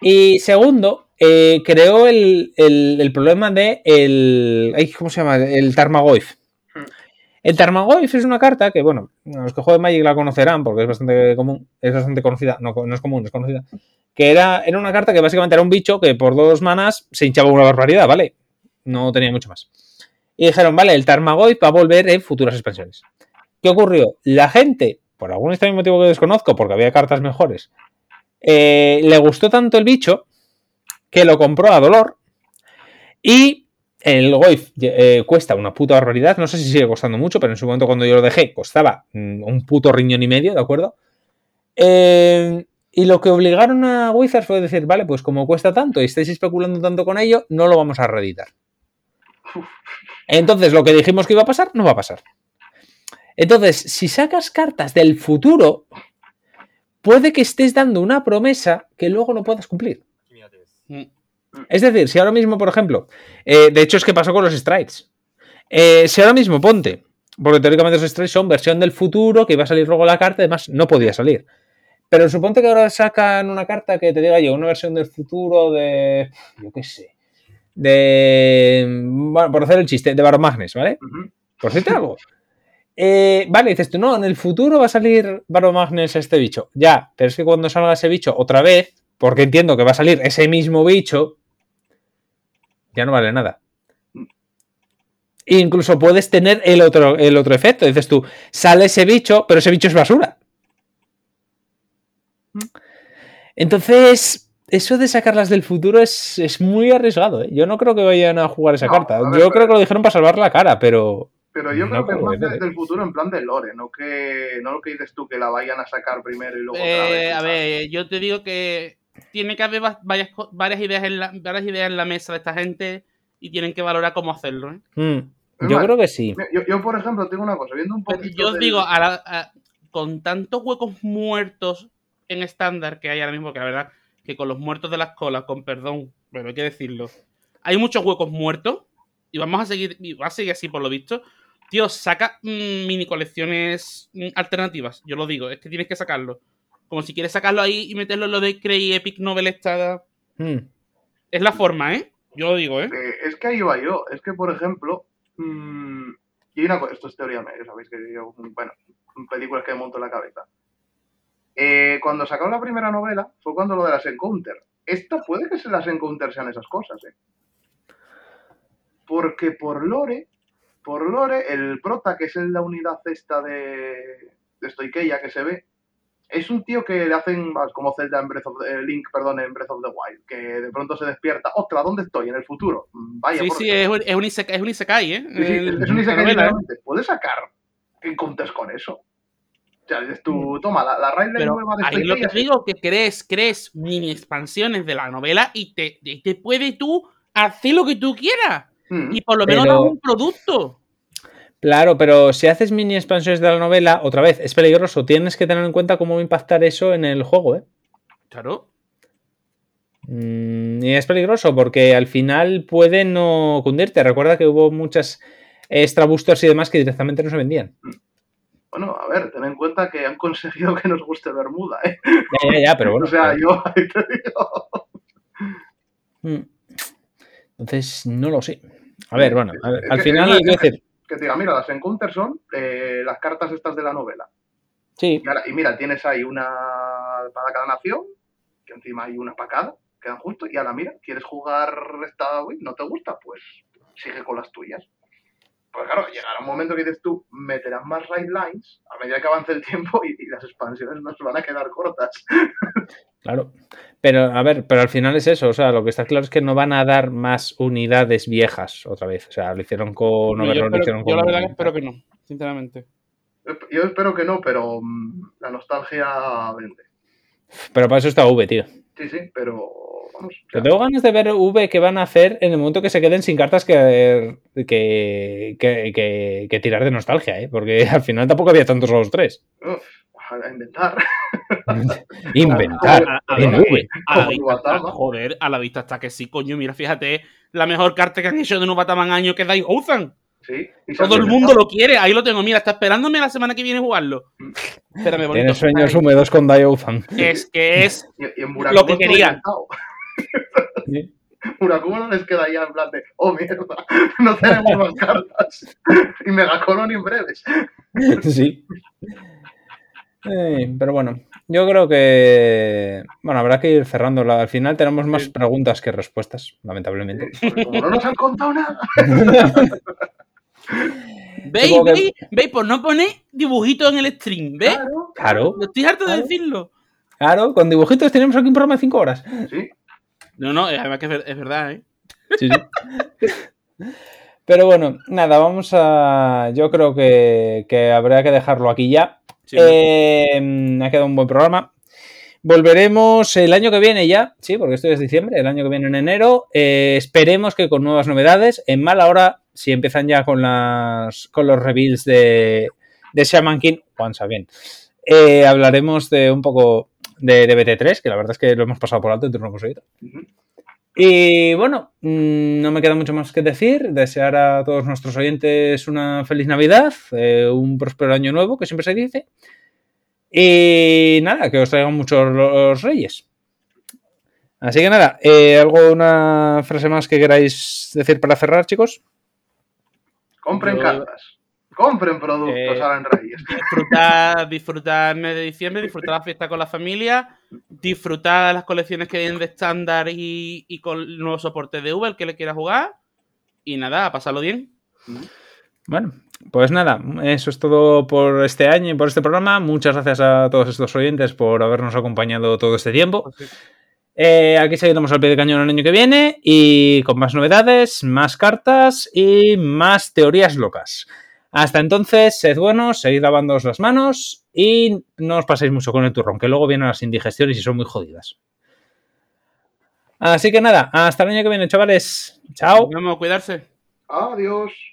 Y segundo, eh, creó el, el- el problema de el. ¿Cómo se llama? El Tarmogoyf. El Tarmogoyf es una carta que, bueno, los que juegan Magic la conocerán porque es bastante común, es bastante conocida, no, no es común, es conocida. Que era, era una carta que básicamente era un bicho que por dos manas se hinchaba una barbaridad, ¿vale? No tenía mucho más. Y dijeron, vale, el Tarmagoyf va a volver en futuras expansiones. ¿Qué ocurrió? La gente, por algún extraño motivo que desconozco, porque había cartas mejores, eh, le gustó tanto el bicho que lo compró a dolor y el Goif eh, cuesta una puta barbaridad. No sé si sigue costando mucho, pero en su momento cuando yo lo dejé costaba mm, un puto riñón y medio, ¿de acuerdo? Eh, y lo que obligaron a Wizards fue decir, vale, pues como cuesta tanto y estáis especulando tanto con ello, no lo vamos a reeditar. [LAUGHS] Entonces, lo que dijimos que iba a pasar, no va a pasar. Entonces, si sacas cartas del futuro, puede que estés dando una promesa que luego no puedas cumplir. Mm. Es decir, si ahora mismo, por ejemplo, eh, de hecho es que pasó con los Strides. Eh, si ahora mismo ponte, porque teóricamente los Strides son versión del futuro, que iba a salir luego la carta, además no podía salir. Pero suponte que ahora sacan una carta que te diga yo, una versión del futuro de. Yo qué sé. De. Bueno, por hacer el chiste, de Baromagnes, ¿vale? Por decirte algo. Eh, vale, dices tú, no, en el futuro va a salir Baromagnes este bicho. Ya, pero es que cuando salga ese bicho otra vez, porque entiendo que va a salir ese mismo bicho, ya no vale nada. E incluso puedes tener el otro, el otro efecto. Dices tú, sale ese bicho, pero ese bicho es basura. Entonces, eso de sacarlas del futuro es, es muy arriesgado. ¿eh? Yo no creo que vayan a jugar esa No, carta. ver, Yo pero- creo que lo dijeron para salvar la cara, pero Pero yo No creo que de- ver, ¿eh? del futuro, en plan de lore, no que no lo que dices tú que la vayan a sacar primero y luego otra Eh, vez. a ver, yo te digo que tiene que haber va- varias, varias, ideas en la, varias ideas en la mesa de esta gente y tienen que valorar cómo hacerlo. ¿eh? mm, Es yo más, creo que sí. Yo, yo, por ejemplo, tengo una cosa, viendo un Pero poquito. yo os del- digo, a la- a- con tantos huecos muertos en estándar que hay ahora mismo, que la verdad que con los muertos de las colas, con perdón, pero hay que decirlo, hay muchos huecos muertos y vamos a seguir, y va a seguir así por lo visto. Tío, saca mm, mini colecciones mm, alternativas, yo lo digo, es que tienes que sacarlo. Como si quieres sacarlo ahí y meterlo en lo de Cray Epic Novel esta. Mm, Es la forma, ¿eh? Yo lo digo, ¿eh? Eh, es que ahí va yo. Es que, por ejemplo, mm, y hay una cosa, esto es teoría sabéis que yo, bueno, películas que me monto en la cabeza. Eh, cuando sacaron la primera novela fue cuando lo de las Encounter. Esta puede que se las Encounter sean esas cosas, ¿eh? Porque por lore, por lore, el prota, que es en la unidad esta de, de Stoikeia que se ve, es un tío que le hacen como Zelda en Breath of the, eh, Link, perdón, en Breath of the Wild, que de pronto se despierta, ostras, ¿dónde estoy? En el futuro. Mm, Vaya, Sí, sí, es un, es un isekai, ¿eh? Sí, sí, El- es un Isekai novela, ¿eh? ¿Puedes sacar encounters con eso? Sea, dices tú, toma, la, la Pero nueva de ahí lo que digo, que crees, crees mini expansiones de la novela y te, y te puede tú hacer lo que tú quieras. Mm, Y por lo menos Pero- un producto. Claro, pero si haces mini expansiones de la novela, otra vez, es peligroso. Tienes que tener en cuenta cómo va a impactar eso en el juego, ¿eh? Claro. Mm, y es peligroso porque al final puede no cundirte. Recuerda que hubo muchas extra boosters y demás que directamente no se vendían. Bueno, a ver, ten en cuenta que han conseguido que nos guste Bermuda, ¿eh? Ya, ya, ya, pero bueno. [LAUGHS] o sea, yo ahí te digo. Mm. Entonces, no lo sé. A ver, bueno, a ver, Es al que- final, quiero que- decir, Que te diga, mira, las encounters son eh, las cartas estas de la novela. sí, Y, ahora- y mira, tienes ahí una para cada nación, que encima hay una para cada, quedan justo, y ahora mira, ¿quieres jugar esta Wii? ¿No te gusta? Pues sigue con las tuyas. Pues claro, llegará un momento que dices tú, meterás más raid lines a medida que avance el tiempo y, y las expansiones nos van a quedar cortas. [LAUGHS] claro. Pero, a ver, pero al final es eso. O sea, lo que está claro es que no van a dar más unidades viejas otra vez. O sea, lo hicieron con yo, Overlord, lo hicieron yo la con- verdad que espero que no, sinceramente. Yo- Yo espero que no, pero mm, la nostalgia vende. Pero para eso está V, tío. Sí, sí, pero vamos. tengo ganas de ver V que van a hacer en el momento que se queden sin cartas que, que, que, que- que tirar de nostalgia, ¿eh? Porque [LAUGHS] al final tampoco había tantos los tres. uf, a inventar. [LAUGHS] Inventar A- a- en V. A la Como vista está- Nubatama. joder, a la vista está que sí, coño. Mira, fíjate, la mejor carta que han hecho de Nubataman año que es Daihousan. Sí, y Todo el mundo lo quiere, ahí lo tengo. Mira, está esperándome la semana que viene jugarlo. [LAUGHS] Espérame, bonito. Tienes sueños húmedos con Daiouzan. Es que es. Y, y en Lo que quería. Murakumo [LAUGHS] no les queda ya en plan de, oh mierda, [LAUGHS] no tenemos más cartas. Y Megacolon en breves. Sí. Eh, pero bueno, yo creo que. Bueno, habrá que ir cerrando. Al final tenemos más Sí. preguntas que respuestas, lamentablemente. Como no nos han contado nada. ¿Veis? ¿Veis? ¿Veis? Por no poner dibujitos en el stream, ¿ves? Claro, Claro, Lo estoy harto de decirlo. claro, con dibujitos tenemos aquí un programa de 5 horas. Sí. No, no, además que es ver- es verdad, ¿eh? Sí, sí. Pero bueno, nada, vamos a. Yo creo que, que habrá que dejarlo aquí ya. Sí, Eh, ha quedado un buen programa. Volveremos el año que viene ya, sí, porque esto es diciembre, el año que viene en enero. Eh, esperemos que con nuevas novedades. En mala hora, si empiezan ya con las con los reveals de, de Shaman King, Juan bien. Eh, hablaremos de un poco de, de BT3, que la verdad es que lo hemos pasado por alto en turno hemos oído. Ujú. Y bueno, mm, no me queda mucho más que decir. Desear a todos nuestros oyentes una feliz Navidad, eh, un próspero año nuevo, que siempre se dice. Y nada, que os traigan muchos los reyes. Así que nada, eh, ¿algo, una frase más que queráis decir para cerrar, chicos? Compren Yo- cartas. Compren productos, Eh, Reyes. Disfrutar, disfrutar el mes de diciembre, disfrutar la fiesta con la familia, disfrutar las colecciones que vienen de estándar y, y con el nuevo soporte de Uber que le quiera jugar. Y nada, a pasarlo bien. Bueno, pues nada, eso es todo por este año y por este programa. Muchas gracias a todos estos oyentes por habernos acompañado todo este tiempo. Eh, aquí seguiremos al pie de cañón el año que viene y con más novedades, más cartas y más teorías locas. Hasta entonces, sed buenos, seguid lavándoos las manos y no os paséis mucho con el turrón, que luego vienen las indigestiones y son muy jodidas. Así que nada, hasta el año que viene, chavales. Chao. Nos vemos, cuidarse. Adiós.